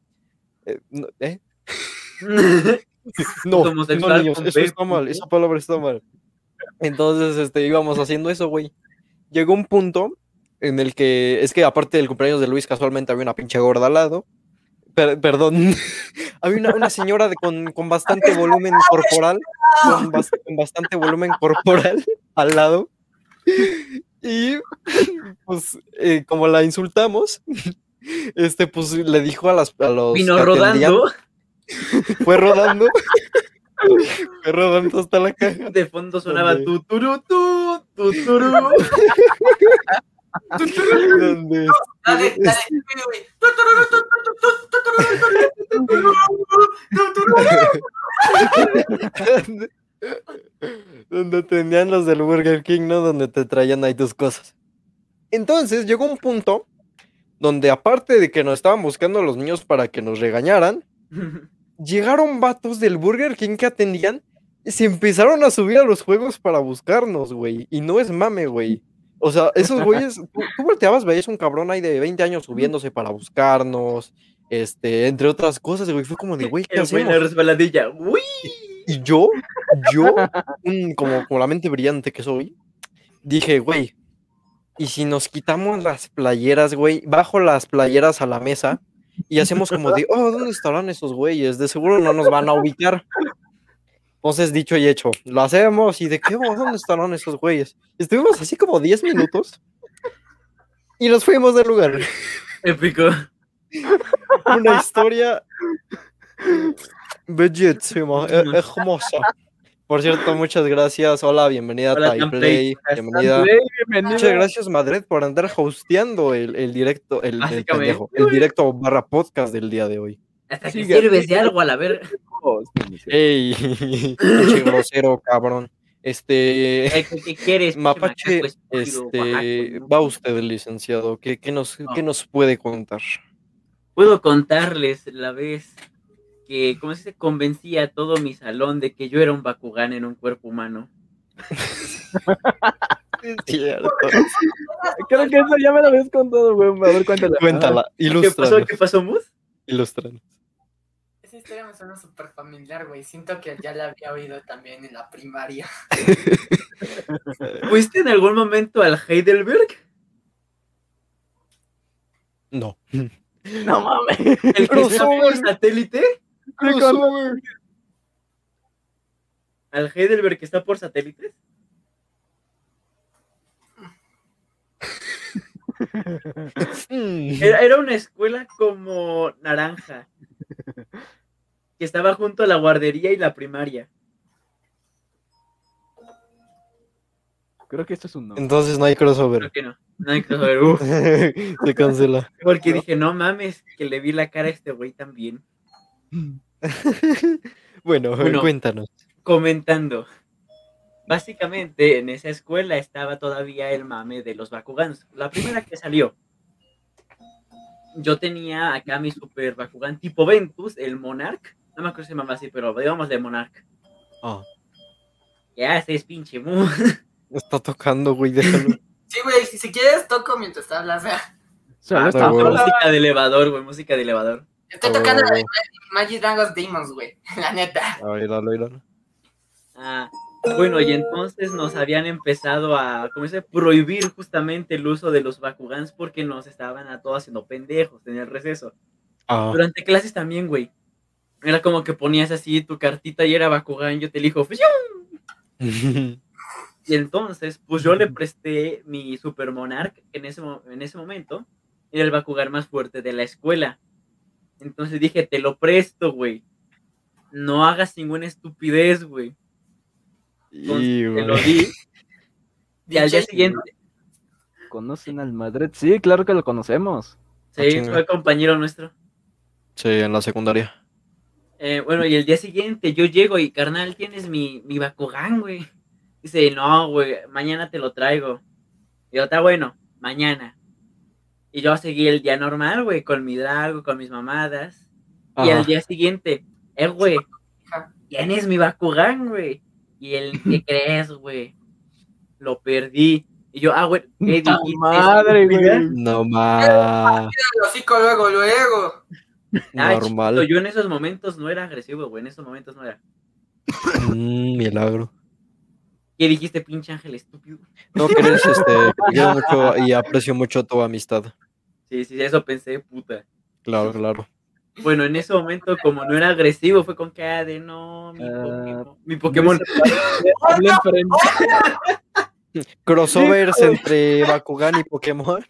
Eh, no, ¿eh? No, no, Homosexual niños, con eso está mal, esa palabra está mal. Entonces, este, íbamos haciendo eso, güey. Llegó un punto en el que, es que aparte del cumpleaños de Luis, casualmente había una pinche gorda al lado. Per- perdón, había una, una señora de- con, con bastante volumen corporal, con, con bastante volumen corporal al lado. Y pues, eh, como la insultamos, este, pues le dijo a, las, a los Vino rodando. fue rodando. fue rodando hasta la caja. De fondo sonaba tu turu tu, tu turu. Donde Dale, dale. donde, tenían los del Burger King, ¿no? Donde te traían ahí tus cosas. Entonces llegó un punto donde aparte de que nos estaban buscando los niños para que nos regañaran, llegaron vatos del Burger King que atendían y se empezaron a subir a los juegos para buscarnos, güey. Y no es mame, güey. O sea, esos güeyes, tú, tú volteabas, veías un cabrón ahí de 20 años subiéndose para buscarnos, este, entre otras cosas, güey. Fue como de, güey, ¿qué hacemos? resbaladilla. Uy. Y yo, yo, un- como, como la mente brillante que soy, dije, güey, ¿y si nos quitamos las playeras, güey? Bajo las playeras a la mesa y hacemos como de, oh, ¿dónde estarán esos güeyes? De seguro no nos van a ubicar. Entonces, dicho y hecho, lo hacemos y de qué, ¿dónde estarán esos güeyes? Estuvimos así como 10 minutos y nos fuimos del lugar. Épico. Una historia bellísima, e- hermosa. Por cierto, muchas gracias. Hola, bienvenida Hola, a Tamplay. Play. Bienvenida. Muchas gracias, Madrid, por andar hosteando el, el directo, el, el Básicamente. pendejo, el directo barra podcast del día de hoy. Hasta que sirves de algo a la ver. ¡Ey! pinche grosero, cabrón. Este. Eh, ¿Qué, qué quieres? Mapache, estúpido, este. Va usted, licenciado. ¿Qué, qué nos, qué nos puede contar? Puedo contarles la vez que, ¿cómo se dice? Convencí a todo mi salón de que yo era un Bakugan en un cuerpo humano. Es cierto. Creo que eso ya me lo habías contado, güey. A ver, cuéntala. Cuéntala, ¿Qué pasó? ¿Qué pasó, Mus? Historia me suena súper familiar, güey. Siento que ya la había oído también en la primaria. ¿Fuiste en algún momento al Heidelberg? No. No mames. ¿El que está Crossover. por satélite? ¿Al Heidelberg que está por satélites? Era, era una escuela como naranja. Que estaba junto a la guardería y la primaria. Creo que esto es un no. Entonces no hay Creo crossover. que no. No hay crossover, uf. Se cancela. Porque dije, no mames, que le vi la cara a este güey también. Bueno, Bueno. cuéntanos. Comentando. Básicamente, en esa escuela estaba todavía el mame de los Bakugans. La primera que salió. Yo tenía acá mi super Bakugan tipo Ventus, el Monarch. No me acuerdo si se llama así, pero digamos de Monarch. Ah, Ya, ese es pinche mu. está tocando, güey, déjalo. Sí, güey, si, si quieres toco mientras hablas. ¿eh? Solo Ah, está- música de elevador, güey, música de elevador. Estoy Oh. tocando la de Magic Dragons Demons, güey. La neta. Ah, bueno, y entonces nos habían empezado a, ¿cómo se dice? Prohibir justamente el uso de los Bakugans porque nos estaban a todos haciendo pendejos en el receso. Ah, Durante clases también, güey. Era como que ponías así tu cartita y era Bakugan, yo te elijo. ¡fium! Y entonces, pues yo le presté mi Super Monarch, que en ese, en ese momento era el Bakugan más fuerte de la escuela. Entonces dije, te lo presto, güey. No hagas ninguna estupidez, güey. Y, te lo di. Y al día siguiente, ¿Conocen al Madrid? Sí, claro que lo conocemos. sí, chinga. fue compañero nuestro. Sí, en la secundaria. Eh, bueno, y el día siguiente yo llego y, carnal, tienes mi, mi Bakugan, güey. Dice, no, güey, mañana te lo traigo. Y yo, está bueno, mañana. Y yo seguí el día normal, güey, con mi Drago, con mis mamadas. Y al día siguiente, eh, güey, tienes mi Bakugan, güey. Y el, ¿qué crees, güey? Lo perdí. Y yo, ah, güey, ¿qué ¡Ta dijiste? madre, güey! No hocico luego, luego. Ah, Normal. chiquito, yo en esos momentos no era agresivo, güey, en esos momentos no era. Mm, milagro. ¿Qué dijiste, pinche ángel estúpido? No, que eres, este, que te quiero mucho y aprecio mucho tu amistad. Sí, sí, eso pensé, puta. Claro, claro. Bueno, en ese momento, como no era agresivo, fue con cara de no, mi Ah, Pokémon. Mi Pokémon. Crossovers entre Bakugan y Pokémon.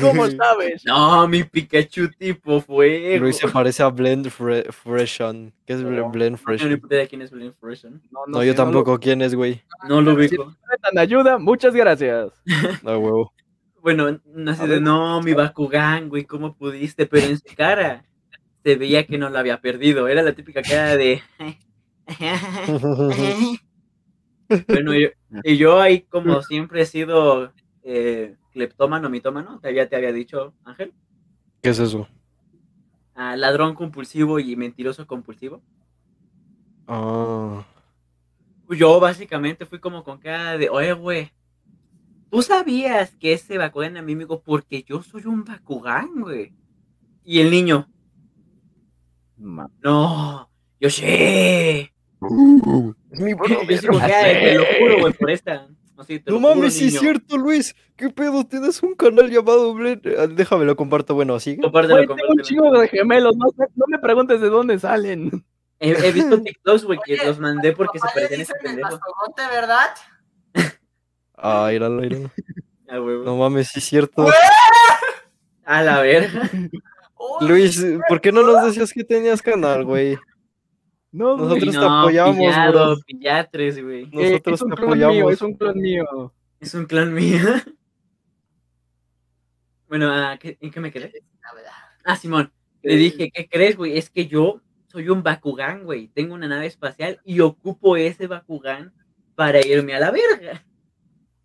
¿Cómo sabes? No, mi Pikachu tipo fuego. Luis se parece a Blend Fre Freshan. ¿Qué es No, Blend No tengo ni Freshan? puta idea quién es Blink Freshen. No, yo tampoco. ¿Quién es, güey? No lo Si ubico. necesitan ayuda, muchas gracias. No, huevo. Bueno, no sé de no, mi Bakugan, güey, ¿cómo pudiste? Pero en su cara se veía que no lo había perdido. Era la típica cara de. Bueno, yo, y yo ahí, como siempre he sido eh, cleptómano, mitómano, te había, te había dicho, Ángel. ¿Qué es eso? Ah, ladrón compulsivo y mentiroso compulsivo. Ah. Yo básicamente fui como con cara de, oye, güey, ¿tú sabías que ese Bakugan era mi amigo porque yo soy un Bakugan, güey? Y el niño, Ma- no, yo sé. Es mi Yo sí con cara de, te lo juro, güey, por esta. Así, te No lo mames, sí es cierto, Luis. ¿Qué pedo? Tienes un canal llamado Blend. Ah, Déjame lo comparto. Bueno, así. Compártelo, tengo un chingo de gemelos, no, me preguntes de dónde salen. He, he visto TikToks, güey, que los mandé porque se a ese el pendejo. mastodonte, ¿verdad? Ah, íralo, íralo. Ah. No mames, sí es cierto. A la verga. Luis, ¿por qué no nos decías que tenías canal, güey? No, Nosotros güey. te no, apoyamos, pillado, bro. pillatres, güey. Eh, Nosotros es un te clon mío, apoyamos. es un clon mío. Es un clan mío. Bueno, ah, ¿qué- ¿en qué me quedé? la verdad. Ah, Simón. Le dije, ¿qué crees, güey? Es que yo soy un Bakugan, güey. Tengo una nave espacial y ocupo ese Bakugan para irme a la verga.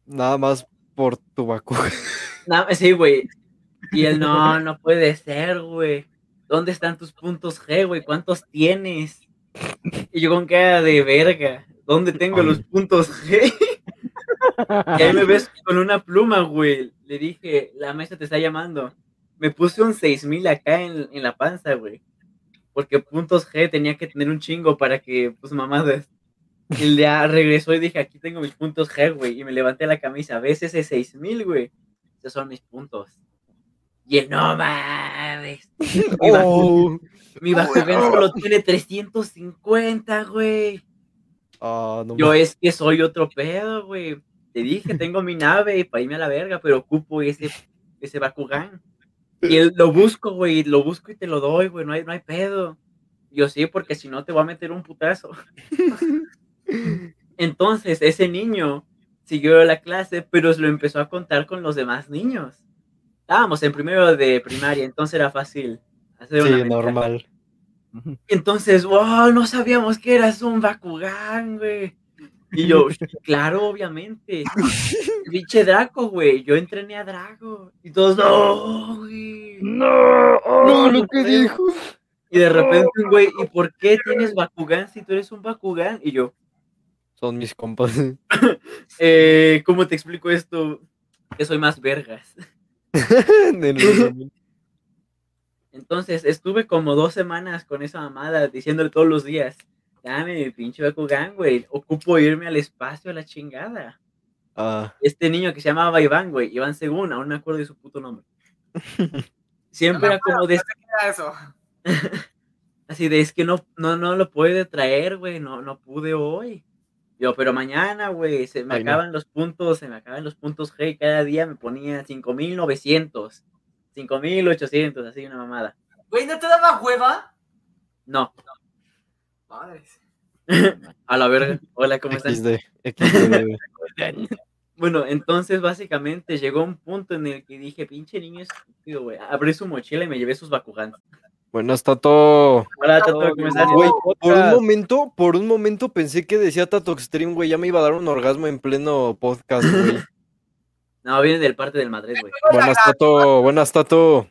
Nada más por tu Bakugan. No, sí, güey. Y él, no, no puede ser, güey. ¿Dónde están tus puntos G, güey? ¿Cuántos tienes? Y yo con cara de verga. ¿Dónde tengo los puntos G? Y ahí me ves con una pluma, güey. Le dije, la mesa te está llamando. Me puse un 6000 acá en, en la panza, güey. Porque puntos G tenía que tener un chingo para que, pues, mamadas. Y ya regresó y dije, aquí tengo mis puntos G, güey. Y me levanté la camisa. ¿Ves ese 6000, güey? Esos son mis puntos. Y él, no mames. Mi, Oh. mi Bakugan solo tiene 350, güey. Ah, no Yo es que soy otro pedo, güey. Te dije, tengo mi nave para irme a la verga, pero ocupo ese ese Bakugan. Y él, lo busco, güey, lo busco y te lo doy, güey, no hay, no hay pedo. Yo sí, porque si no te voy a meter un putazo. Entonces, ese niño siguió la clase, pero lo empezó a contar con los demás niños. Estábamos en primero de primaria, entonces era fácil hacer una Sí, mezcla. normal. Entonces, wow, no sabíamos que eras un Bakugan, güey. Y yo, claro, obviamente. Pinche Draco, güey. Yo entrené a Draco. Y todos, no, güey. No, No, lo no que dijo. Y de repente, un güey, ¿y por qué tienes Bakugan si tú eres un Bakugan? Y yo, Son mis compas. eh, ¿cómo te explico esto? Que soy más vergas. Entonces, estuve como dos semanas con esa mamada, diciéndole todos los días, dame mi pinche Bakugan, güey. Ocupo irme al espacio a la chingada. Ah, este niño que se llamaba Iván, güey, Iván Según, aún me acuerdo de su puto nombre. Siempre era como de, ¿Qué era eso? así de, es que no, no, no lo puede traer, güey, no, no pude hoy. Yo, pero mañana, güey, se me Ay, no. acaban los puntos, se me acaban los puntos G, y cada día me ponía 5900, 5800, así una mamada. Güey, ¿no te daba hueva? No, Madres. a la verga. Hola, ¿cómo están? XD. XD. Bueno, entonces básicamente llegó un punto en el que dije, pinche niño estúpido, güey. Abrí su mochila y me llevé sus Bakugans. Buenas, Tato. Hola, Tato, ¿cómo estás? Güey, por un momento, por un momento pensé que decía Tato Extreme, güey. Ya me iba a dar un orgasmo en pleno podcast, güey. No, viene del parte del Madrid, güey. Buenas, Tato. Buenas, Tato.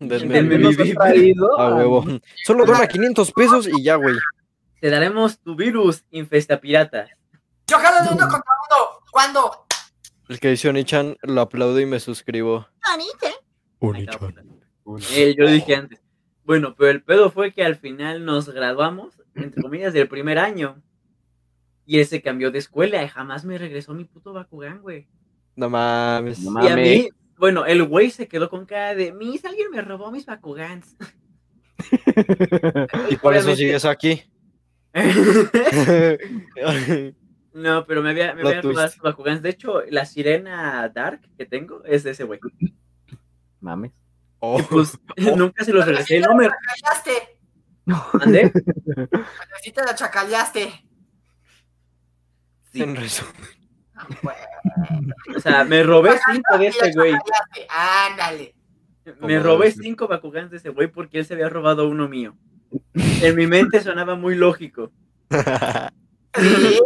Denme mi traído A huevo. Solo dona 500 pesos y ya, güey. Te daremos tu virus, infesta pirata. Yo jalo de uno contra uno. ¿Cuándo? El que dice Onichan, lo aplaudo y me suscribo. Onichan. Eh, yo lo dije antes. Bueno, pero el pedo fue que al final nos graduamos, entre comillas, del primer año. Y él se cambió de escuela y jamás me regresó mi puto Bakugan, güey. No mames. No Y a Mames. mí, bueno, el güey se quedó con cara de, mis, alguien me robó mis Bakugans. Y por eso sigues aquí. no, pero me había, me había robado sus Bakugans. De hecho, la sirena Dark que tengo es de ese güey. Mames. Oh, Y pues nunca se los regresé. No me Chacaleaste. mandé. Sí te la chacaleaste. Sí. en resumen. Ah. O sea, me robé cinco de ese güey. Ándale. Me robé cinco Bakugans de ese güey porque él se había robado uno mío. En mi mente sonaba muy lógico. Sí,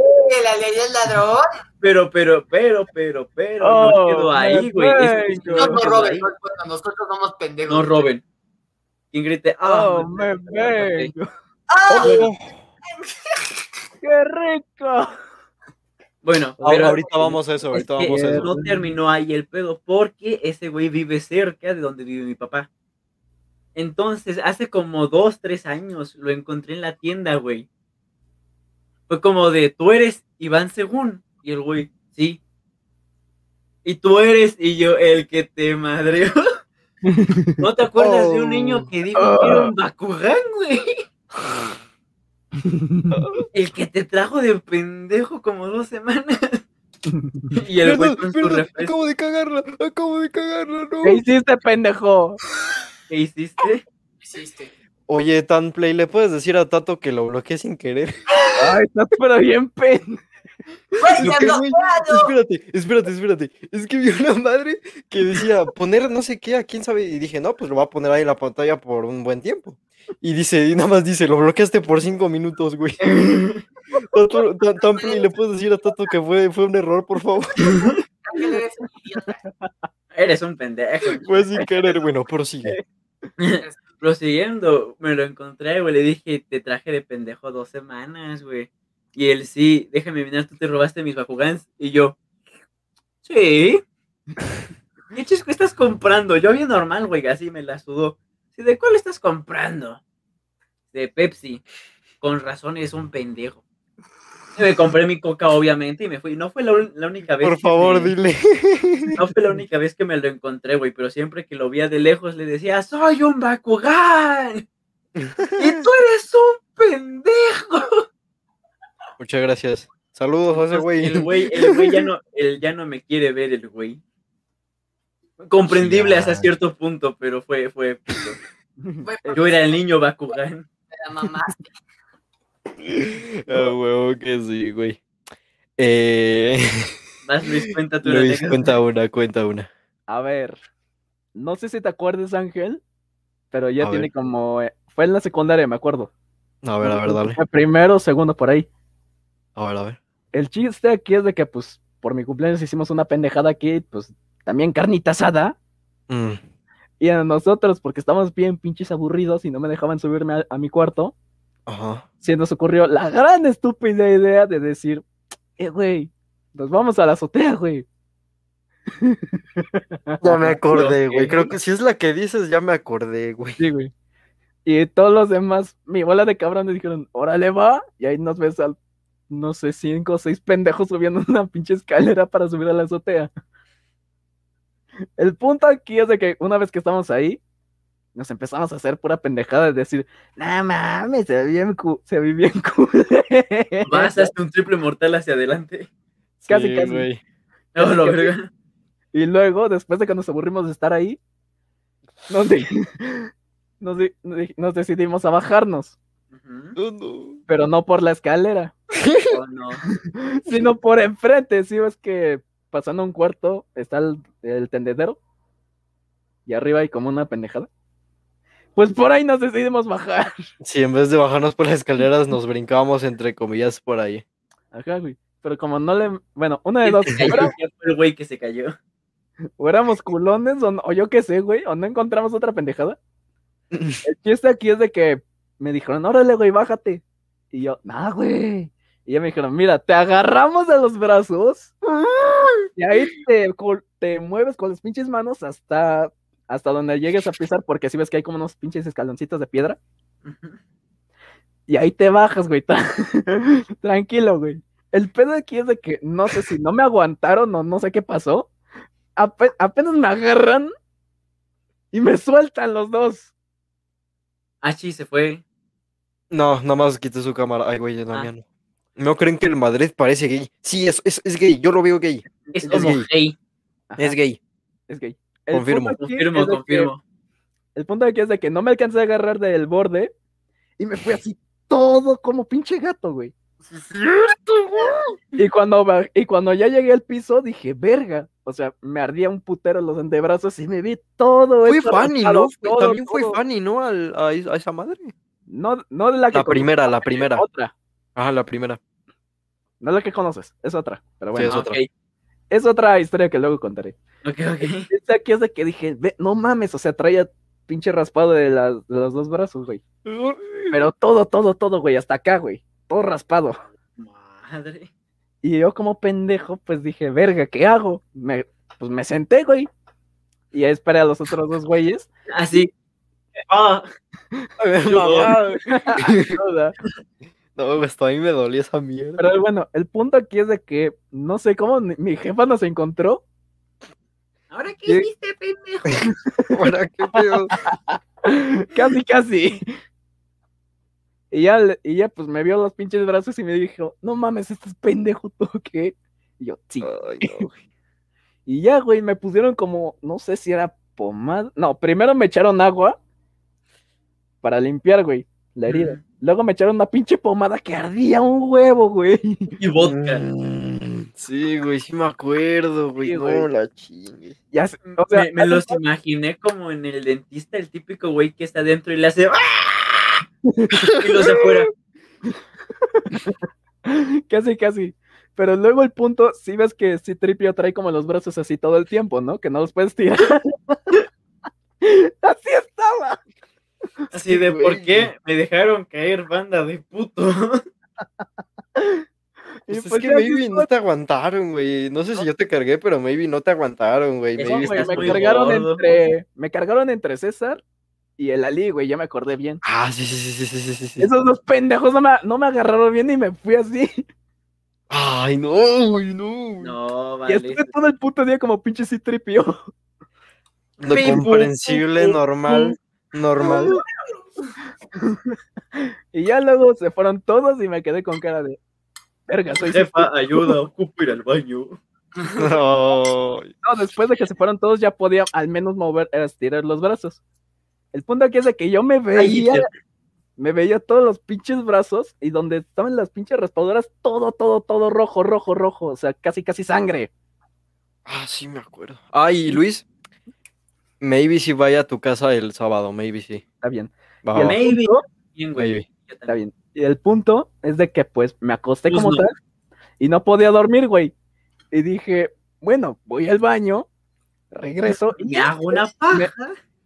la ley del ladrón. Pero, pero, pero, pero, pero, Oh, no quedó ahí, güey. No no roben. no, nosotros somos pendejos. No roben. Quien grite, Oh, ah, me vengo. ¡Ah! Oh, ¡Qué rico! Bueno, Ah, pero ahorita vamos a eso, es ahorita que vamos a eso. no terminó ahí el pedo porque ese güey vive cerca de donde vive mi papá. Entonces, hace como dos, tres años lo encontré en la tienda, güey. Fue como de, tú eres Iván Según. Y el güey, sí. Y tú eres, y yo, el que te madreó. ¿No te acuerdas de un niño que dijo que era un Bakugan, güey? El que te trajo de pendejo como dos semanas. Y el güey Perdón, con su perdón, refresco. acabo de cagarla, acabo de cagarla, no. ¿Qué hiciste, pendejo? ¿Qué hiciste? Hiciste. Oye, Tanplay, ¿le puedes decir a Tato que lo bloqueé sin querer? Ay, estás pero bien pen. Ya no. espérate, espérate, espérate. Es que vi una madre que decía poner no sé qué a quién sabe. Y dije, no, pues lo voy a poner ahí en la pantalla por un buen tiempo. Y dice, y nada más dice, lo bloqueaste por cinco minutos, güey. Tato- Tan- Tanplay, ¿le puedes decir a Tato que fue, fue un error, por favor? Eres un idiota. Eres un pendejo. Fue sin querer, bueno, prosigue. Prosiguiendo, me lo encontré, güey. Le dije, te traje de pendejo dos semanas, güey. Y él, sí, déjame mirar, tú te robaste mis Bakugans. Y yo, sí. ¿Qué estás comprando? Yo bien normal, güey, así me la sudó. Sí, ¿De cuál estás comprando? De Pepsi. Con razón es un pendejo. Me compré mi coca, obviamente, y me fui. No fue la, la única vez. Por favor, me- dile. No fue la única vez que me lo encontré, güey, pero siempre que lo veía de lejos le decía, soy un Bakugan. y tú eres un pendejo. Muchas gracias. Saludos a ese güey. El güey, el güey ya no, él ya no me quiere ver, el güey. Comprendible hasta cierto punto, pero fue, fue. Yo era el niño Bakugan. la mamá. Ah, huevo que sí, güey. Eh, Vas, Luis, cuenta tu Luis, anécdota. cuenta una, cuenta una. A ver, no sé si te acuerdas, Ángel, pero ya A tiene ver. como. eh, Fue en la secundaria, me acuerdo. A ver, a ver, dale. Primero, segundo, por ahí. A ver, a ver. El chiste aquí es de que, pues, por mi cumpleaños hicimos una pendejada aquí, pues, también carnita asada. Mm, Y a nosotros, porque estábamos bien pinches aburridos y no me dejaban subirme a, a mi cuarto, Ajá. se nos ocurrió la gran estúpida idea de decir, eh, güey, nos vamos a la azotea, güey. Ya me acordé, güey. Creo que si es la que dices, ya me acordé, güey. Sí, güey. Y todos los demás, mi bola de cabrones dijeron, órale va, y ahí nos ves al, no sé, cinco o seis pendejos subiendo una pinche escalera para subir a la azotea. El punto aquí es de que una vez que estamos ahí, nos empezamos a hacer pura pendejada de decir, no mames, se ve bien, se ve bien culero". Vas hasta un triple mortal hacia adelante. Casi, Sí, casi. No, Casi, lo casi. verga. Y luego, después de que nos aburrimos de estar ahí, nos, de- nos, de- nos decidimos a bajarnos, Ujú. No, no. pero no por la escalera. Oh, no. sino por enfrente. Si ves que pasando un cuarto está el, el tendedero y arriba hay como una pendejada. Pues por ahí nos decidimos bajar. Si en vez de bajarnos por las escaleras, nos brincábamos entre comillas por ahí. Ajá, güey. Pero como no le. Bueno, una de ¿Quién dos. el güey que se cayó? o éramos culones o, no- o yo qué sé, güey. O no encontramos otra pendejada. El chiste aquí es de que me dijeron, órale, güey, bájate. Y yo, nada, güey. Y ya me dijeron, mira, te agarramos de los brazos y ahí te, te mueves con las pinches manos hasta, hasta donde llegues a pisar, porque si ves que hay como unos pinches escaloncitos de piedra. Y ahí te bajas, güey. tra- Tranquilo, güey. El pedo aquí es de que no sé si no me aguantaron o no sé qué pasó. Ape- apenas me agarran y me sueltan los dos. Achi se fue. No, nada más quité su cámara. Ay, güey, la Ah. mía no. ¿No creen que el Madrid parece gay? Sí, es, es, es gay. Yo lo veo gay. Es Es como gay. Es gay. es gay. El Confirmo. Confirmo, es de que- confirmo. el punto aquí es de que no me alcancé a agarrar del borde y me fui así todo como pinche gato, güey. Y cuando, y cuando ya llegué al piso dije, verga. O sea, me ardía un putero los antebrazos y me vi todo Fue Fanny, ¿no? Fue- todo, También fue. Fanny, ¿no? Al- a, es- a esa madre. No, no de la que La primera, la primera. Otra. Ajá, la primera. No es la que conoces, es otra. Pero Sí, bueno, es Ah, otra. Es otra historia que luego contaré. Ok, ok. Esta aquí es de que dije, "Ve, no mames, o sea, traía pinche raspado de, las- de los dos brazos, güey. Pero todo, todo, todo, güey, hasta acá, güey. Todo raspado. Madre. Y yo como pendejo, pues dije, verga, ¿qué hago? Me, pues me senté, güey. Y ahí esperé a los otros dos güeyes. Así. Ah, Mamá. No, pues a mí me dolía esa mierda. Pero bueno, el punto aquí es de que no sé cómo mi jefa nos encontró. ¿Ahora qué hiciste, pendejo? Ahora, ¿qué pedo? casi, casi. Y ya, y ya pues me vio los pinches brazos y me dijo, no mames, este es pendejo, ¿tú qué? Y yo, sí. Ay, no, güey. Y ya, güey, me pusieron como, no sé si era pomada. No, primero me echaron agua para limpiar, güey, la herida. Luego me echaron una pinche pomada que ardía un huevo, güey. Y vodka. Mm, Sí, güey, sí me acuerdo, güey. Sí, no, güey. la chingue. Ya, o sea, me, me los imaginé como en el dentista, el típico güey que está adentro y le hace. ¡Ah! Y los afuera. casi, casi. Pero luego el punto, si ves que si Tripio trae como los brazos así todo el tiempo, ¿no? Que no los puedes tirar. así estaba. Así de por qué me dejaron caer banda de puto. Pues es que maybe no te aguantaron, güey. No sé si yo te cargué, pero maybe no te aguantaron, güey. Me, cargaron entre, me cargaron entre César y el Ali, güey. Ya me acordé bien. Ah, sí, sí, sí, sí, sí, sí. Esos dos pendejos no me, no me agarraron bien y me fui así. Ay, no, güey, no. No, vale. Y estuve todo el puto día como pinche C-Tripio. Lo comprensible, normal normal. Y ya luego se fueron todos y me quedé con cara de verga, soy Jefa, ayuda, ocupo ir al baño. No. No, después de que se fueron todos ya podía al menos mover, estirar los brazos. El punto aquí es de que yo me veía, Ay, me veía todos los pinches brazos y donde estaban las pinches raspaduras, todo, todo, todo rojo, rojo, rojo, o sea, casi, casi sangre. Ah, sí, me acuerdo. Ay, Luis, maybe si vaya a tu casa el sábado, maybe sí. Está bien, Va, Y Maybe. punto- Bien, güey. maybe. Yo está bien. Y el punto es de que pues me acosté Pues como no. tal y no podía dormir, güey. Y dije, bueno, voy al baño, regreso y Me hago una paja.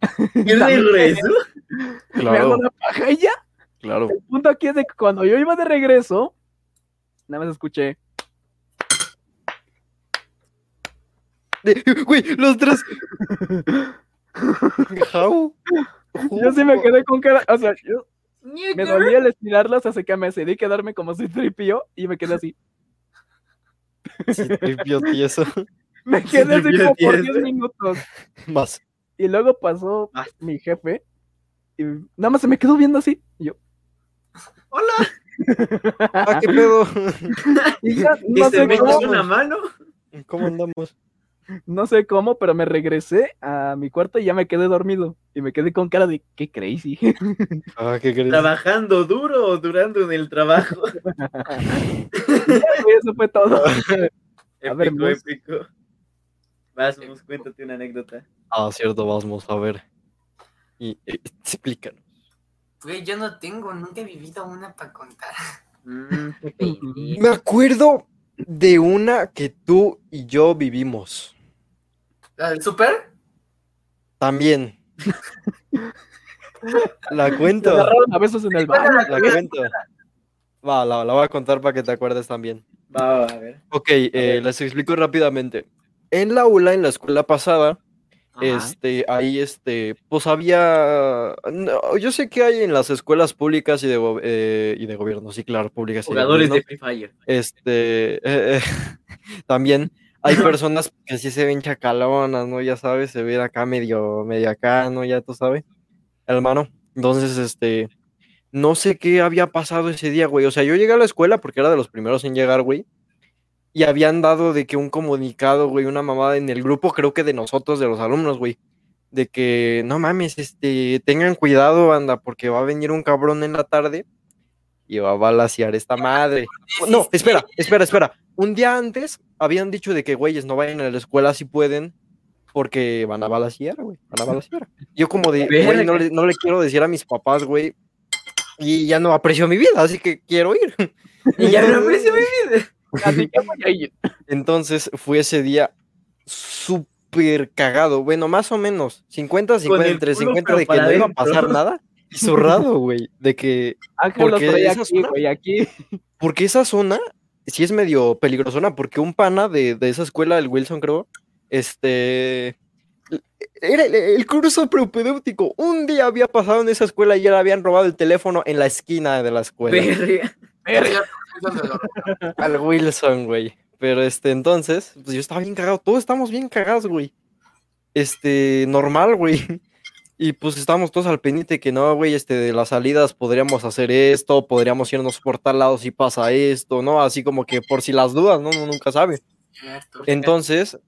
Y También- regreso. me hago Claro, una paja y ya. claro. El punto aquí es de que cuando yo iba de regreso, nada más escuché. De- Güey, los tres. How? Yo sí me quedé con cara, o sea, yo me dolía el estirarlas, así que me decidí quedarme como si tripio y me quedé así. Sí, tripio tieso. Me quedé así como por tieso. 10 minutos. Más. Y luego pasó mi jefe y nada más se me quedó viendo así. Y yo, Hola. Ah, qué pedo. y ya, Y no se sé me cómo, echó una mano. ¿Cómo andamos? No sé cómo, pero me regresé a mi cuarto y ya me quedé dormido. Y me quedé con cara de qué crazy. Ah, ¿qué crees? Trabajando duro o durando en el trabajo. Eso fue todo. A ver, Épico, Mus. épico. Vas, Mus, cuéntate una anécdota. Ah, cierto, vamos a ver. Y eh, explícanos. Güey, yo no tengo, nunca he vivido una para contar. Mm. Me acuerdo de una que tú y yo vivimos. ¿La del súper? También. La cuento. a besos en el baño. La cuento. Va, la, la voy a contar para que te acuerdes también. Va, va, a ver. Ok, eh, les explico rápidamente. En la aula, en la escuela pasada, Ajá. este, ahí, este, pues había, no, yo sé que hay en las escuelas públicas y de, eh, y de gobierno, sí, claro, públicas y de Jugadores gobierno, de Free Fire. este, eh, también hay personas que sí se ven chacalonas, ¿no? Ya sabes, se ven acá medio, medio acá, ¿no? Ya tú sabes, hermano. Entonces, este, no sé qué había pasado ese día, güey. O sea, yo llegué a la escuela porque era de los primeros en llegar, güey. Y habían dado de que un comunicado, güey, una mamada en el grupo, creo que de nosotros, de los alumnos, güey. De que, no mames, este, tengan cuidado, anda, porque va a venir un cabrón en la tarde y va a balasear esta madre. No, espera, espera, espera. Un día antes habían dicho de que, güeyes, no vayan a la escuela si pueden, porque van a balasear, güey, van a balasear. Yo como de, güey, no le, no le quiero decir a mis papás, güey, y ya no aprecio mi vida, así que quiero ir. Y ya no aprecio mi vida. Entonces fue ese día súper cagado, bueno, más o menos, 50, 50, el entre culo, 50 pero de que no iba a pasar nada, y zurrado, güey, de que Ángel los Porque traía esa aquí, zona- güey, aquí. Porque esa zona sí es medio peligrosona, porque un pana de, de esa escuela, el Wilson, creo, este. Era el, el curso propedéutico. Un día había pasado en esa escuela y ya le habían robado el teléfono en la esquina de la escuela. Verga. Al Wilson, güey. Pero este, entonces, pues yo estaba bien cagado. Todos estamos bien cagados, güey. Este, normal, güey. Y pues estábamos todos al pendiente que no, güey, este, de las salidas podríamos hacer esto, podríamos irnos por tal lado si pasa esto, ¿no? Así como que por si las dudas, ¿no? Uno nunca sabe. Entonces,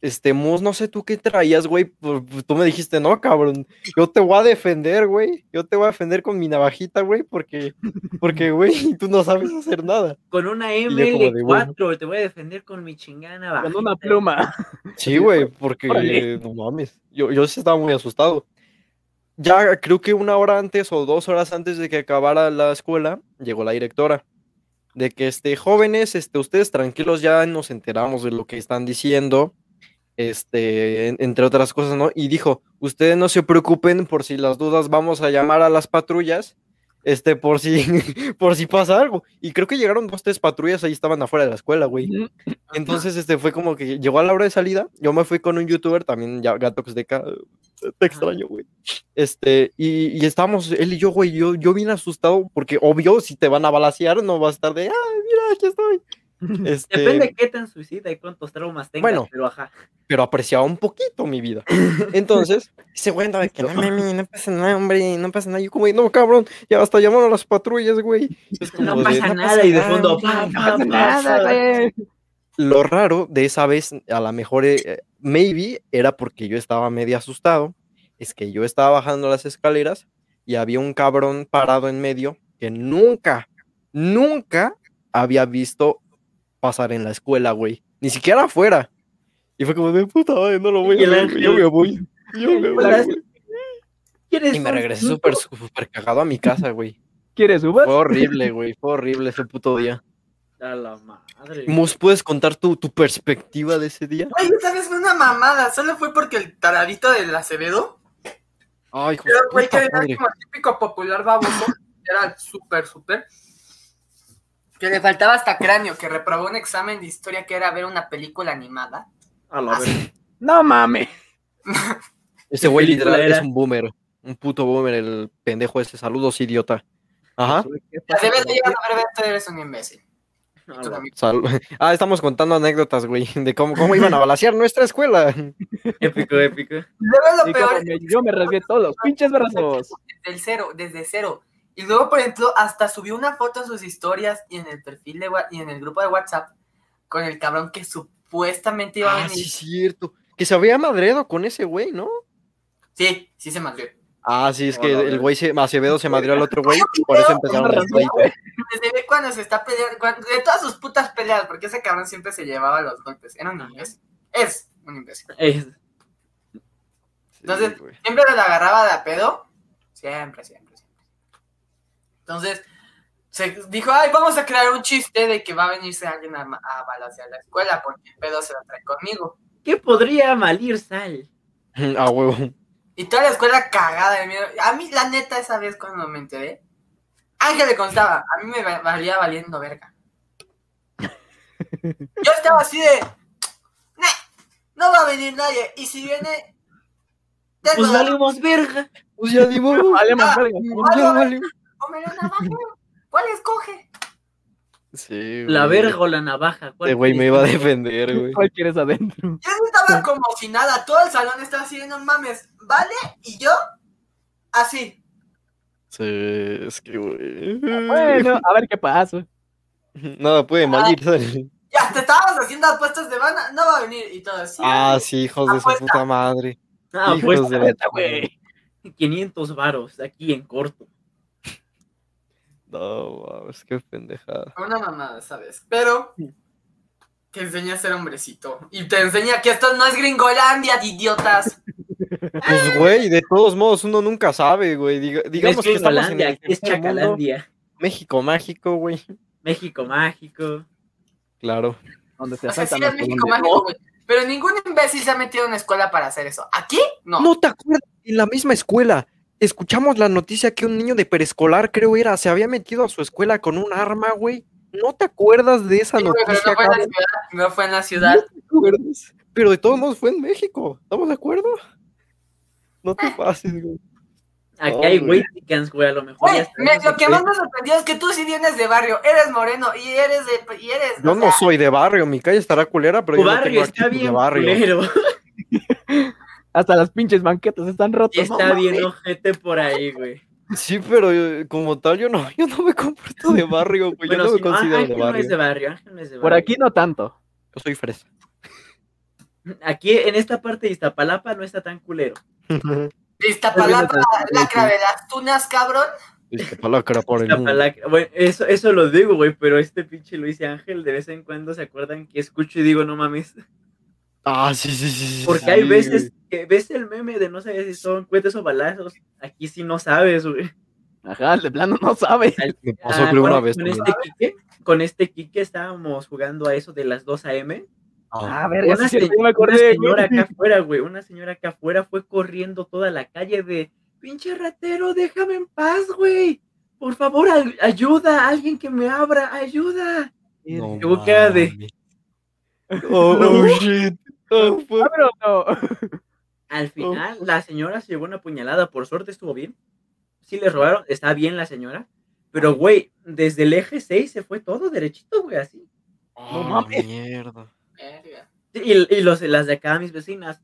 este, Mus, no sé tú qué traías, güey. pu- pu- Tú me dijiste, no, cabrón, yo te voy a defender, güey. Yo te voy a defender con mi navajita, güey, porque, porque, güey, tú no sabes hacer nada. Con una yo como de, ML4 te voy a defender con mi chingana Con una pluma. Sí, güey, porque Órale. no mames. Yo, yo sí estaba muy asustado. Ya creo que una hora antes o dos horas antes de que acabara la escuela, llegó la directora. De que, este, jóvenes, este, ustedes tranquilos, ya nos enteramos de lo que están diciendo. Este, en- entre otras cosas, ¿no? Y dijo, ustedes no se preocupen por si las dudas, vamos a llamar a las patrullas. Este, por si, por si pasa algo. Y creo que llegaron dos, tres patrullas, ahí estaban afuera de la escuela, güey. Entonces, este fue como que llegó a la hora de salida. Yo me fui con un youtuber, también ya Gatox de Ca- Te extraño, güey. Este, y, y estábamos, él y yo, güey, yo, yo bien asustado, porque obvio, si te van a balasear, no va a estar de, ah, mira, aquí estoy. Este, Depende de qué tan suicida y cuántos traumas tengas, Bueno. pero ajá. pero apreciaba un poquito mi vida. Entonces, ese güey andaba de que no mami, no pasa nada, hombre, no pasa nada. Yo como, no, cabrón, ya hasta llamaron a las patrullas, güey. Es como No de, pasa nada y de fondo, pa, no pa, pasa pa, nada, güey". lo raro de esa vez, a lo mejor, eh, maybe era porque yo estaba medio asustado, es que yo estaba bajando las escaleras y había un cabrón parado en medio que nunca, nunca había visto pasar en la escuela, güey. Ni siquiera afuera. Y fue como de puta madre, no lo voy a ver, yo me voy. Yo me voy, Hola, güey. ¿Quieres Y me regresé súper, súper cagado a mi casa, güey. ¿Quieres Uber? Fue horrible, güey. Fue horrible ese puto día. A la madre. ¿Mus puedes contar tu, tu perspectiva de ese día? Güey, esa vez fue una mamada. Solo fue porque el taradito del Acevedo. Ay, hijo Pero, de güey, que era como el típico popular baboso. Era súper, súper. Que le faltaba hasta cráneo, que reprobó un examen de historia que era ver una película animada. A la verga. No mames. Ese güey literal era? es un boomer. Un puto boomer, el pendejo ese. Saludos, idiota. Ajá. Llegas a ver esto, eres un imbécil. A Tú la- también. Sal- Ah, estamos contando anécdotas, güey, de cómo, cómo iban a balasear nuestra escuela. Épico, épico. Lo peor yo me rasgué todos los pinches brazos. Desde el cero, desde cero. Y luego, por ejemplo, hasta subió una foto en sus historias y en el perfil de y en el grupo de WhatsApp con el cabrón que supuestamente iba a Ah, venir. sí, cierto. Que se había madreado con ese güey, ¿no? Sí, sí se madrió. Ah, sí, es que el güey se, Acevedo se madrió al otro güey, por eso empezaron las pleitas. Desde ve cuando se está peleando, cuando- de todas sus putas peleas, porque ese cabrón siempre se llevaba los golpes. Era un imbécil. Es un imbécil. Es- Entonces, Sí. Siempre lo agarraba de a pedo. Siempre, siempre. Entonces, se dijo, ay, vamos a crear un chiste de que va a venirse alguien a, a balancear la escuela porque el pedo se lo trae conmigo. ¿Qué podría malir sal? A huevo. Y toda la escuela cagada de miedo. A mí, la neta, esa vez cuando me enteré, Ángel le constaba, a mí me va- valía valiendo verga. Yo estaba así de, "Nah, no va a venir nadie. Y si viene, Pues valimos verga. Pues ya digo, Vale, más verga. O me lo navaja. ¿Cuál escoge? Sí, La güey. verga o la navaja. ¿cuál Este güey me iba a defender, güey. ¿Cuál quieres adentro? Yo estaba como si nada, todo el salón estaba así, no mames, ¿vale? Y yo, así. Sí, es que, güey. Bueno, a ver qué pasa. Nada puede malir. ¿sabes? Ya, te estábamos haciendo apuestas de banda, no va a venir y todo así. Ah, sí, hijos de su Apuesta. puta madre. Ah, Hijos pues de la güey. 500 varos aquí en corto. No, mames, qué pendejada. Una mamada, ¿sabes? Pero te enseña a ser hombrecito. Y te enseña que esto no es Gringolandia, de idiotas. Pues, güey, de todos modos, uno nunca sabe, güey. Diga- digamos es que estamos en el es mundo. Chacalandia. México mágico, güey. México mágico. Claro. Donde se O sea, sí asaltan es los México colombianos. mágico, güey. Pero ningún imbécil se ha metido en una escuela para hacer eso. ¿Aquí? No. ¿No te acuerdas? En la misma escuela. Escuchamos la noticia que un niño de preescolar, creo era, se había metido a su escuela con un arma, güey. ¿No te acuerdas de esa Sí, güey, pero noticia, no fue en la ciudad. No fue en la ciudad. ¿No te acuerdas? Pero de todos modos fue en México. ¿Estamos de acuerdo? No te pases, güey. Aquí No, hay güey. Waitikans, güey, a lo mejor. Me- ese lo que más me sorprendió es que tú sí vienes de barrio, eres moreno y eres de. Y eres, Yo o no sea, soy de barrio, mi calle estará culera, pero Tu yo no barrio tengo está actitud de bien barrio. culero. Hasta las pinches banquetas están rotas. no Está mames. bien ojete por ahí, güey. Sí, pero yo- como tal, yo no, yo no me comporto de barrio, güey. Bueno, yo no me si no, considero Ángel de no barrio. es de barrio, Ángel no es de barrio. Por aquí no tanto. Yo soy fresa. Aquí en esta parte de Iztapalapa no está tan culero. Iztapalapa, la de las tunas, cabrón. Viste, palacra por el mundo. Iztapalapa- Bueno, eso, eso lo digo, güey, pero este pinche Luis y Ángel de vez en cuando se acuerdan que escucho y digo, no mames. Ah, sí, sí, sí. sí, Porque sí, hay güey. veces que ves el meme de no sabes si son cuetes o balazos. Aquí sí no sabes, güey. Ajá, de plano no sabe. Me pasó Ah, creo con, una vez. con este Quique, con este Quique estábamos jugando a eso de las 2 a.m. Ah, Ah, verga, Una, sí, se- me una acordé. señora güey. acá afuera, güey, una señora acá afuera fue corriendo toda la calle de, pinche ratero, déjame en paz, güey. Por favor, al- ayuda, alguien que me abra, ayuda. no cara de-. Oh, oh, shit. Oh, no. Al final, la señora se llevó una puñalada, por suerte estuvo bien. Sí le robaron, está bien la señora. Pero, güey, desde el eje 6 se fue todo derechito, güey, así. Oh, mames. mierda. Y, y los, las de acá, mis vecinas,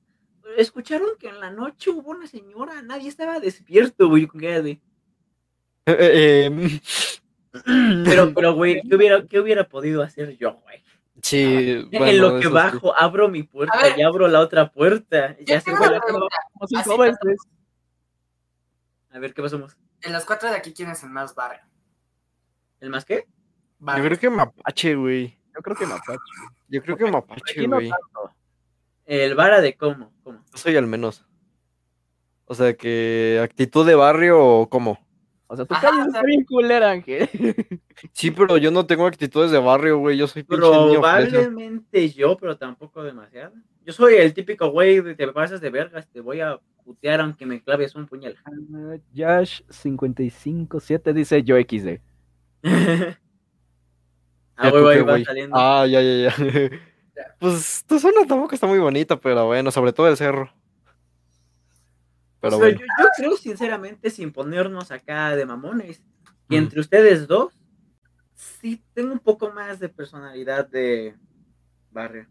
escucharon que en la noche hubo una señora, nadie estaba despierto, güey. con de- Eh, eh, em, Pero, pero, güey, ¿qué hubiera, ¿qué hubiera podido hacer yo, güey? Sí, en lo que sí. bajo, abro mi puerta ver. y abro la otra puerta. Ya se fue la. A ver, ¿qué pasamos? En las cuatro de aquí, ¿quién es el más barrio? ¿El más qué? Yo creo que Mapache, güey. Yo creo que Mapache. Yo creo que Mapache, no güey. El vara de cómo, cómo. Yo soy al menos. O sea, que actitud de barrio o cómo. O sea, tu Ajá, calle o está bien culera, Ángel. Sí, pero yo no tengo actitudes de barrio, güey. Yo soy niño. Probablemente yo, pero tampoco demasiado. Yo soy el típico güey de te pasas de vergas, te voy a putear aunque me claves un puñal. Ah, Yash 557 dice yo XD. ah, güey, ¿tú ahí qué, va güey? saliendo. Ah, ya, ya, ya. Pues tu zona tampoco está muy bonita, pero bueno, sobre todo el cerro. Pero O sea, bueno. yo, yo creo sinceramente, sin ponernos acá de mamones, que Mm. entre ustedes dos, sí tengo un poco más de personalidad de barrio.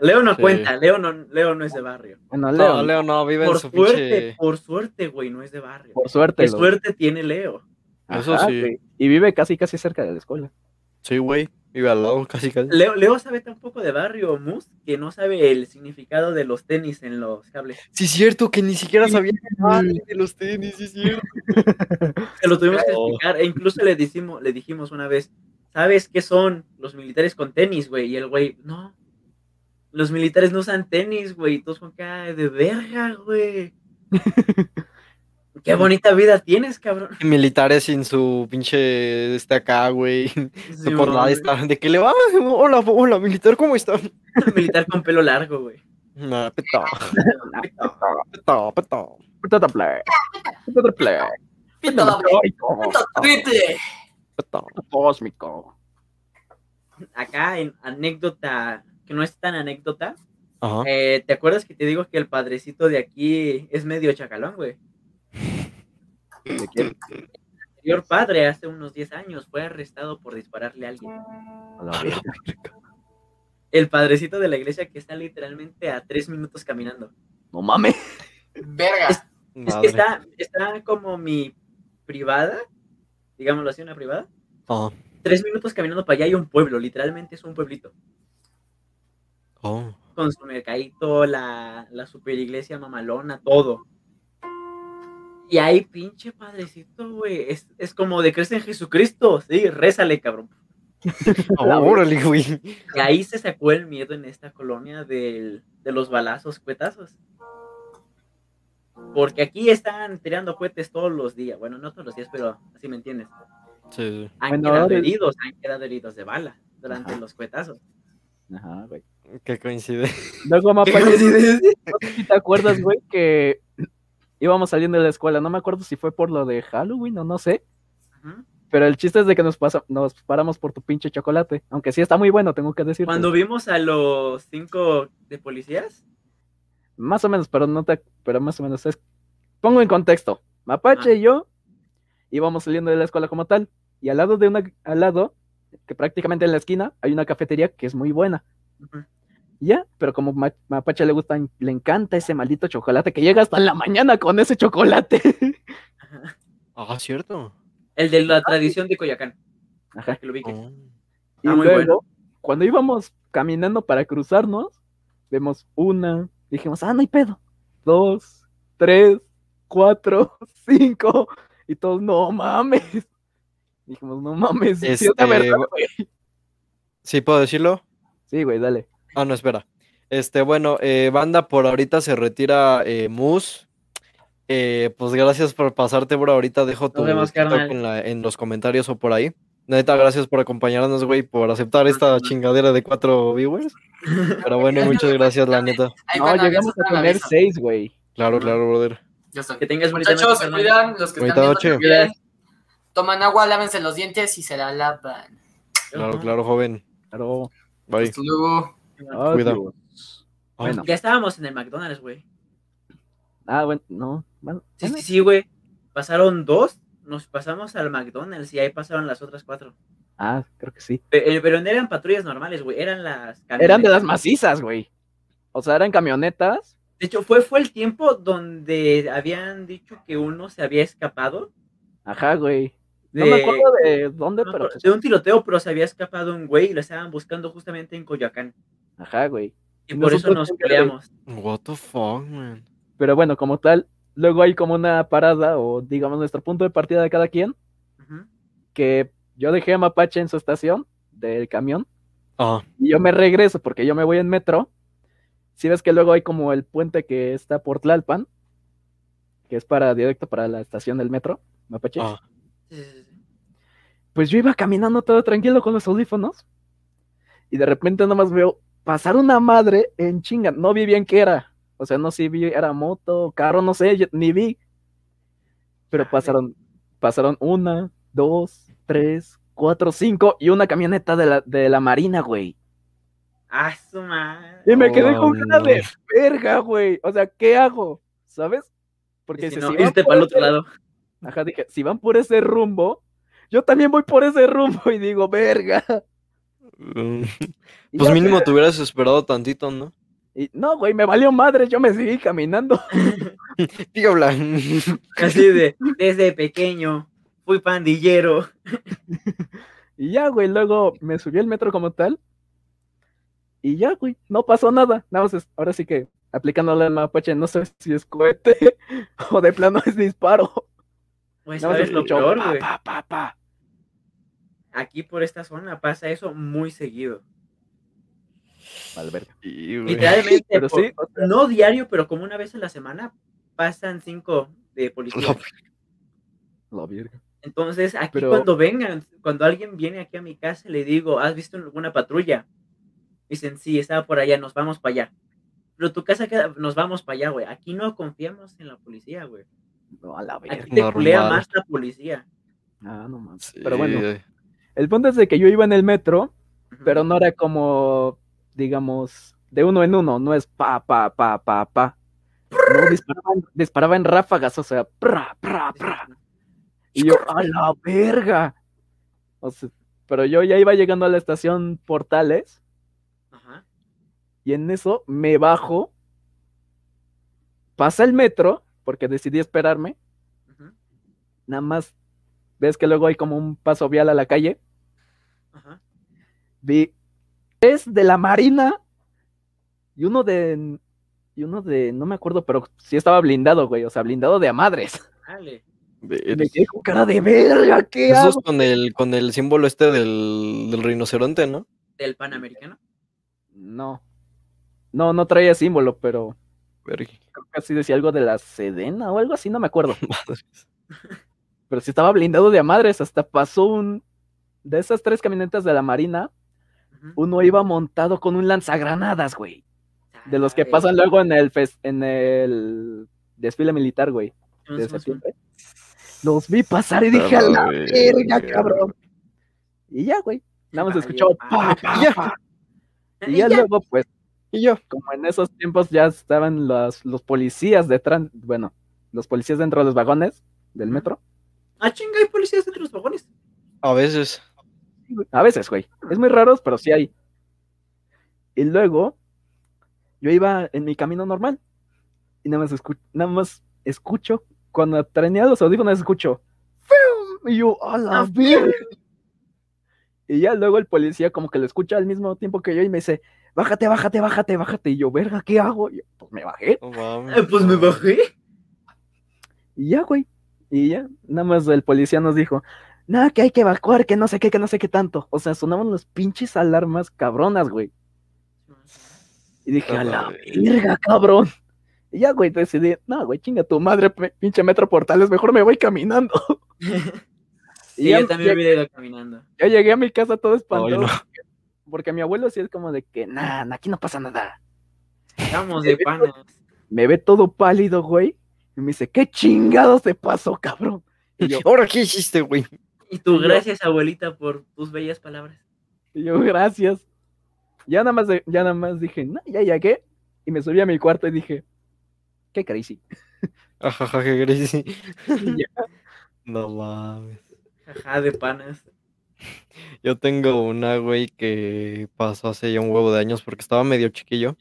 Leo no Sí. cuenta, Leo no, Leo no es de barrio. Bueno, Leo, No, Leo no, vive en Por su suerte, pinche. por suerte, güey, no es de barrio. por suerte. Qué lo- suerte tiene Leo. Eso sí. güey. Y vive casi, casi cerca de la escuela. Sí, güey. Vive al lado, casi casi. Leo, Leo sabe tan poco de barrio, Mus, que no sabe el significado de los tenis en los cables. Sí, es cierto, que ni siquiera Sí. sabía de los tenis, sí, es cierto. Se lo tuvimos que Oh. explicar. E incluso le dijimos, le dijimos una vez, ¿sabes qué son los militares con tenis, güey? Y el güey, no. Los militares no usan tenis, güey. Y todos con cara de verga, güey. Qué bonita vida tienes, cabrón. Militares sin su pinche. Este acá, güey. Sí, Su portada güey. está. ¿De qué le va? Hola, hola, militar, ¿cómo está? Militar con pelo largo, güey. Nah, peta, peta, peta. Puta play. Puta play. Pito doble. Pito triple. peta. Cósmico. Acá en anécdota, que no es tan anécdota. Ajá. eh, ¿Te acuerdas que te digo que el padrecito de aquí es medio chacalón, güey? ¿De quién? El anterior padre hace unos 10 años fue arrestado por dispararle a alguien. A la verga. El padrecito de la iglesia que está literalmente a tres minutos caminando. No mames. Verga. Es que está, está como mi privada, digámoslo así, una privada. Ajá. Tres minutos caminando para allá hay un pueblo, literalmente es un pueblito. Oh. Con su mercadito, la, la super iglesia mamalona, todo. Y ahí, pinche padrecito, güey. Es, es como de crees en Jesucristo. Sí, rézale, cabrón. Oh, órale, güey. Y ahí se sacó el miedo en esta colonia del- de los balazos, cuetazos. Porque aquí están tirando cohetes todos los días. Bueno, no todos los días, pero así me entiendes. Sí, sí. Han Bueno, quedado heridos, han quedado heridos de bala durante Ajá. los cuetazos. Ajá, güey. Qué coincide. Luego, ¿Qué no sé si te acuerdas, güey, que íbamos saliendo de la escuela. No me acuerdo si fue por lo de Halloween o no sé. Pero el chiste es de que nos, pasa, nos paramos por tu pinche chocolate. Aunque sí está muy bueno, tengo que decir. Cuando vimos a los cinco de policías, Más o menos, pero no te. Pero más o menos es. Pongo en contexto. Mapache Ah. y yo íbamos saliendo de la escuela como tal. Y al lado de una. Al lado, que prácticamente en la esquina, hay una cafetería que es muy buena. Ujú. Ya, pero como Ma- Mapache le gusta, le encanta ese maldito chocolate que llega hasta la mañana con ese chocolate. Ah, cierto. el de la tradición de Coyacán, Ajá. que lo vi Oh. Y Ah, muy luego, bueno. cuando íbamos caminando para cruzarnos, vemos una, dijimos, ah, no hay pedo. Dos, tres, cuatro, cinco, y todos, no mames. Dijimos, no mames, sí es Este, verdad, güey". ¿Sí puedo decirlo? Sí, güey, dale. Ah, no, espera. Este, bueno, eh, banda, por ahorita se retira eh, Mus. Eh, pues gracias por pasarte, bro. Ahorita dejo tu vemos, en, la- en los comentarios o por ahí. Neta, gracias por acompañarnos, güey, por aceptar esta chingadera de cuatro viewers. Pero bueno, muchas gracias, la neta. Ahí No, llegamos a tener seis, güey. Claro, claro, brother. Ya estoy. Que tengas bonita Muchachos, noche, se cuidan. Los que Bonita están viendo. Toman agua, lávense los dientes y se la lavan. Claro, claro, joven. Claro. Bye. Hasta luego. Cuida. Adiós. Bueno, Ya estábamos en el McDonald's, güey. ah, bueno, no. bueno, Sí, sí, sí, güey. Pasaron dos, nos pasamos al McDonald's y ahí pasaron las otras cuatro. Ah, creo que sí. Eh, Pero no eran patrullas normales, güey, eran las Eran de las macizas, güey. O sea, eran camionetas. De hecho, fue, fue el tiempo donde habían dicho que uno se había escapado. Ajá, güey. No me acuerdo de dónde, no pero de un tiroteo, pero se había escapado un güey y lo estaban buscando justamente en Coyoacán. Ajá, güey. Y Y por eso nos peleamos. What the fuck, man. Pero bueno, como tal, luego hay como una parada o digamos nuestro punto de partida de cada quien, que yo dejé a Mapache en su estación del camión Ah, y yo me regreso porque yo me voy en metro. Si ves que luego hay como el puente que está por Tlalpan, que es para directo para la estación del metro, Mapache. ah. Sí, sí, sí. Pues yo iba caminando todo tranquilo con los audífonos y de repente nomás veo pasar una madre en chinga. No vi bien qué era. O sea, no sé si vi, era moto, carro, no sé, ni vi. Pero pasaron, pasaron una, dos, tres, cuatro, cinco y una camioneta de la, de la Marina, güey. Ah, su madre. Y me quedé con Oh, cara de no. verga, güey. O sea, ¿qué hago? ¿Sabes? Porque si dice, no, si irte por para el otro ese- lado. Ajá, dije, si van por ese rumbo, yo también voy por ese rumbo y digo, verga. Mm, Pues mínimo te hubieras esperado tantito, ¿no? y no, güey, me valió madre, yo me seguí caminando. Diabla. Así de, desde pequeño, fui pandillero. Y ya, güey, luego me subí al metro como tal. Y ya, güey, no pasó nada. Nada más, es- ahora sí que aplicándole al mapache, no sé si es cohete o de plano es disparo. Pues Nada más sabes lo peor, pa, güey. pa, pa, pa. Aquí por esta zona pasa eso muy seguido. Vale, verga. Sí, güey. Literalmente, Pero por- sí, o sea, no diario, pero como una vez a la semana pasan cinco de policía. La verga. Entonces, aquí Pero- cuando vengan, cuando alguien viene aquí a mi casa, le digo, ¿has visto alguna patrulla? Dicen, sí, estaba por allá, nos vamos para allá. Pero tu casa queda, nos vamos para allá, güey. Aquí no confiamos en la policía, güey. No, a la verga. Aquí te culea más la policía. Ah, no más. Sí, Pero bueno. El punto es de que yo iba en el metro, pero no era como, digamos, de uno en uno, no es pa, pa, pa, pa, pa. No, disparaba, en- disparaba en ráfagas, o sea, pra, pra, pra. Y yo, a la verga. O sea, pero yo ya iba llegando a la estación Portales Ajá. y en eso me bajo, pasa el metro, porque decidí esperarme, Ujú. nada más, ves que luego hay como un paso vial a la calle, Ajá. vi tres de la Marina y uno de, y uno de, no me acuerdo, pero sí estaba blindado, güey, o sea, blindado de a madres. Dale. Me quedé con cara de verga, ¿qué Eso es con el, con el símbolo este del, del rinoceronte, ¿no? Del Panamericano. No, no, no traía símbolo, pero Verga. creo que así decía algo de la Sedena o algo así, no me acuerdo. Madres. Pero sí estaba blindado de a madres, hasta pasó un, de esas tres camionetas de la Marina, uno iba montado con un lanzagranadas, güey. De los que pasan luego en el, en el desfile militar, güey, de septiembre. Los vi pasar y dije, a la verga, cabrón. Y ya, güey. Nada más escuchó pa, pa. Y Y ya luego, pues, Y yo. como en esos tiempos ya estaban los, los policías detrás, bueno, los policías dentro de los vagones del metro. Ah, chinga, hay policías entre los vagones. A veces. A veces, güey. Es muy raros, pero sí hay. Y luego, yo iba en mi camino normal. Y nada más, escu- nada más escucho, cuando tenía los audífonos, escucho. "Fium", Y yo, a la Ah, verga. Y ya luego el policía como que lo escucha al mismo tiempo que yo y me dice, bájate, bájate, bájate, bájate. Y yo, verga, ¿qué hago? Y yo, pues me bajé. Eh, pues me bajé. Y ya, güey. Y ya, nada más el policía nos dijo, nada, que hay que evacuar, que no sé qué, que no sé qué tanto. O sea, sonaban los pinches alarmas cabronas, güey. Y dije, a la verga, cabrón. Y ya, güey, decidí, no, güey, chinga tu madre, pinche metro portales, mejor me voy caminando. Sí, Y yo también me hubiera ido caminando. ya llegué a mi casa todo espantado. no. porque- mi abuelo sí es como de que, nah, aquí no pasa nada. Estamos de panas. Me ve todo pálido, güey. Y me dice, ¿qué chingados te pasó, cabrón? Y yo, ¿Ahora qué hiciste, güey? Y tú, gracias, abuelita, por tus bellas palabras. Y yo, gracias. Ya nada más, ya nada más dije, no, ya llegué. Y me subí a mi cuarto y dije, qué crazy. Ajaja, qué crazy. No mames. Ajá, de panas. Yo tengo una, güey, que pasó hace ya un huevo de años porque estaba medio chiquillo.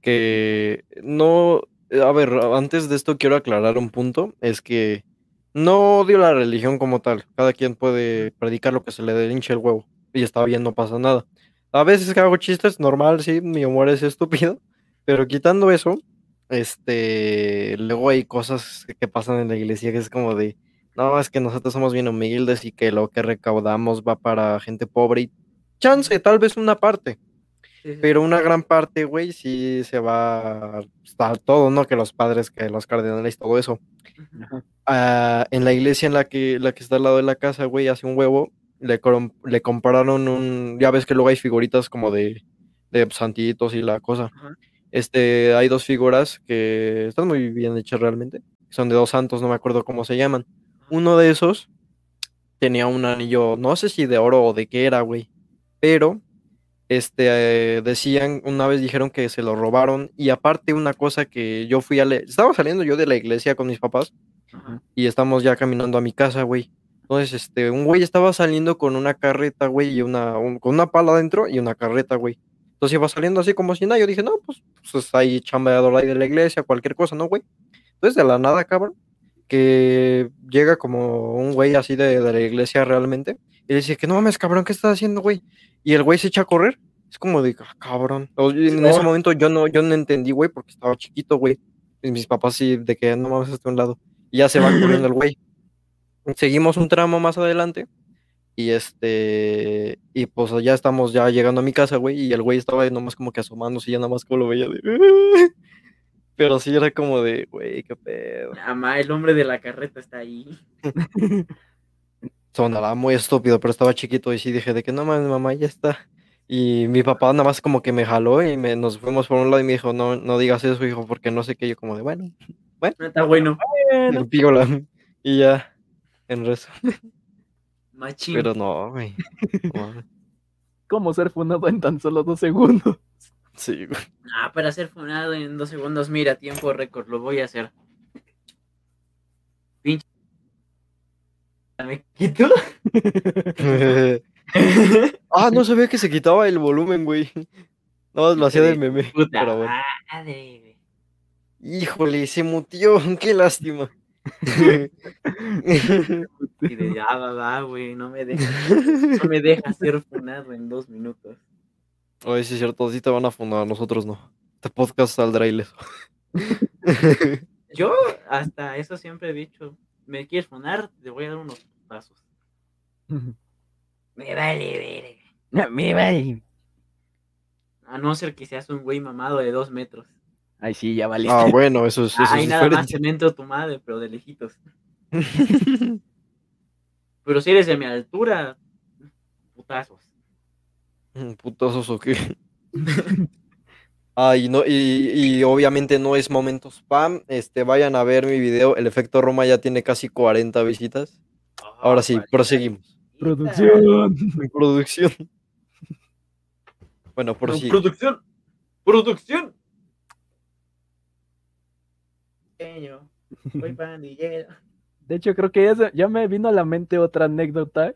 Que no. A ver, antes de esto quiero aclarar un punto. Es que No odio la religión como tal. Cada quien puede predicar lo que se le dé hinche el huevo. Y está bien, no pasa nada. A veces que hago chistes, normal, sí, mi humor es estúpido. Pero quitando eso, este, luego hay cosas que pasan en la iglesia que es como de, no, es que nosotros somos bien humildes y que lo que recaudamos va para gente pobre y chance, tal vez una parte. Sí, sí. Pero una gran parte, güey, sí se va a todo, ¿no? Que los padres, que los cardenales, todo eso. Ah, en la iglesia en la que, la que está al lado de la casa, güey, hace un huevo, le, le compraron un, ya ves que luego hay figuritas como de, de santitos y la cosa. Ajá. Este, hay dos figuras que están muy bien hechas realmente. Son de dos santos, no me acuerdo cómo se llaman. Uno de esos tenía un anillo, no sé si de oro o de qué era, güey. Pero, este, eh, decían, una vez dijeron que se lo robaron. Y aparte una cosa que yo fui a leer, estaba saliendo yo de la iglesia con mis papás y estamos ya caminando a mi casa, güey. Entonces, este, un güey estaba saliendo con una carreta, güey, y una, un- con una pala adentro y una carreta, güey. Entonces iba saliendo así como si nada. Yo dije, no, pues, pues ahí chambeador ahí de la iglesia, cualquier cosa, ¿no, güey? Entonces, de la nada, cabrón, que llega como un güey así de, de la iglesia realmente, y le dice que no mames, cabrón, ¿qué estás haciendo, güey? Y el güey se echa a correr. Es como de, "Ah, cabrón. En ese momento yo no, yo no entendí, güey, porque estaba chiquito, güey. Mis papás sí, de que no mames hasta un lado. Y ya se va corriendo el güey. Seguimos un tramo más adelante. Y este, y pues ya estamos ya llegando a mi casa, güey. Y el güey estaba ahí nomás como que asomándose y ya nada más como lo veía de. Pero sí era como de, güey, qué pedo. Mamá, el hombre de la carreta está ahí. Sonaba muy estúpido, pero estaba chiquito y sí dije de que no mames, mamá, ya está. Y mi papá nada más como que me jaló y me, nos fuimos por un lado y me dijo, no, no digas eso, hijo, porque no sé qué. Yo como de, bueno, No está bueno. Y ya, en rezo. Machín. Pero no, güey. ¿Cómo ser fundado en tan solo dos segundos? Sí, güey. Ah, para ser funado en dos segundos, mira, tiempo récord, lo voy a hacer. ¿Me quito? ah, no sabía que se quitaba el volumen, güey. No, lo hacía del meme. Puta Pero bueno. madre, güey. Híjole, se mutió, qué lástima. Y de ya, va, va, güey, no me deja, no me deja ser funado en dos minutos. Oye, sí es cierto, sí te van a fundar, nosotros no. Este podcast saldrá ileso. Yo hasta eso siempre he dicho, me quieres funar, te voy a dar unos pasos. Me vale verga. Me vale. A no ser que seas un güey mamado de dos metros. Ay, sí, ya valiste. ah, bueno, eso es, eso Ahí es nada más diferente. te entro tu madre, pero de lejitos. Pero si eres de mi altura, putazos. Putazos o qué. Ay, no, y, y obviamente no es momento spam. Este, vayan a ver mi video. El efecto Roma ya tiene casi 40 visitas. Ahora sí, proseguimos. Producción. Producción. Bueno, Pro- prosigue. Producción. Producción. Pequeño. Soy pandillero. De hecho, creo que ya, se- ya me vino a la mente otra anécdota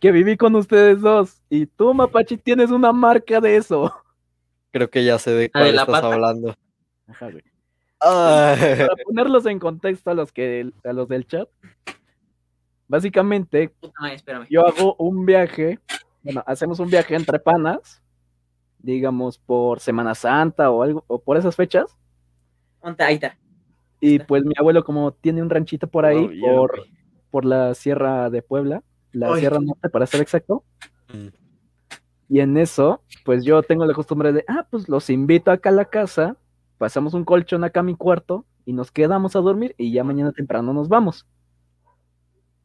que viví con ustedes dos. Y tú, Mapachi, tienes una marca de eso. Creo que ya sé de de cuál la estás pata. hablando. Ajá, güey. Ay, Para ponerlos en contexto a los que a los del chat. Básicamente, yo hago un viaje, bueno, hacemos un viaje entre panas, digamos por Semana Santa o algo, o por esas fechas. Ponte, Ahí está. Y pues mi abuelo, como tiene un ranchito por ahí, ya, por, por la Sierra de Puebla, la Ay. Sierra Norte para ser exacto. Mm. Y en eso, pues yo tengo la costumbre de, ah, pues los invito acá a la casa, pasamos un colchón acá a mi cuarto y nos quedamos a dormir y ya mañana temprano nos vamos.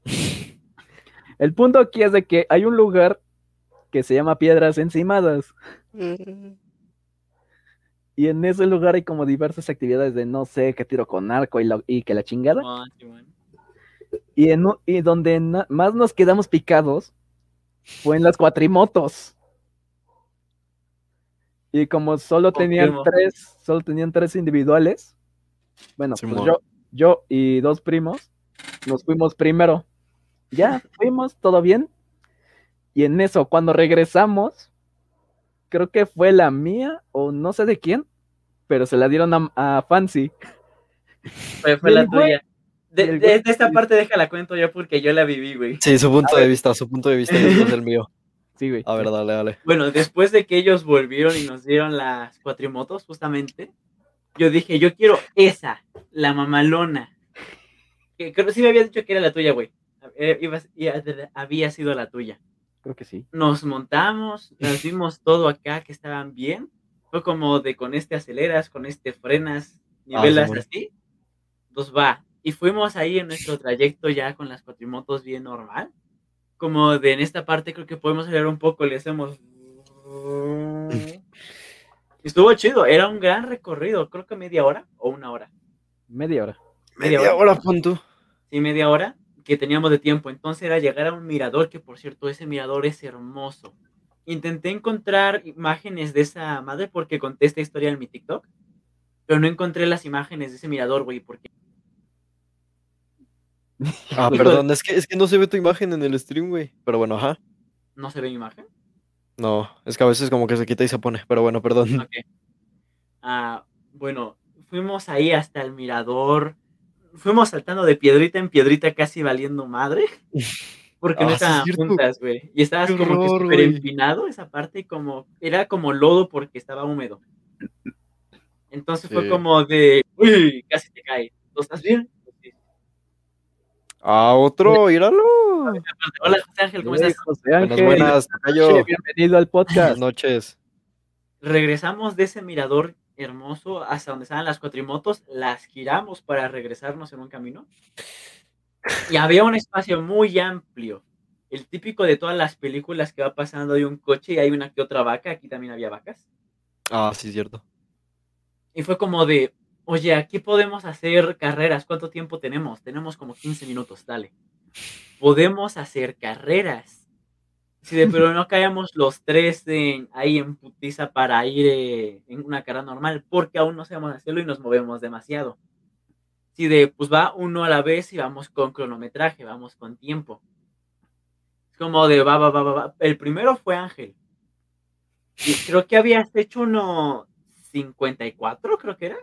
El punto aquí es de que hay un lugar que se llama Piedras Encimadas y en ese lugar hay como diversas actividades de no sé, que tiro con arco y, la- y que la chingada. Ah. Y, en, y donde más nos quedamos picados fue en las cuatrimotos. Y como solo tenían tres, solo tenían tres individuales, bueno, pues yo, yo y dos primos nos fuimos primero. Ya, fuimos, todo bien. Y en eso, cuando regresamos, creo que fue la mía o no sé de quién, pero se la dieron a, a Fancy. Fue, la güey- tuya. De, de- de esta parte déjala cuento yo porque yo la viví, güey. Sí, su punto de vista, su punto de vista y después el mío. Sí, güey. A ver, dale, dale. Bueno, después de que ellos volvieron y nos dieron las cuatrimotos, justamente, yo dije, yo quiero esa, la mamalona. Que creo que sí me había dicho que era la tuya, güey. Ibas- y había sido la tuya. Creo que sí. Nos montamos, nos vimos todo acá que estaban bien. Fue como de con este aceleras, con este frenas, nivelas Simón. así. Pues va. Y fuimos ahí en nuestro trayecto ya con las cuatrimotos bien normal. Como de en esta parte creo que podemos acelerar un poco, le hacemos... Estuvo chido, era un gran recorrido, creo que media hora o una hora. Media hora. Media Media hora. hora, punto. Sí, media hora que teníamos de tiempo. Entonces era llegar a un mirador, que por cierto, ese mirador es hermoso. Intenté encontrar imágenes de esa madre porque conté esta historia en mi TikTok, pero no encontré las imágenes de ese mirador, güey, porque Ah, perdón, es que, es que no se ve tu imagen en el stream, güey. Pero bueno, ajá. no se ve imagen. No, es que a veces como que se quita y se pone. Pero bueno, perdón. Ok. Ah, bueno, fuimos ahí hasta el mirador. Fuimos saltando de piedrita en piedrita, casi valiendo madre. Porque no Ah, estaban juntas, güey. Y estabas Qué como que súper empinado esa parte, y como. Era como lodo porque estaba húmedo. Entonces fue como de. Uy, casi te cae. ¿Tú estás bien? Ah, otro, íralo. Hola, José Ángel, ¿cómo estás? José Buenas, Ángel. buenas, bienvenido al Buenas podcast. noches. regresamos de ese mirador hermoso hasta donde estaban las cuatrimotos, las giramos para regresarnos en un camino. Y había un espacio muy amplio. El típico de todas las películas que va pasando hay un coche y hay una que otra vaca. Aquí también había vacas. Ah, sí, cierto. Y fue como de, oye, aquí podemos hacer carreras. ¿Cuánto tiempo tenemos? Tenemos como 15 minutos, dale. Podemos hacer carreras. Sí, de, pero no caemos los tres en- ahí en putiza para ir eh, en una carrera normal, porque aún no sabemos hacerlo y nos movemos demasiado. Sí, de, pues va uno a la vez y vamos con cronometraje, vamos con tiempo. Es como de, va, va, va, va. El primero fue Ángel. Y creo que habías hecho uno 54, creo que era.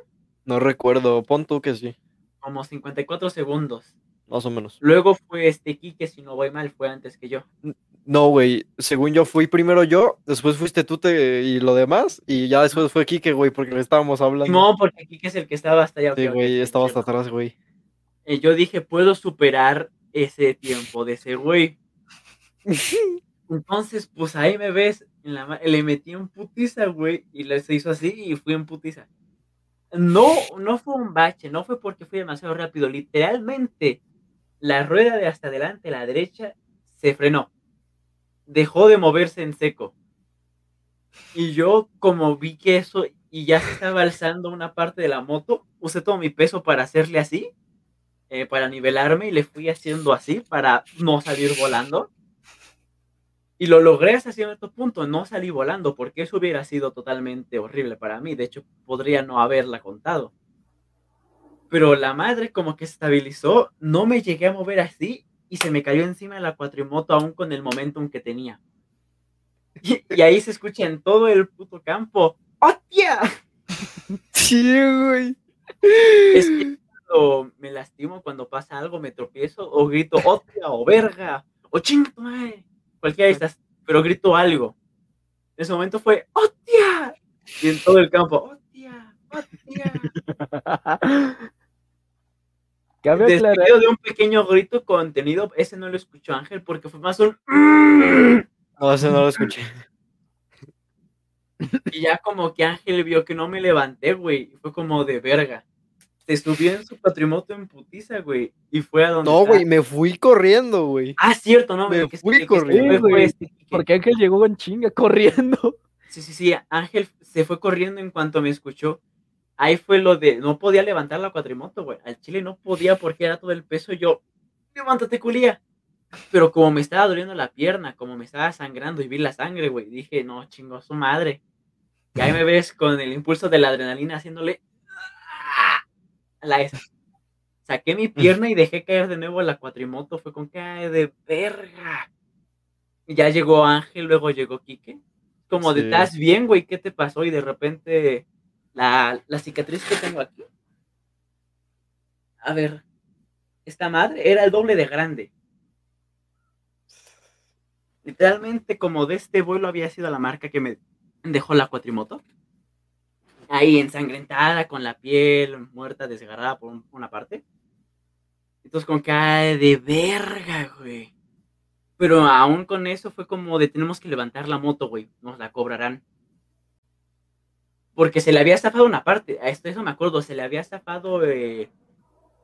No recuerdo, pon tú que sí, Como 54 segundos. más o menos. Luego fue este Kike, si no voy mal, fue antes que yo. No, güey, según yo fui primero yo, después fuiste tú te, y lo demás, y ya después fue Kike, güey, porque estábamos hablando. No, porque Kike es el que estaba hasta allá. Sí, güey, estaba hasta atrás, güey. Eh, yo dije, puedo superar ese tiempo de ese güey. Entonces, pues ahí me ves, en la le metí en putiza, güey, y se hizo así y fui en putiza. No, no fue un bache, no fue porque fui demasiado rápido, literalmente la rueda de hasta adelante, la derecha, se frenó. Dejó de moverse en seco. Y yo, como vi que eso y ya estaba alzando una parte de la moto, usé todo mi peso para hacerle así, eh, para nivelarme y le fui haciendo así para no salir volando. Y lo logré hasta cierto punto, no salí volando, porque eso hubiera sido totalmente horrible para mí. De hecho, podría no haberla contado. Pero la madre como que se estabilizó, no me llegué a mover así y se me cayó encima de la cuatrimoto aún con el momentum que tenía. Y, y ahí se escucha en todo el puto campo. ¡Hostia! Sí, güey. Es que cuando me lastimo, cuando pasa algo, me tropiezo, o grito hostia, o verga, o chinga tu madre, cualquiera de estas, pero grito algo. En ese momento fue hostia, y en todo el campo, hostia, hostia. Cabe de un pequeño grito contenido, ese no lo escuchó Ángel porque fue más un "Mm". No, ese no lo escuché. y ya como que Ángel vio que no me levanté, güey, fue como de verga. Se subió en su patrimoto en putiza, güey, y fue a donde No, güey, me fui corriendo, güey. Ah, cierto, no, Me que- fui que- que- corriendo, güey, este, que- porque Ángel llegó en chinga corriendo. Sí, sí, sí, Ángel se fue corriendo en cuanto me escuchó. Ahí fue lo de, no podía levantar la cuatrimoto, güey. Al chile no podía porque era todo el peso. Yo, levántate, culía. Pero como me estaba doliendo la pierna, como me estaba sangrando y vi la sangre, güey, dije, no, chingo, su madre. Y ahí me ves con el impulso de la adrenalina haciéndole la esa. Saqué mi pierna y dejé caer de nuevo la cuatrimoto. Fue con cae de verga. Ya llegó Ángel, luego llegó Quique como de. ¿estás bien, güey? ¿Qué te pasó? Y de repente, la, la cicatriz que tengo aquí. A ver, esta madre era el doble de grande. Literalmente, como de este vuelo había sido la marca que me dejó la cuatrimoto. Ahí ensangrentada, con la piel muerta, desgarrada por un- una parte. Entonces, que ay, de verga, güey. Pero aún con eso fue como de tenemos que levantar la moto, güey. Nos la cobrarán. Porque se le había estafado una parte. A esto eso me acuerdo. Se le había estafado eh,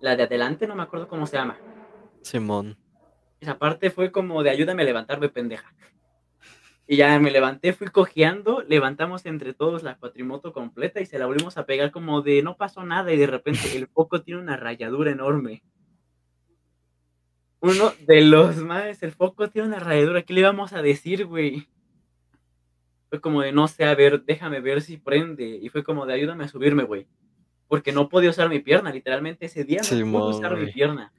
la de adelante, no me acuerdo cómo se llama. Simón. Esa parte fue como de ayúdame a levantarme, pendeja. Y ya me levanté, fui cojeando, levantamos entre todos la cuatrimoto completa y se la volvimos a pegar como de no pasó nada y de repente el foco tiene una rayadura enorme. Uno de los más, el foco tiene una rayadura, ¿qué le íbamos a decir, güey? Fue como de no sé, a ver, déjame ver si prende. Y fue como de ayúdame a subirme, güey. Porque no podía usar mi pierna, literalmente ese día no pude Simón, usar mi pierna.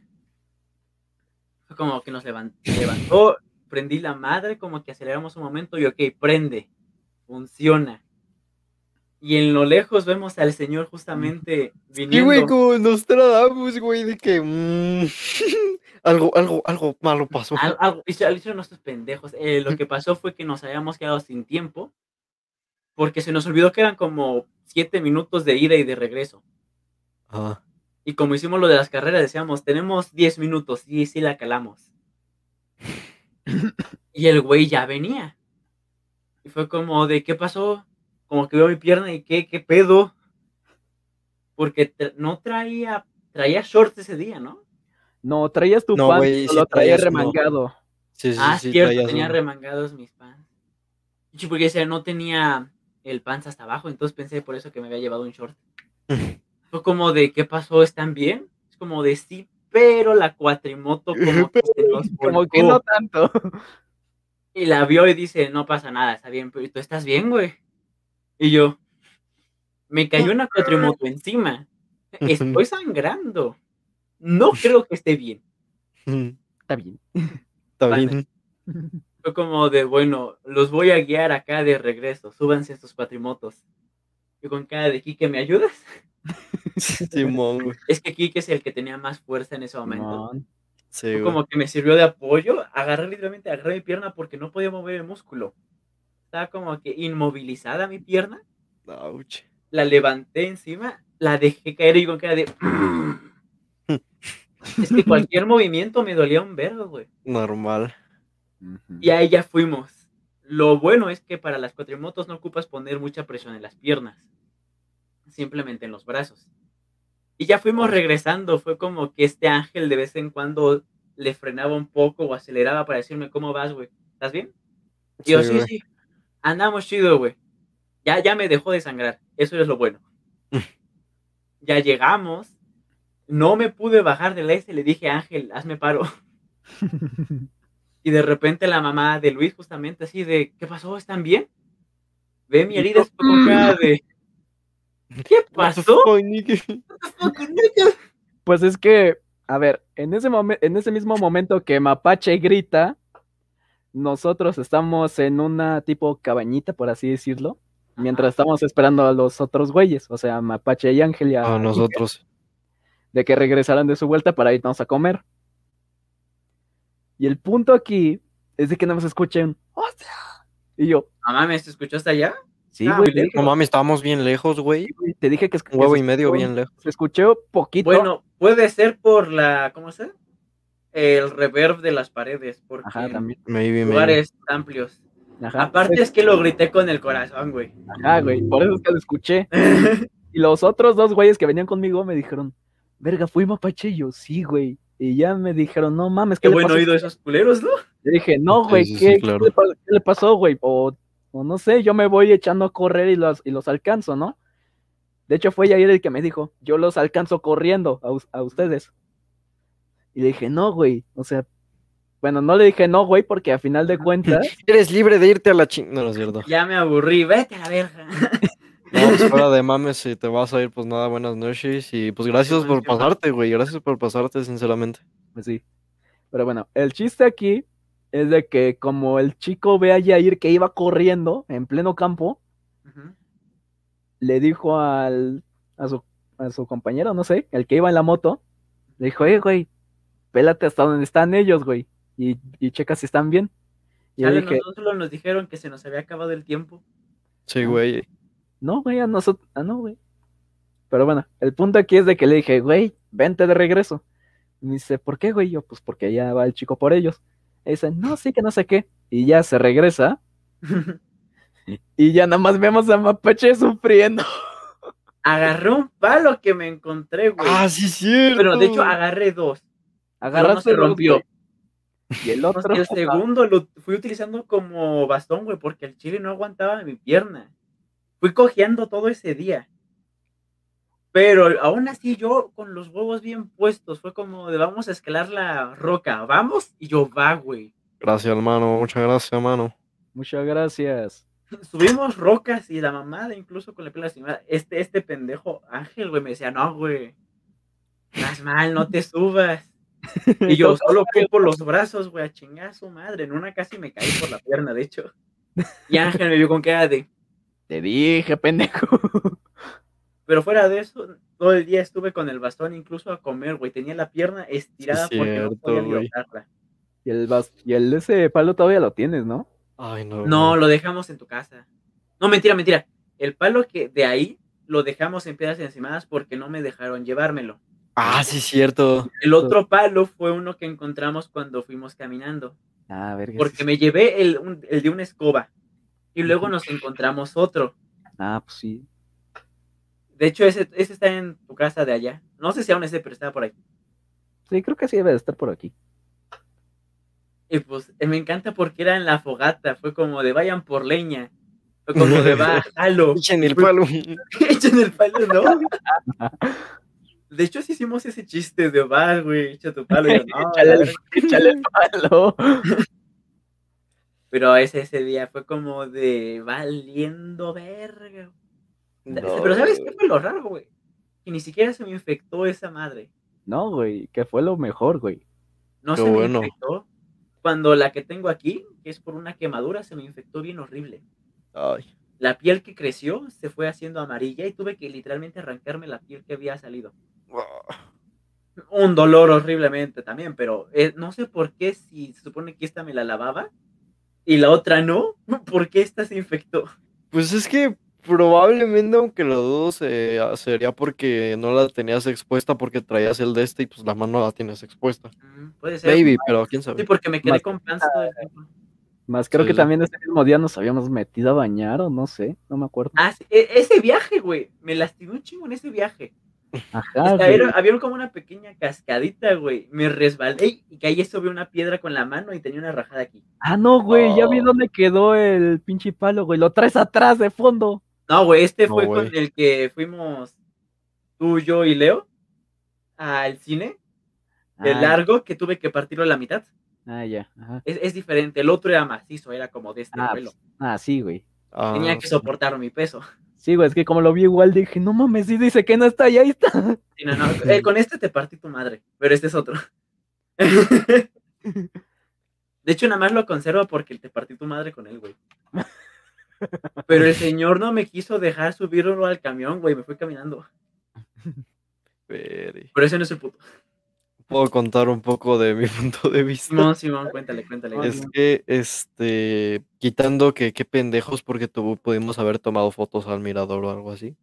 Fue como que nos levan- levantó, prendí la madre, como que aceleramos un momento y ok, prende, funciona. Y en lo lejos vemos al señor justamente Y viniendo. güey, como Nostradamus, güey, de que mm, algo, algo, algo malo pasó. Al- algo- hicieron nuestros pendejos. Eh, lo que pasó fue que nos habíamos quedado sin tiempo porque se nos olvidó que eran como siete minutos de ida y de regreso. Ah, Y como hicimos lo de las carreras, decíamos, tenemos 10 minutos y sí la calamos. y el güey ya venía. Y fue como de, ¿qué pasó? Como que veo mi pierna y qué, qué pedo. Porque tra- no traía, traía shorts ese día, ¿no? No, traías tu No, pan, lo traías uno. remangado. sí, sí, ah, sí, cierto, traías tenía uno. remangados mis pants. Sí, porque ese no tenía el pants hasta abajo, entonces pensé por eso que me había llevado un short. Fue como de, ¿qué pasó? ¿Están bien? Es como de, sí, pero la cuatrimoto como que se nos Como que volcó". no tanto. Y la vio y dice, no pasa nada, está bien, pero tú estás bien, güey. Y yo, me cayó una cuatrimoto encima. Estoy sangrando. No creo que esté bien. Está bien. Está Vale. bien. Fue como de, bueno, los voy a guiar acá de regreso. Súbanse estos cuatrimotos. Y con cara de Kike, ¿me ayudas? Simón, güey. Es que Kike es el que tenía más fuerza en ese momento. Sí, güey. como que me sirvió de apoyo. Agarré literalmente, agarré mi pierna porque no podía mover el músculo. Estaba como que inmovilizada mi pierna. Ouch. La levanté encima, la dejé caer y con cara de. es que cualquier movimiento me dolía un vergo, güey. Normal. Y ahí ya fuimos. Lo bueno es que para las cuatrimotos no ocupas poner mucha presión en las piernas, simplemente en los brazos. Y ya fuimos regresando, fue como que este ángel de vez en cuando le frenaba un poco o aceleraba para decirme, ¿cómo vas, güey? ¿Estás bien? Y yo, Sí, sí, andamos chido, güey. Ya, ya me dejó de sangrar, eso es lo bueno. ya llegamos, no me pude bajar del S, le dije, Ángel, hazme paro. Y de repente la mamá de Luis, justamente así de, ¿qué pasó? ¿Están bien? Ve mi herida, es cara de, ¿qué pasó? Pues es que, a ver, en ese, momen- en ese mismo momento que Mapache grita, nosotros estamos en una tipo cabañita, por así decirlo, mientras estamos esperando a los otros güeyes, o sea, Mapache y Ángel y a A nosotros. de que regresaran de su vuelta para irnos a comer. Y el punto aquí es de que no nos escuchen, ¡hostia! Y yo, Mamá, ¿me escuchó hasta allá? Sí, Ah, güey, dije, No mames, estábamos bien lejos, güey. te dije que, es- Un huevo y se medio bien lejos. Se escuchó poquito. Bueno, puede ser por la, ¿cómo se? El reverb de las paredes, porque Ajá, también. Maybe, maybe. lugares amplios. Ajá, Aparte es que lo grité con el corazón, güey. Ajá, güey, por eso es que lo escuché. Y los otros dos güeyes que venían conmigo me dijeron, verga, fui mapache. Y yo, sí, güey. Y ya me dijeron, no mames, Qué ¿qué le buen pasó? oído esos culeros, ¿no? Le dije, no, güey, sí, ¿qué, sí, claro. ¿qué le pa- qué le pasó, güey? O, o no sé, yo me voy echando a correr y los, y los alcanzo, ¿no? De hecho, fue Yair el que me dijo, yo los alcanzo corriendo a, a ustedes. Y le dije, no, güey, o sea, bueno, no le dije no, güey, porque a final de cuentas, Eres libre de irte a la ching... No, no es cierto. Ya me aburrí, vete a la verga. No, pues fuera de mames, si te vas a ir, pues nada, buenas noches. Y pues gracias por pasarte, güey. Gracias por pasarte, sinceramente. pues sí. Pero bueno, el chiste aquí es de que como el chico ve a Yair que iba corriendo en pleno campo, le dijo al, a, su, a su compañero, no sé, el que iba en la moto, le dijo, eh, güey, pélate hasta donde están ellos, güey. Y, y checa si están bien. Y yo Chale, dije, nosotros nos dijeron que se nos había acabado el tiempo. Sí, güey. no, güey, a nosotros, ah, no, güey. Pero bueno, el punto aquí es de que le dije, güey, vente de regreso. Y me dice, ¿por qué, güey? Yo, pues porque ya va el chico por ellos. Y no, sí, que no sé qué. Y ya se regresa. Y ya nada más vemos a Mapache sufriendo. Agarré un palo que me encontré, güey. Ah, sí, cierto. Pero de hecho agarré dos. Agarraste se rompió. Y el otro. El segundo lo fui utilizando como bastón, güey, porque el chile no aguantaba mi pierna. Fui cojeando todo ese día. Pero aún así yo con los huevos bien puestos, fue como de vamos a escalar la roca, vamos, y yo va, güey. Gracias, hermano. Muchas gracias, hermano. Muchas gracias. Subimos rocas y la mamada, incluso con la piel lastimada. Este, este pendejo Ángel, güey, me decía, no, güey, estás mal, no te subas. Y yo solo fui por los brazos, güey, a chingar a su madre. En una casi me caí por la pierna, de hecho. Y Ángel me vio con cara de. Te dije, pendejo. Pero fuera de eso, todo el día estuve con el bastón, incluso a comer, güey. Tenía la pierna estirada porque no podía levantarla. Y el, y el ese palo todavía lo tienes, ¿no? Ay, no. No, güey. lo dejamos en tu casa. No, mentira, mentira. El palo que de ahí lo dejamos en piedras encimadas porque no me dejaron llevármelo. Ah, sí, cierto. El otro palo fue uno que encontramos cuando fuimos caminando. Ah, verga. Porque me llevé el, un- el de una escoba. Y luego nos encontramos otro. Ah, pues sí. De hecho, ese, ese está en tu casa de allá. No sé si aún ese, pero está por ahí. Sí, creo que sí debe de estar por aquí. Y pues me encanta porque era en la fogata. Fue como de vayan por leña. Fue como de va, jalo. Echen el palo. Echen el palo, ¿no? De hecho, sí hicimos ese chiste de va, güey, echa tu palo. Y yo, no, échale el palo. Pero ese, ese día fue como de valiendo verga. Pero ¿sabes qué fue lo raro, güey? Que ni siquiera se me infectó esa madre. No, güey, que fue lo mejor, güey. No Qué se bueno. me infectó. Cuando la que tengo aquí, que es por una quemadura, se me infectó bien horrible. Ay. La piel que creció se fue haciendo amarilla y tuve que literalmente arrancarme la piel que había salido. Un dolor horriblemente también, pero eh, no sé por qué si se supone que esta me la lavaba y la otra no, ¿por qué esta se infectó? Pues es que probablemente, aunque lo dudo, se- sería porque no la tenías expuesta porque traías el de este y pues la mano la tienes expuesta. Mm, Puede ser. Maybe, pero quién Sí, sabe. porque me quedé Más- con panza todo el tiempo. Más creo Sí, que sí. también ese mismo día nos habíamos metido a bañar o no sé, no me acuerdo. Ah, sí, e- ese viaje, güey, me lastimé un chingo en ese viaje. Ajá, O sea, había como una pequeña cascadita, güey. Me resbalé y caí sobre una piedra con la mano y tenía una rajada aquí. Ah, no, güey, ya vi Oh. dónde quedó el pinche palo, güey. Lo traes atrás de fondo. No, güey, este No, fue con el que fuimos tú, yo y Leo al cine de Ah, largo que tuve que partirlo a la mitad. Ah, ya. Ajá. Es, es diferente. El otro era macizo, era como de este Ah, vuelo. Ah, sí, güey. Ah, Tenía que soportar mi peso. Sí, güey, es que como lo vi igual dije, no mames, sí dice que no está y ahí está. Sí, no, no, eh, con este te partí tu madre, pero este es otro. De hecho, nada más lo conservo porque te partí tu madre con él, güey. Pero el señor no me quiso dejar subirlo al camión, güey. Me fui caminando. Pere. Pero ese no es el puto. Puedo contar un poco de mi punto de vista. Simón, Simón, cuéntale, cuéntale. Es que, este, quitando que qué pendejos porque tu- pudimos haber tomado fotos al mirador o algo así.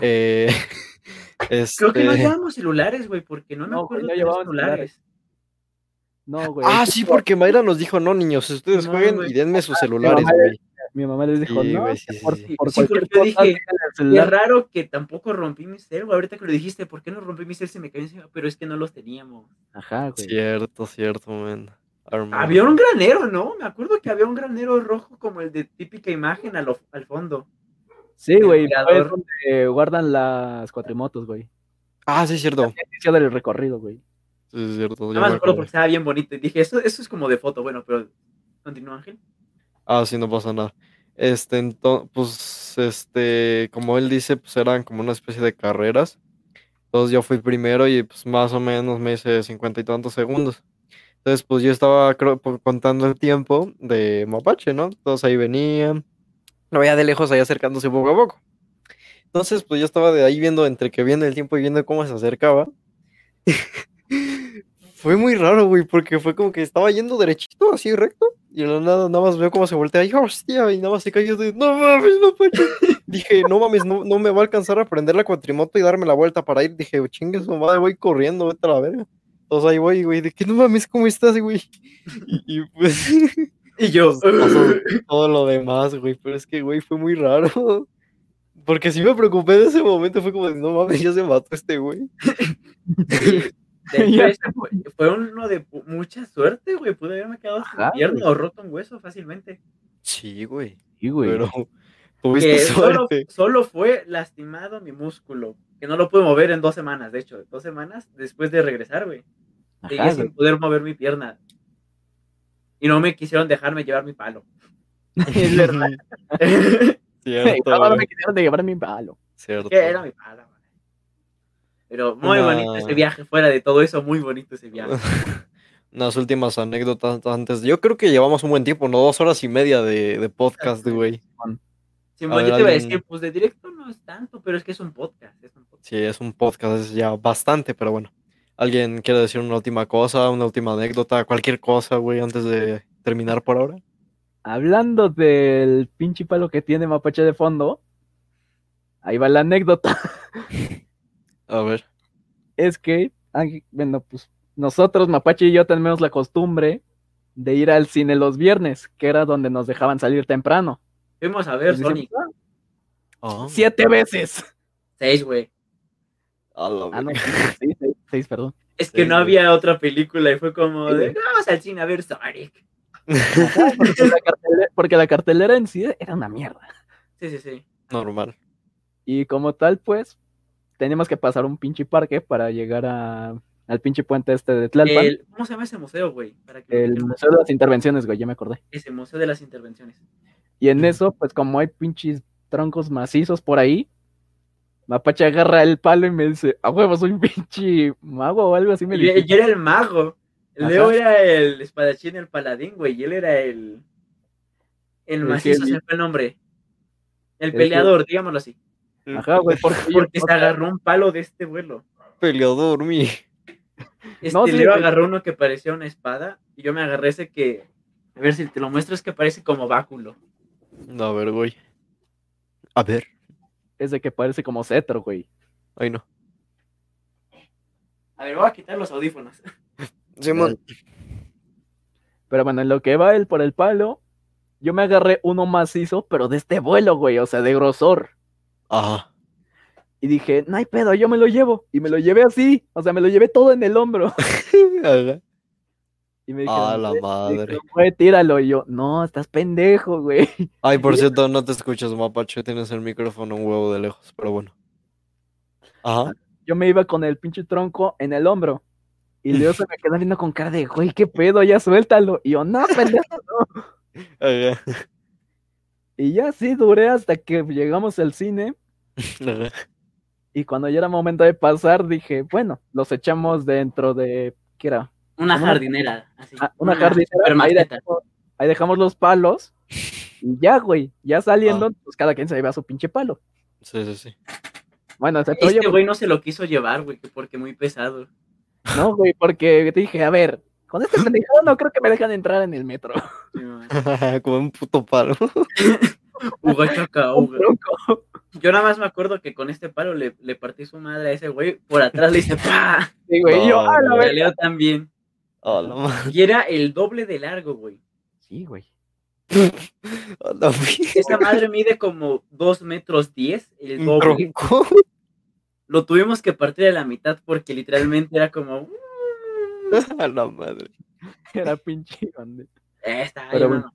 Eh, Creo que no este, llevamos celulares, güey, porque no me No, acuerdo no de llevaban celulares. No, güey. Ah, sí, porque Mayra nos dijo, no, niños, ustedes No, jueguen güey. y denme sus celulares, güey. Mi mamá les dijo, Sí, no, güey, que sí, por, sí. por Sí, cualquier porque yo cosa, dije, Es raro que tampoco rompí mi cel, güey. Ahorita que lo dijiste, ¿por qué no rompí mi cel? Se me cayó encima, pero es que no los teníamos. Ajá, güey. Cierto, cierto, man. Había un granero, ¿no? Me acuerdo que había un granero rojo como el de típica imagen al fondo. Sí, güey, fue donde guardan las cuatrimotos, güey. Ah, sí, cierto. Inicio del recorrido, güey. Sí, es cierto. No ya me acuerdo porque estaba bien bonito. Y dije, eso, eso es como de foto. Bueno, pero continúa, Ángel. Ah, sí, no pasa nada. Este, entonces, pues, este, como él dice, pues eran como una especie de carreras. Entonces yo fui primero y pues más o menos me hice cincuenta y tantos segundos. Entonces, pues yo estaba creo, po- contando el tiempo de Mapache, ¿no? Todos ahí venían. Lo veía de lejos ahí acercándose poco a poco. Entonces, pues yo estaba de ahí viendo, entre que viendo el tiempo y viendo cómo se acercaba. Fue muy raro, güey, porque fue como que estaba yendo derechito, así recto, y la nada, nada más veo cómo se voltea, y hostia, y nada más se cayó de, no mames, no Pacho. Dije, no mames, no, no me va a alcanzar a prender la cuatrimoto y darme la vuelta para ir. Dije, chingue su madre, voy corriendo, vete a la verga. Entonces ahí voy, güey, de que no mames, ¿cómo estás, güey? Y, y pues Y yo, todo lo demás, güey, pero es que, güey, fue muy raro. Porque sí me preocupé de ese momento, fue como de, no mames, ya se mató este güey. De hecho, fue, fue uno de mucha suerte, güey. Pude haberme quedado sin Ajá, pierna güey. o roto un hueso fácilmente. Sí, güey, Sí, güey. pero tuviste Que solo, solo fue lastimado mi músculo. Que no lo pude mover en dos semanas, de hecho. Dos semanas después de regresar, güey. Seguí sin poder mover mi pierna. Y no me quisieron dejarme llevar mi palo. Es verdad. Cierto, No, no me quisieron de llevar mi palo. cierto. que era mi palo, güey. Pero muy Una- bonito ese viaje, fuera de todo eso, muy bonito ese viaje. Unas últimas anécdotas antes. Yo creo que llevamos un buen tiempo, ¿no? Dos horas y media de, de podcast, güey. Sí, A yo ver, te iba a decir, pues de directo no es tanto, pero es que es un podcast. Es un podcast. Sí, es un podcast, es ya bastante, pero bueno. ¿Alguien quiere decir una última cosa, una última anécdota, cualquier cosa, güey, antes de terminar por ahora? Hablando del pinche palo que tiene Mapache de fondo, ahí va la anécdota. A ver. Es que, bueno, pues nosotros, Mapache y yo, tenemos la costumbre de ir al cine los viernes, que era donde nos dejaban salir temprano. Fuimos a ver Sonic. Ah, "Ah, Siete veces. Seis, güey. Ah, no, sí, seis, seis, perdón. Es que no había otra película y fue como Sí, de, vamos al cine a ver Sonic. Porque la, cartelera, porque la cartelera en sí era una mierda. Sí, sí, sí. Normal. Y como tal, pues, teníamos que pasar un pinche parque para llegar a, al pinche puente este de Tlalpan. El- ¿Cómo se llama ese museo, güey? Para que lo El. Museo de las Intervenciones, güey, ya me acordé. Ese museo de las intervenciones. Y en eso, pues como hay pinches troncos macizos por ahí, Mapache agarra el palo y me dice, a huevo, soy un pinche mago o algo así me Yo, dice. yo era el mago. El Ajá. Leo era el espadachín, el paladín, güey. Y él era el. El El macizo, que- se fue el nombre. El El que- peleador, digámoslo así. Ajá, güey, porque, Porque se agarró un palo de este vuelo. Peleador, mi. Este No, sí, Leo agarró uno que parecía una espada. Y yo me agarré ese que. A ver si te lo muestro, es que parece como báculo. A ver, güey. A ver. Es de que parece como cetro, güey. Ay, no. A ver, voy a quitar los audífonos. Simón. Pero bueno, en lo que va él por el palo, yo me agarré uno macizo, pero de este vuelo, güey, o sea, de grosor. Ajá. Y dije, no hay pedo, yo me lo llevo. Y me lo llevé así, o sea, me lo llevé todo en el hombro. Ajá. Y me A dijeron, la "Güey, madre. güey, tíralo. Y yo, no, estás pendejo, güey. Ay, por cierto, no te escuchas, Mapache. Tienes el micrófono un huevo de lejos, pero bueno. Ajá. Yo me iba con el pinche tronco en el hombro. Y Leo se me queda viendo con cara de, güey, qué pedo, ya suéltalo. Y yo, no, pendejo, no. Ajá. Y ya sí, duré hasta que llegamos al cine. Y cuando ya era momento de pasar, dije, bueno, los echamos dentro de, ¿qué era? Una jardinera. Así, Ah, una jardinera. Ahí dejamos, ahí dejamos los palos. Y ya, güey, ya saliendo, pues cada quien se lleva su pinche palo. Sí, sí, sí. Bueno, excepto Este güey no se lo quiso llevar, güey, que porque muy pesado. no, güey, porque dije, a ver, con este pendejado no creo que me dejan entrar en el metro. Como un puto palo. Uga chaca, Un uga. tronco. Yo nada más me acuerdo que con este palo le, le partí su madre a ese güey. Por atrás le hice ¡pa! Sí, güey, y yo, No, ah, la güey. A. Leo también. A madre. Y era el doble de largo, güey. Sí, güey. A la Esa madre mide como 2 metros 10, el doble. tronco. Lo tuvimos que partir a la mitad porque literalmente era como. A la madre. Era pinche grande. Eh, está Pero bueno.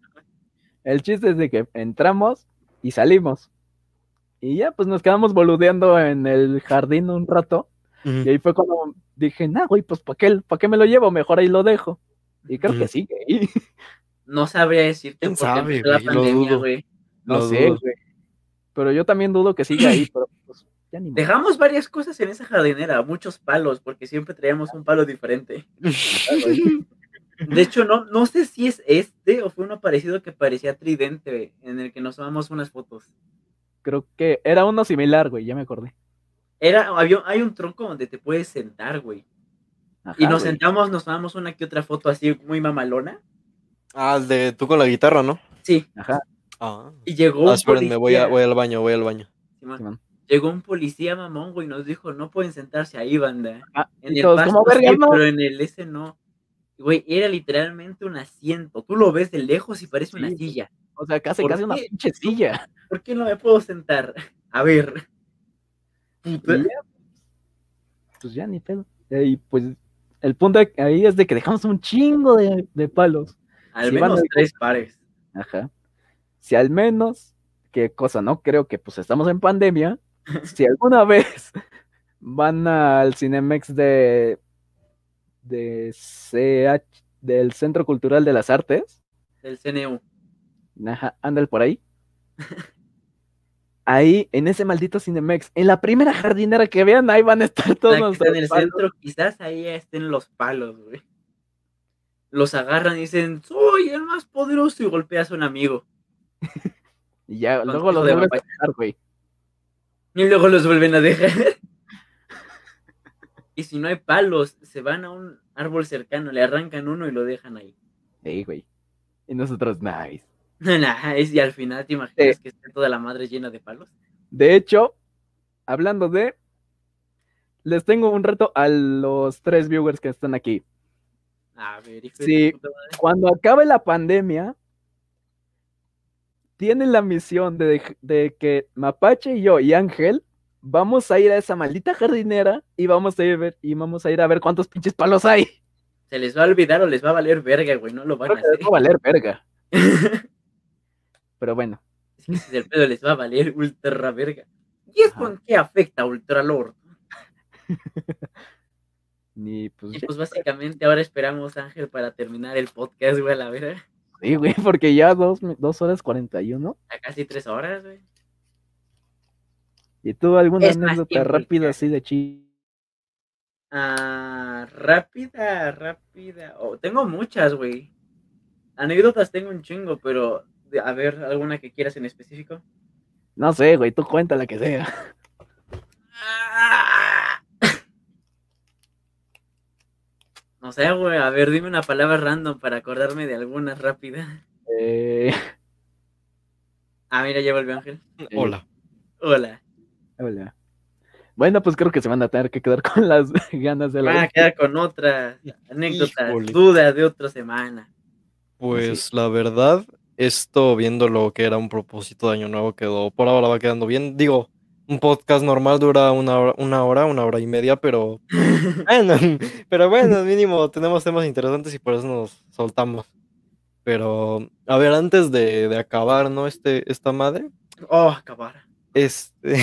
El chiste es de que entramos y salimos. Y ya, pues nos quedamos boludeando en el jardín un rato. Y ahí fue cuando dije, nah, güey, pues ¿para qué, pa' qué me lo llevo? Mejor ahí lo dejo. Y creo que sigue ahí. No sabría decirte ¿Quién sabe, empezó la pandemia, güey. No Lo sé, güey. Pero yo también dudo que siga ahí, pero pues ya ni. Dejamos varias cosas en esa jardinera, muchos palos, porque siempre traíamos un palo diferente. De hecho, no, no sé si es este o fue uno parecido que parecía tridente, en el que nos tomamos unas fotos. Creo que era uno similar, güey, ya me acordé. Era, había, hay un tronco donde te puedes sentar, güey. Y nos güey. sentamos, nos tomamos una que otra foto así muy mamalona. Ah, el de tú con la guitarra, ¿no? Sí, Ajá, Ah. y llegó Ah, un espérenme, voy, a- voy al baño, voy al baño. Llegó un policía mamón, güey, y nos dijo, no pueden sentarse ahí, banda. Ah, En y el pasto sí, pero en el ese no. Güey, era literalmente un asiento. Tú lo ves de lejos y parece una Sí, silla. O sea, casi, ¿Por casi una pinche silla. ¿Por qué no me puedo sentar? A ver. Y ya, pues ya ni pedo. Y pues el punto ahí es de que dejamos un chingo de, de palos. Al Si menos tres pares. Ajá. Si al menos, qué cosa, ¿no? Creo que pues estamos en pandemia. Si alguna vez van al Cinemex de de CH, del Centro Cultural de las Artes, Del CNU. ajá, ándale por ahí. Ahí, en ese maldito Cinemex, en la primera jardinera que vean, ahí van a estar todos está en el palos. centro, quizás ahí estén los palos, güey. Los agarran y dicen, soy el más poderoso y golpeas a un amigo. Y ya, Con luego los de vuelves a dejar, güey. Y luego los vuelven a dejar. Y si no hay palos, se van a un árbol cercano, le arrancan uno y lo dejan ahí. Sí, güey. Y nosotros, nice. Nah, es, y al final te imaginas que esté toda la madre llena de palos. De hecho, hablando de, les tengo un reto a los tres viewers que están aquí. A ver, hijo Sí. Cuando acabe la pandemia, tienen la misión de, de que Mapache y yo y Ángel vamos a ir a esa maldita jardinera y vamos a ir, a ver, y vamos a ir a ver cuántos pinches palos hay. Se les va a olvidar o les va a valer verga, güey. No lo van Creo a que les hacer. va a valer verga. Pero bueno, Es que ese es el pedo les va a valer ultra verga. ¿Y Ajá. en qué afecta a Ultralord? ni pues, Y pues básicamente ahora esperamos, Ángel, para terminar el podcast, güey, a la verga. sí, güey, porque ya dos, dos horas 41. A casi tres horas, güey. ¿Y tú alguna Es anécdota rápida así de chi? Ah, rápida, rápida. Oh, tengo muchas, güey. Anécdotas tengo un chingo, pero a ver, ¿alguna que quieras en específico? No sé, güey, tú cuenta la que sea. Ah. No sé, güey. A ver, dime una palabra random para acordarme de alguna rápida. Eh, Ah, mira, ya volvió Ángel. Hola. Hola. Hola. Bueno, pues creo que se van a tener que quedar con las ganas de la Van a quedar con otra anécdota, Híjole. duda de otra semana. Pues la verdad, esto viendo lo que era un propósito de año nuevo quedó, por ahora va quedando bien. Digo, un podcast normal dura una hora, una hora, una hora y media, pero bueno, pero bueno, mínimo tenemos temas interesantes y por eso nos soltamos. Pero, a ver, antes de, de acabar, ¿no? Este, esta madre, Oh, acabar. Este,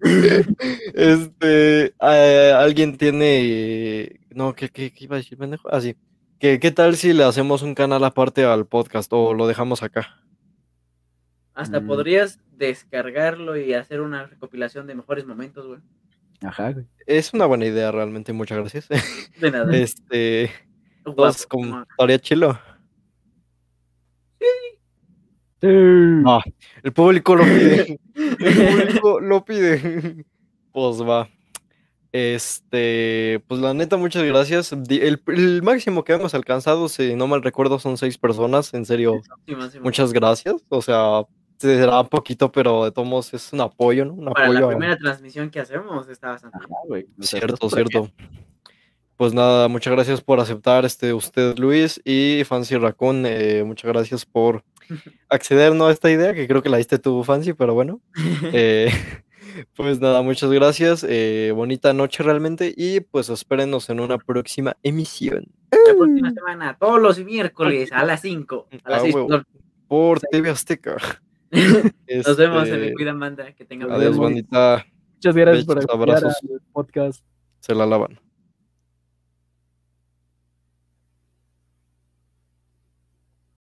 este, eh, alguien tiene, no, ¿qué, qué, qué iba a decir, pendejo? Ah, sí. ¿Qué, qué tal si le hacemos un canal aparte al podcast o lo dejamos acá? Hasta Mm. podrías descargarlo y hacer una recopilación de mejores momentos, güey. Ajá, güey. Es una buena idea realmente, muchas gracias. De nada. Este, como, como- estaría chilo. Ah, el público lo pide. El público lo pide. Pues va. Este, pues la neta, muchas gracias. El, el máximo que hemos alcanzado, si no mal recuerdo, son seis personas. En serio, muchas gracias. O sea, será poquito, pero de todos modos es un apoyo, ¿no? Un Para la a- primera transmisión que hacemos está bastante sea, Cierto, cierto. Pues nada, muchas gracias por aceptar este usted, Luis, y Fancy Raccoon, eh, muchas gracias por acceder ¿no? a esta idea, que creo que la diste tú, Fancy, pero bueno. Eh, pues nada, muchas gracias, eh, bonita noche realmente, y pues espérenos en una próxima emisión La próxima semana, todos los miércoles a las 5. A las Ah, 6. huevo. por TV Azteca. Nos vemos, se Este, me cuidan, banda. Que tengan Adiós, bonita, Muchas gracias por al podcast. se la lavan.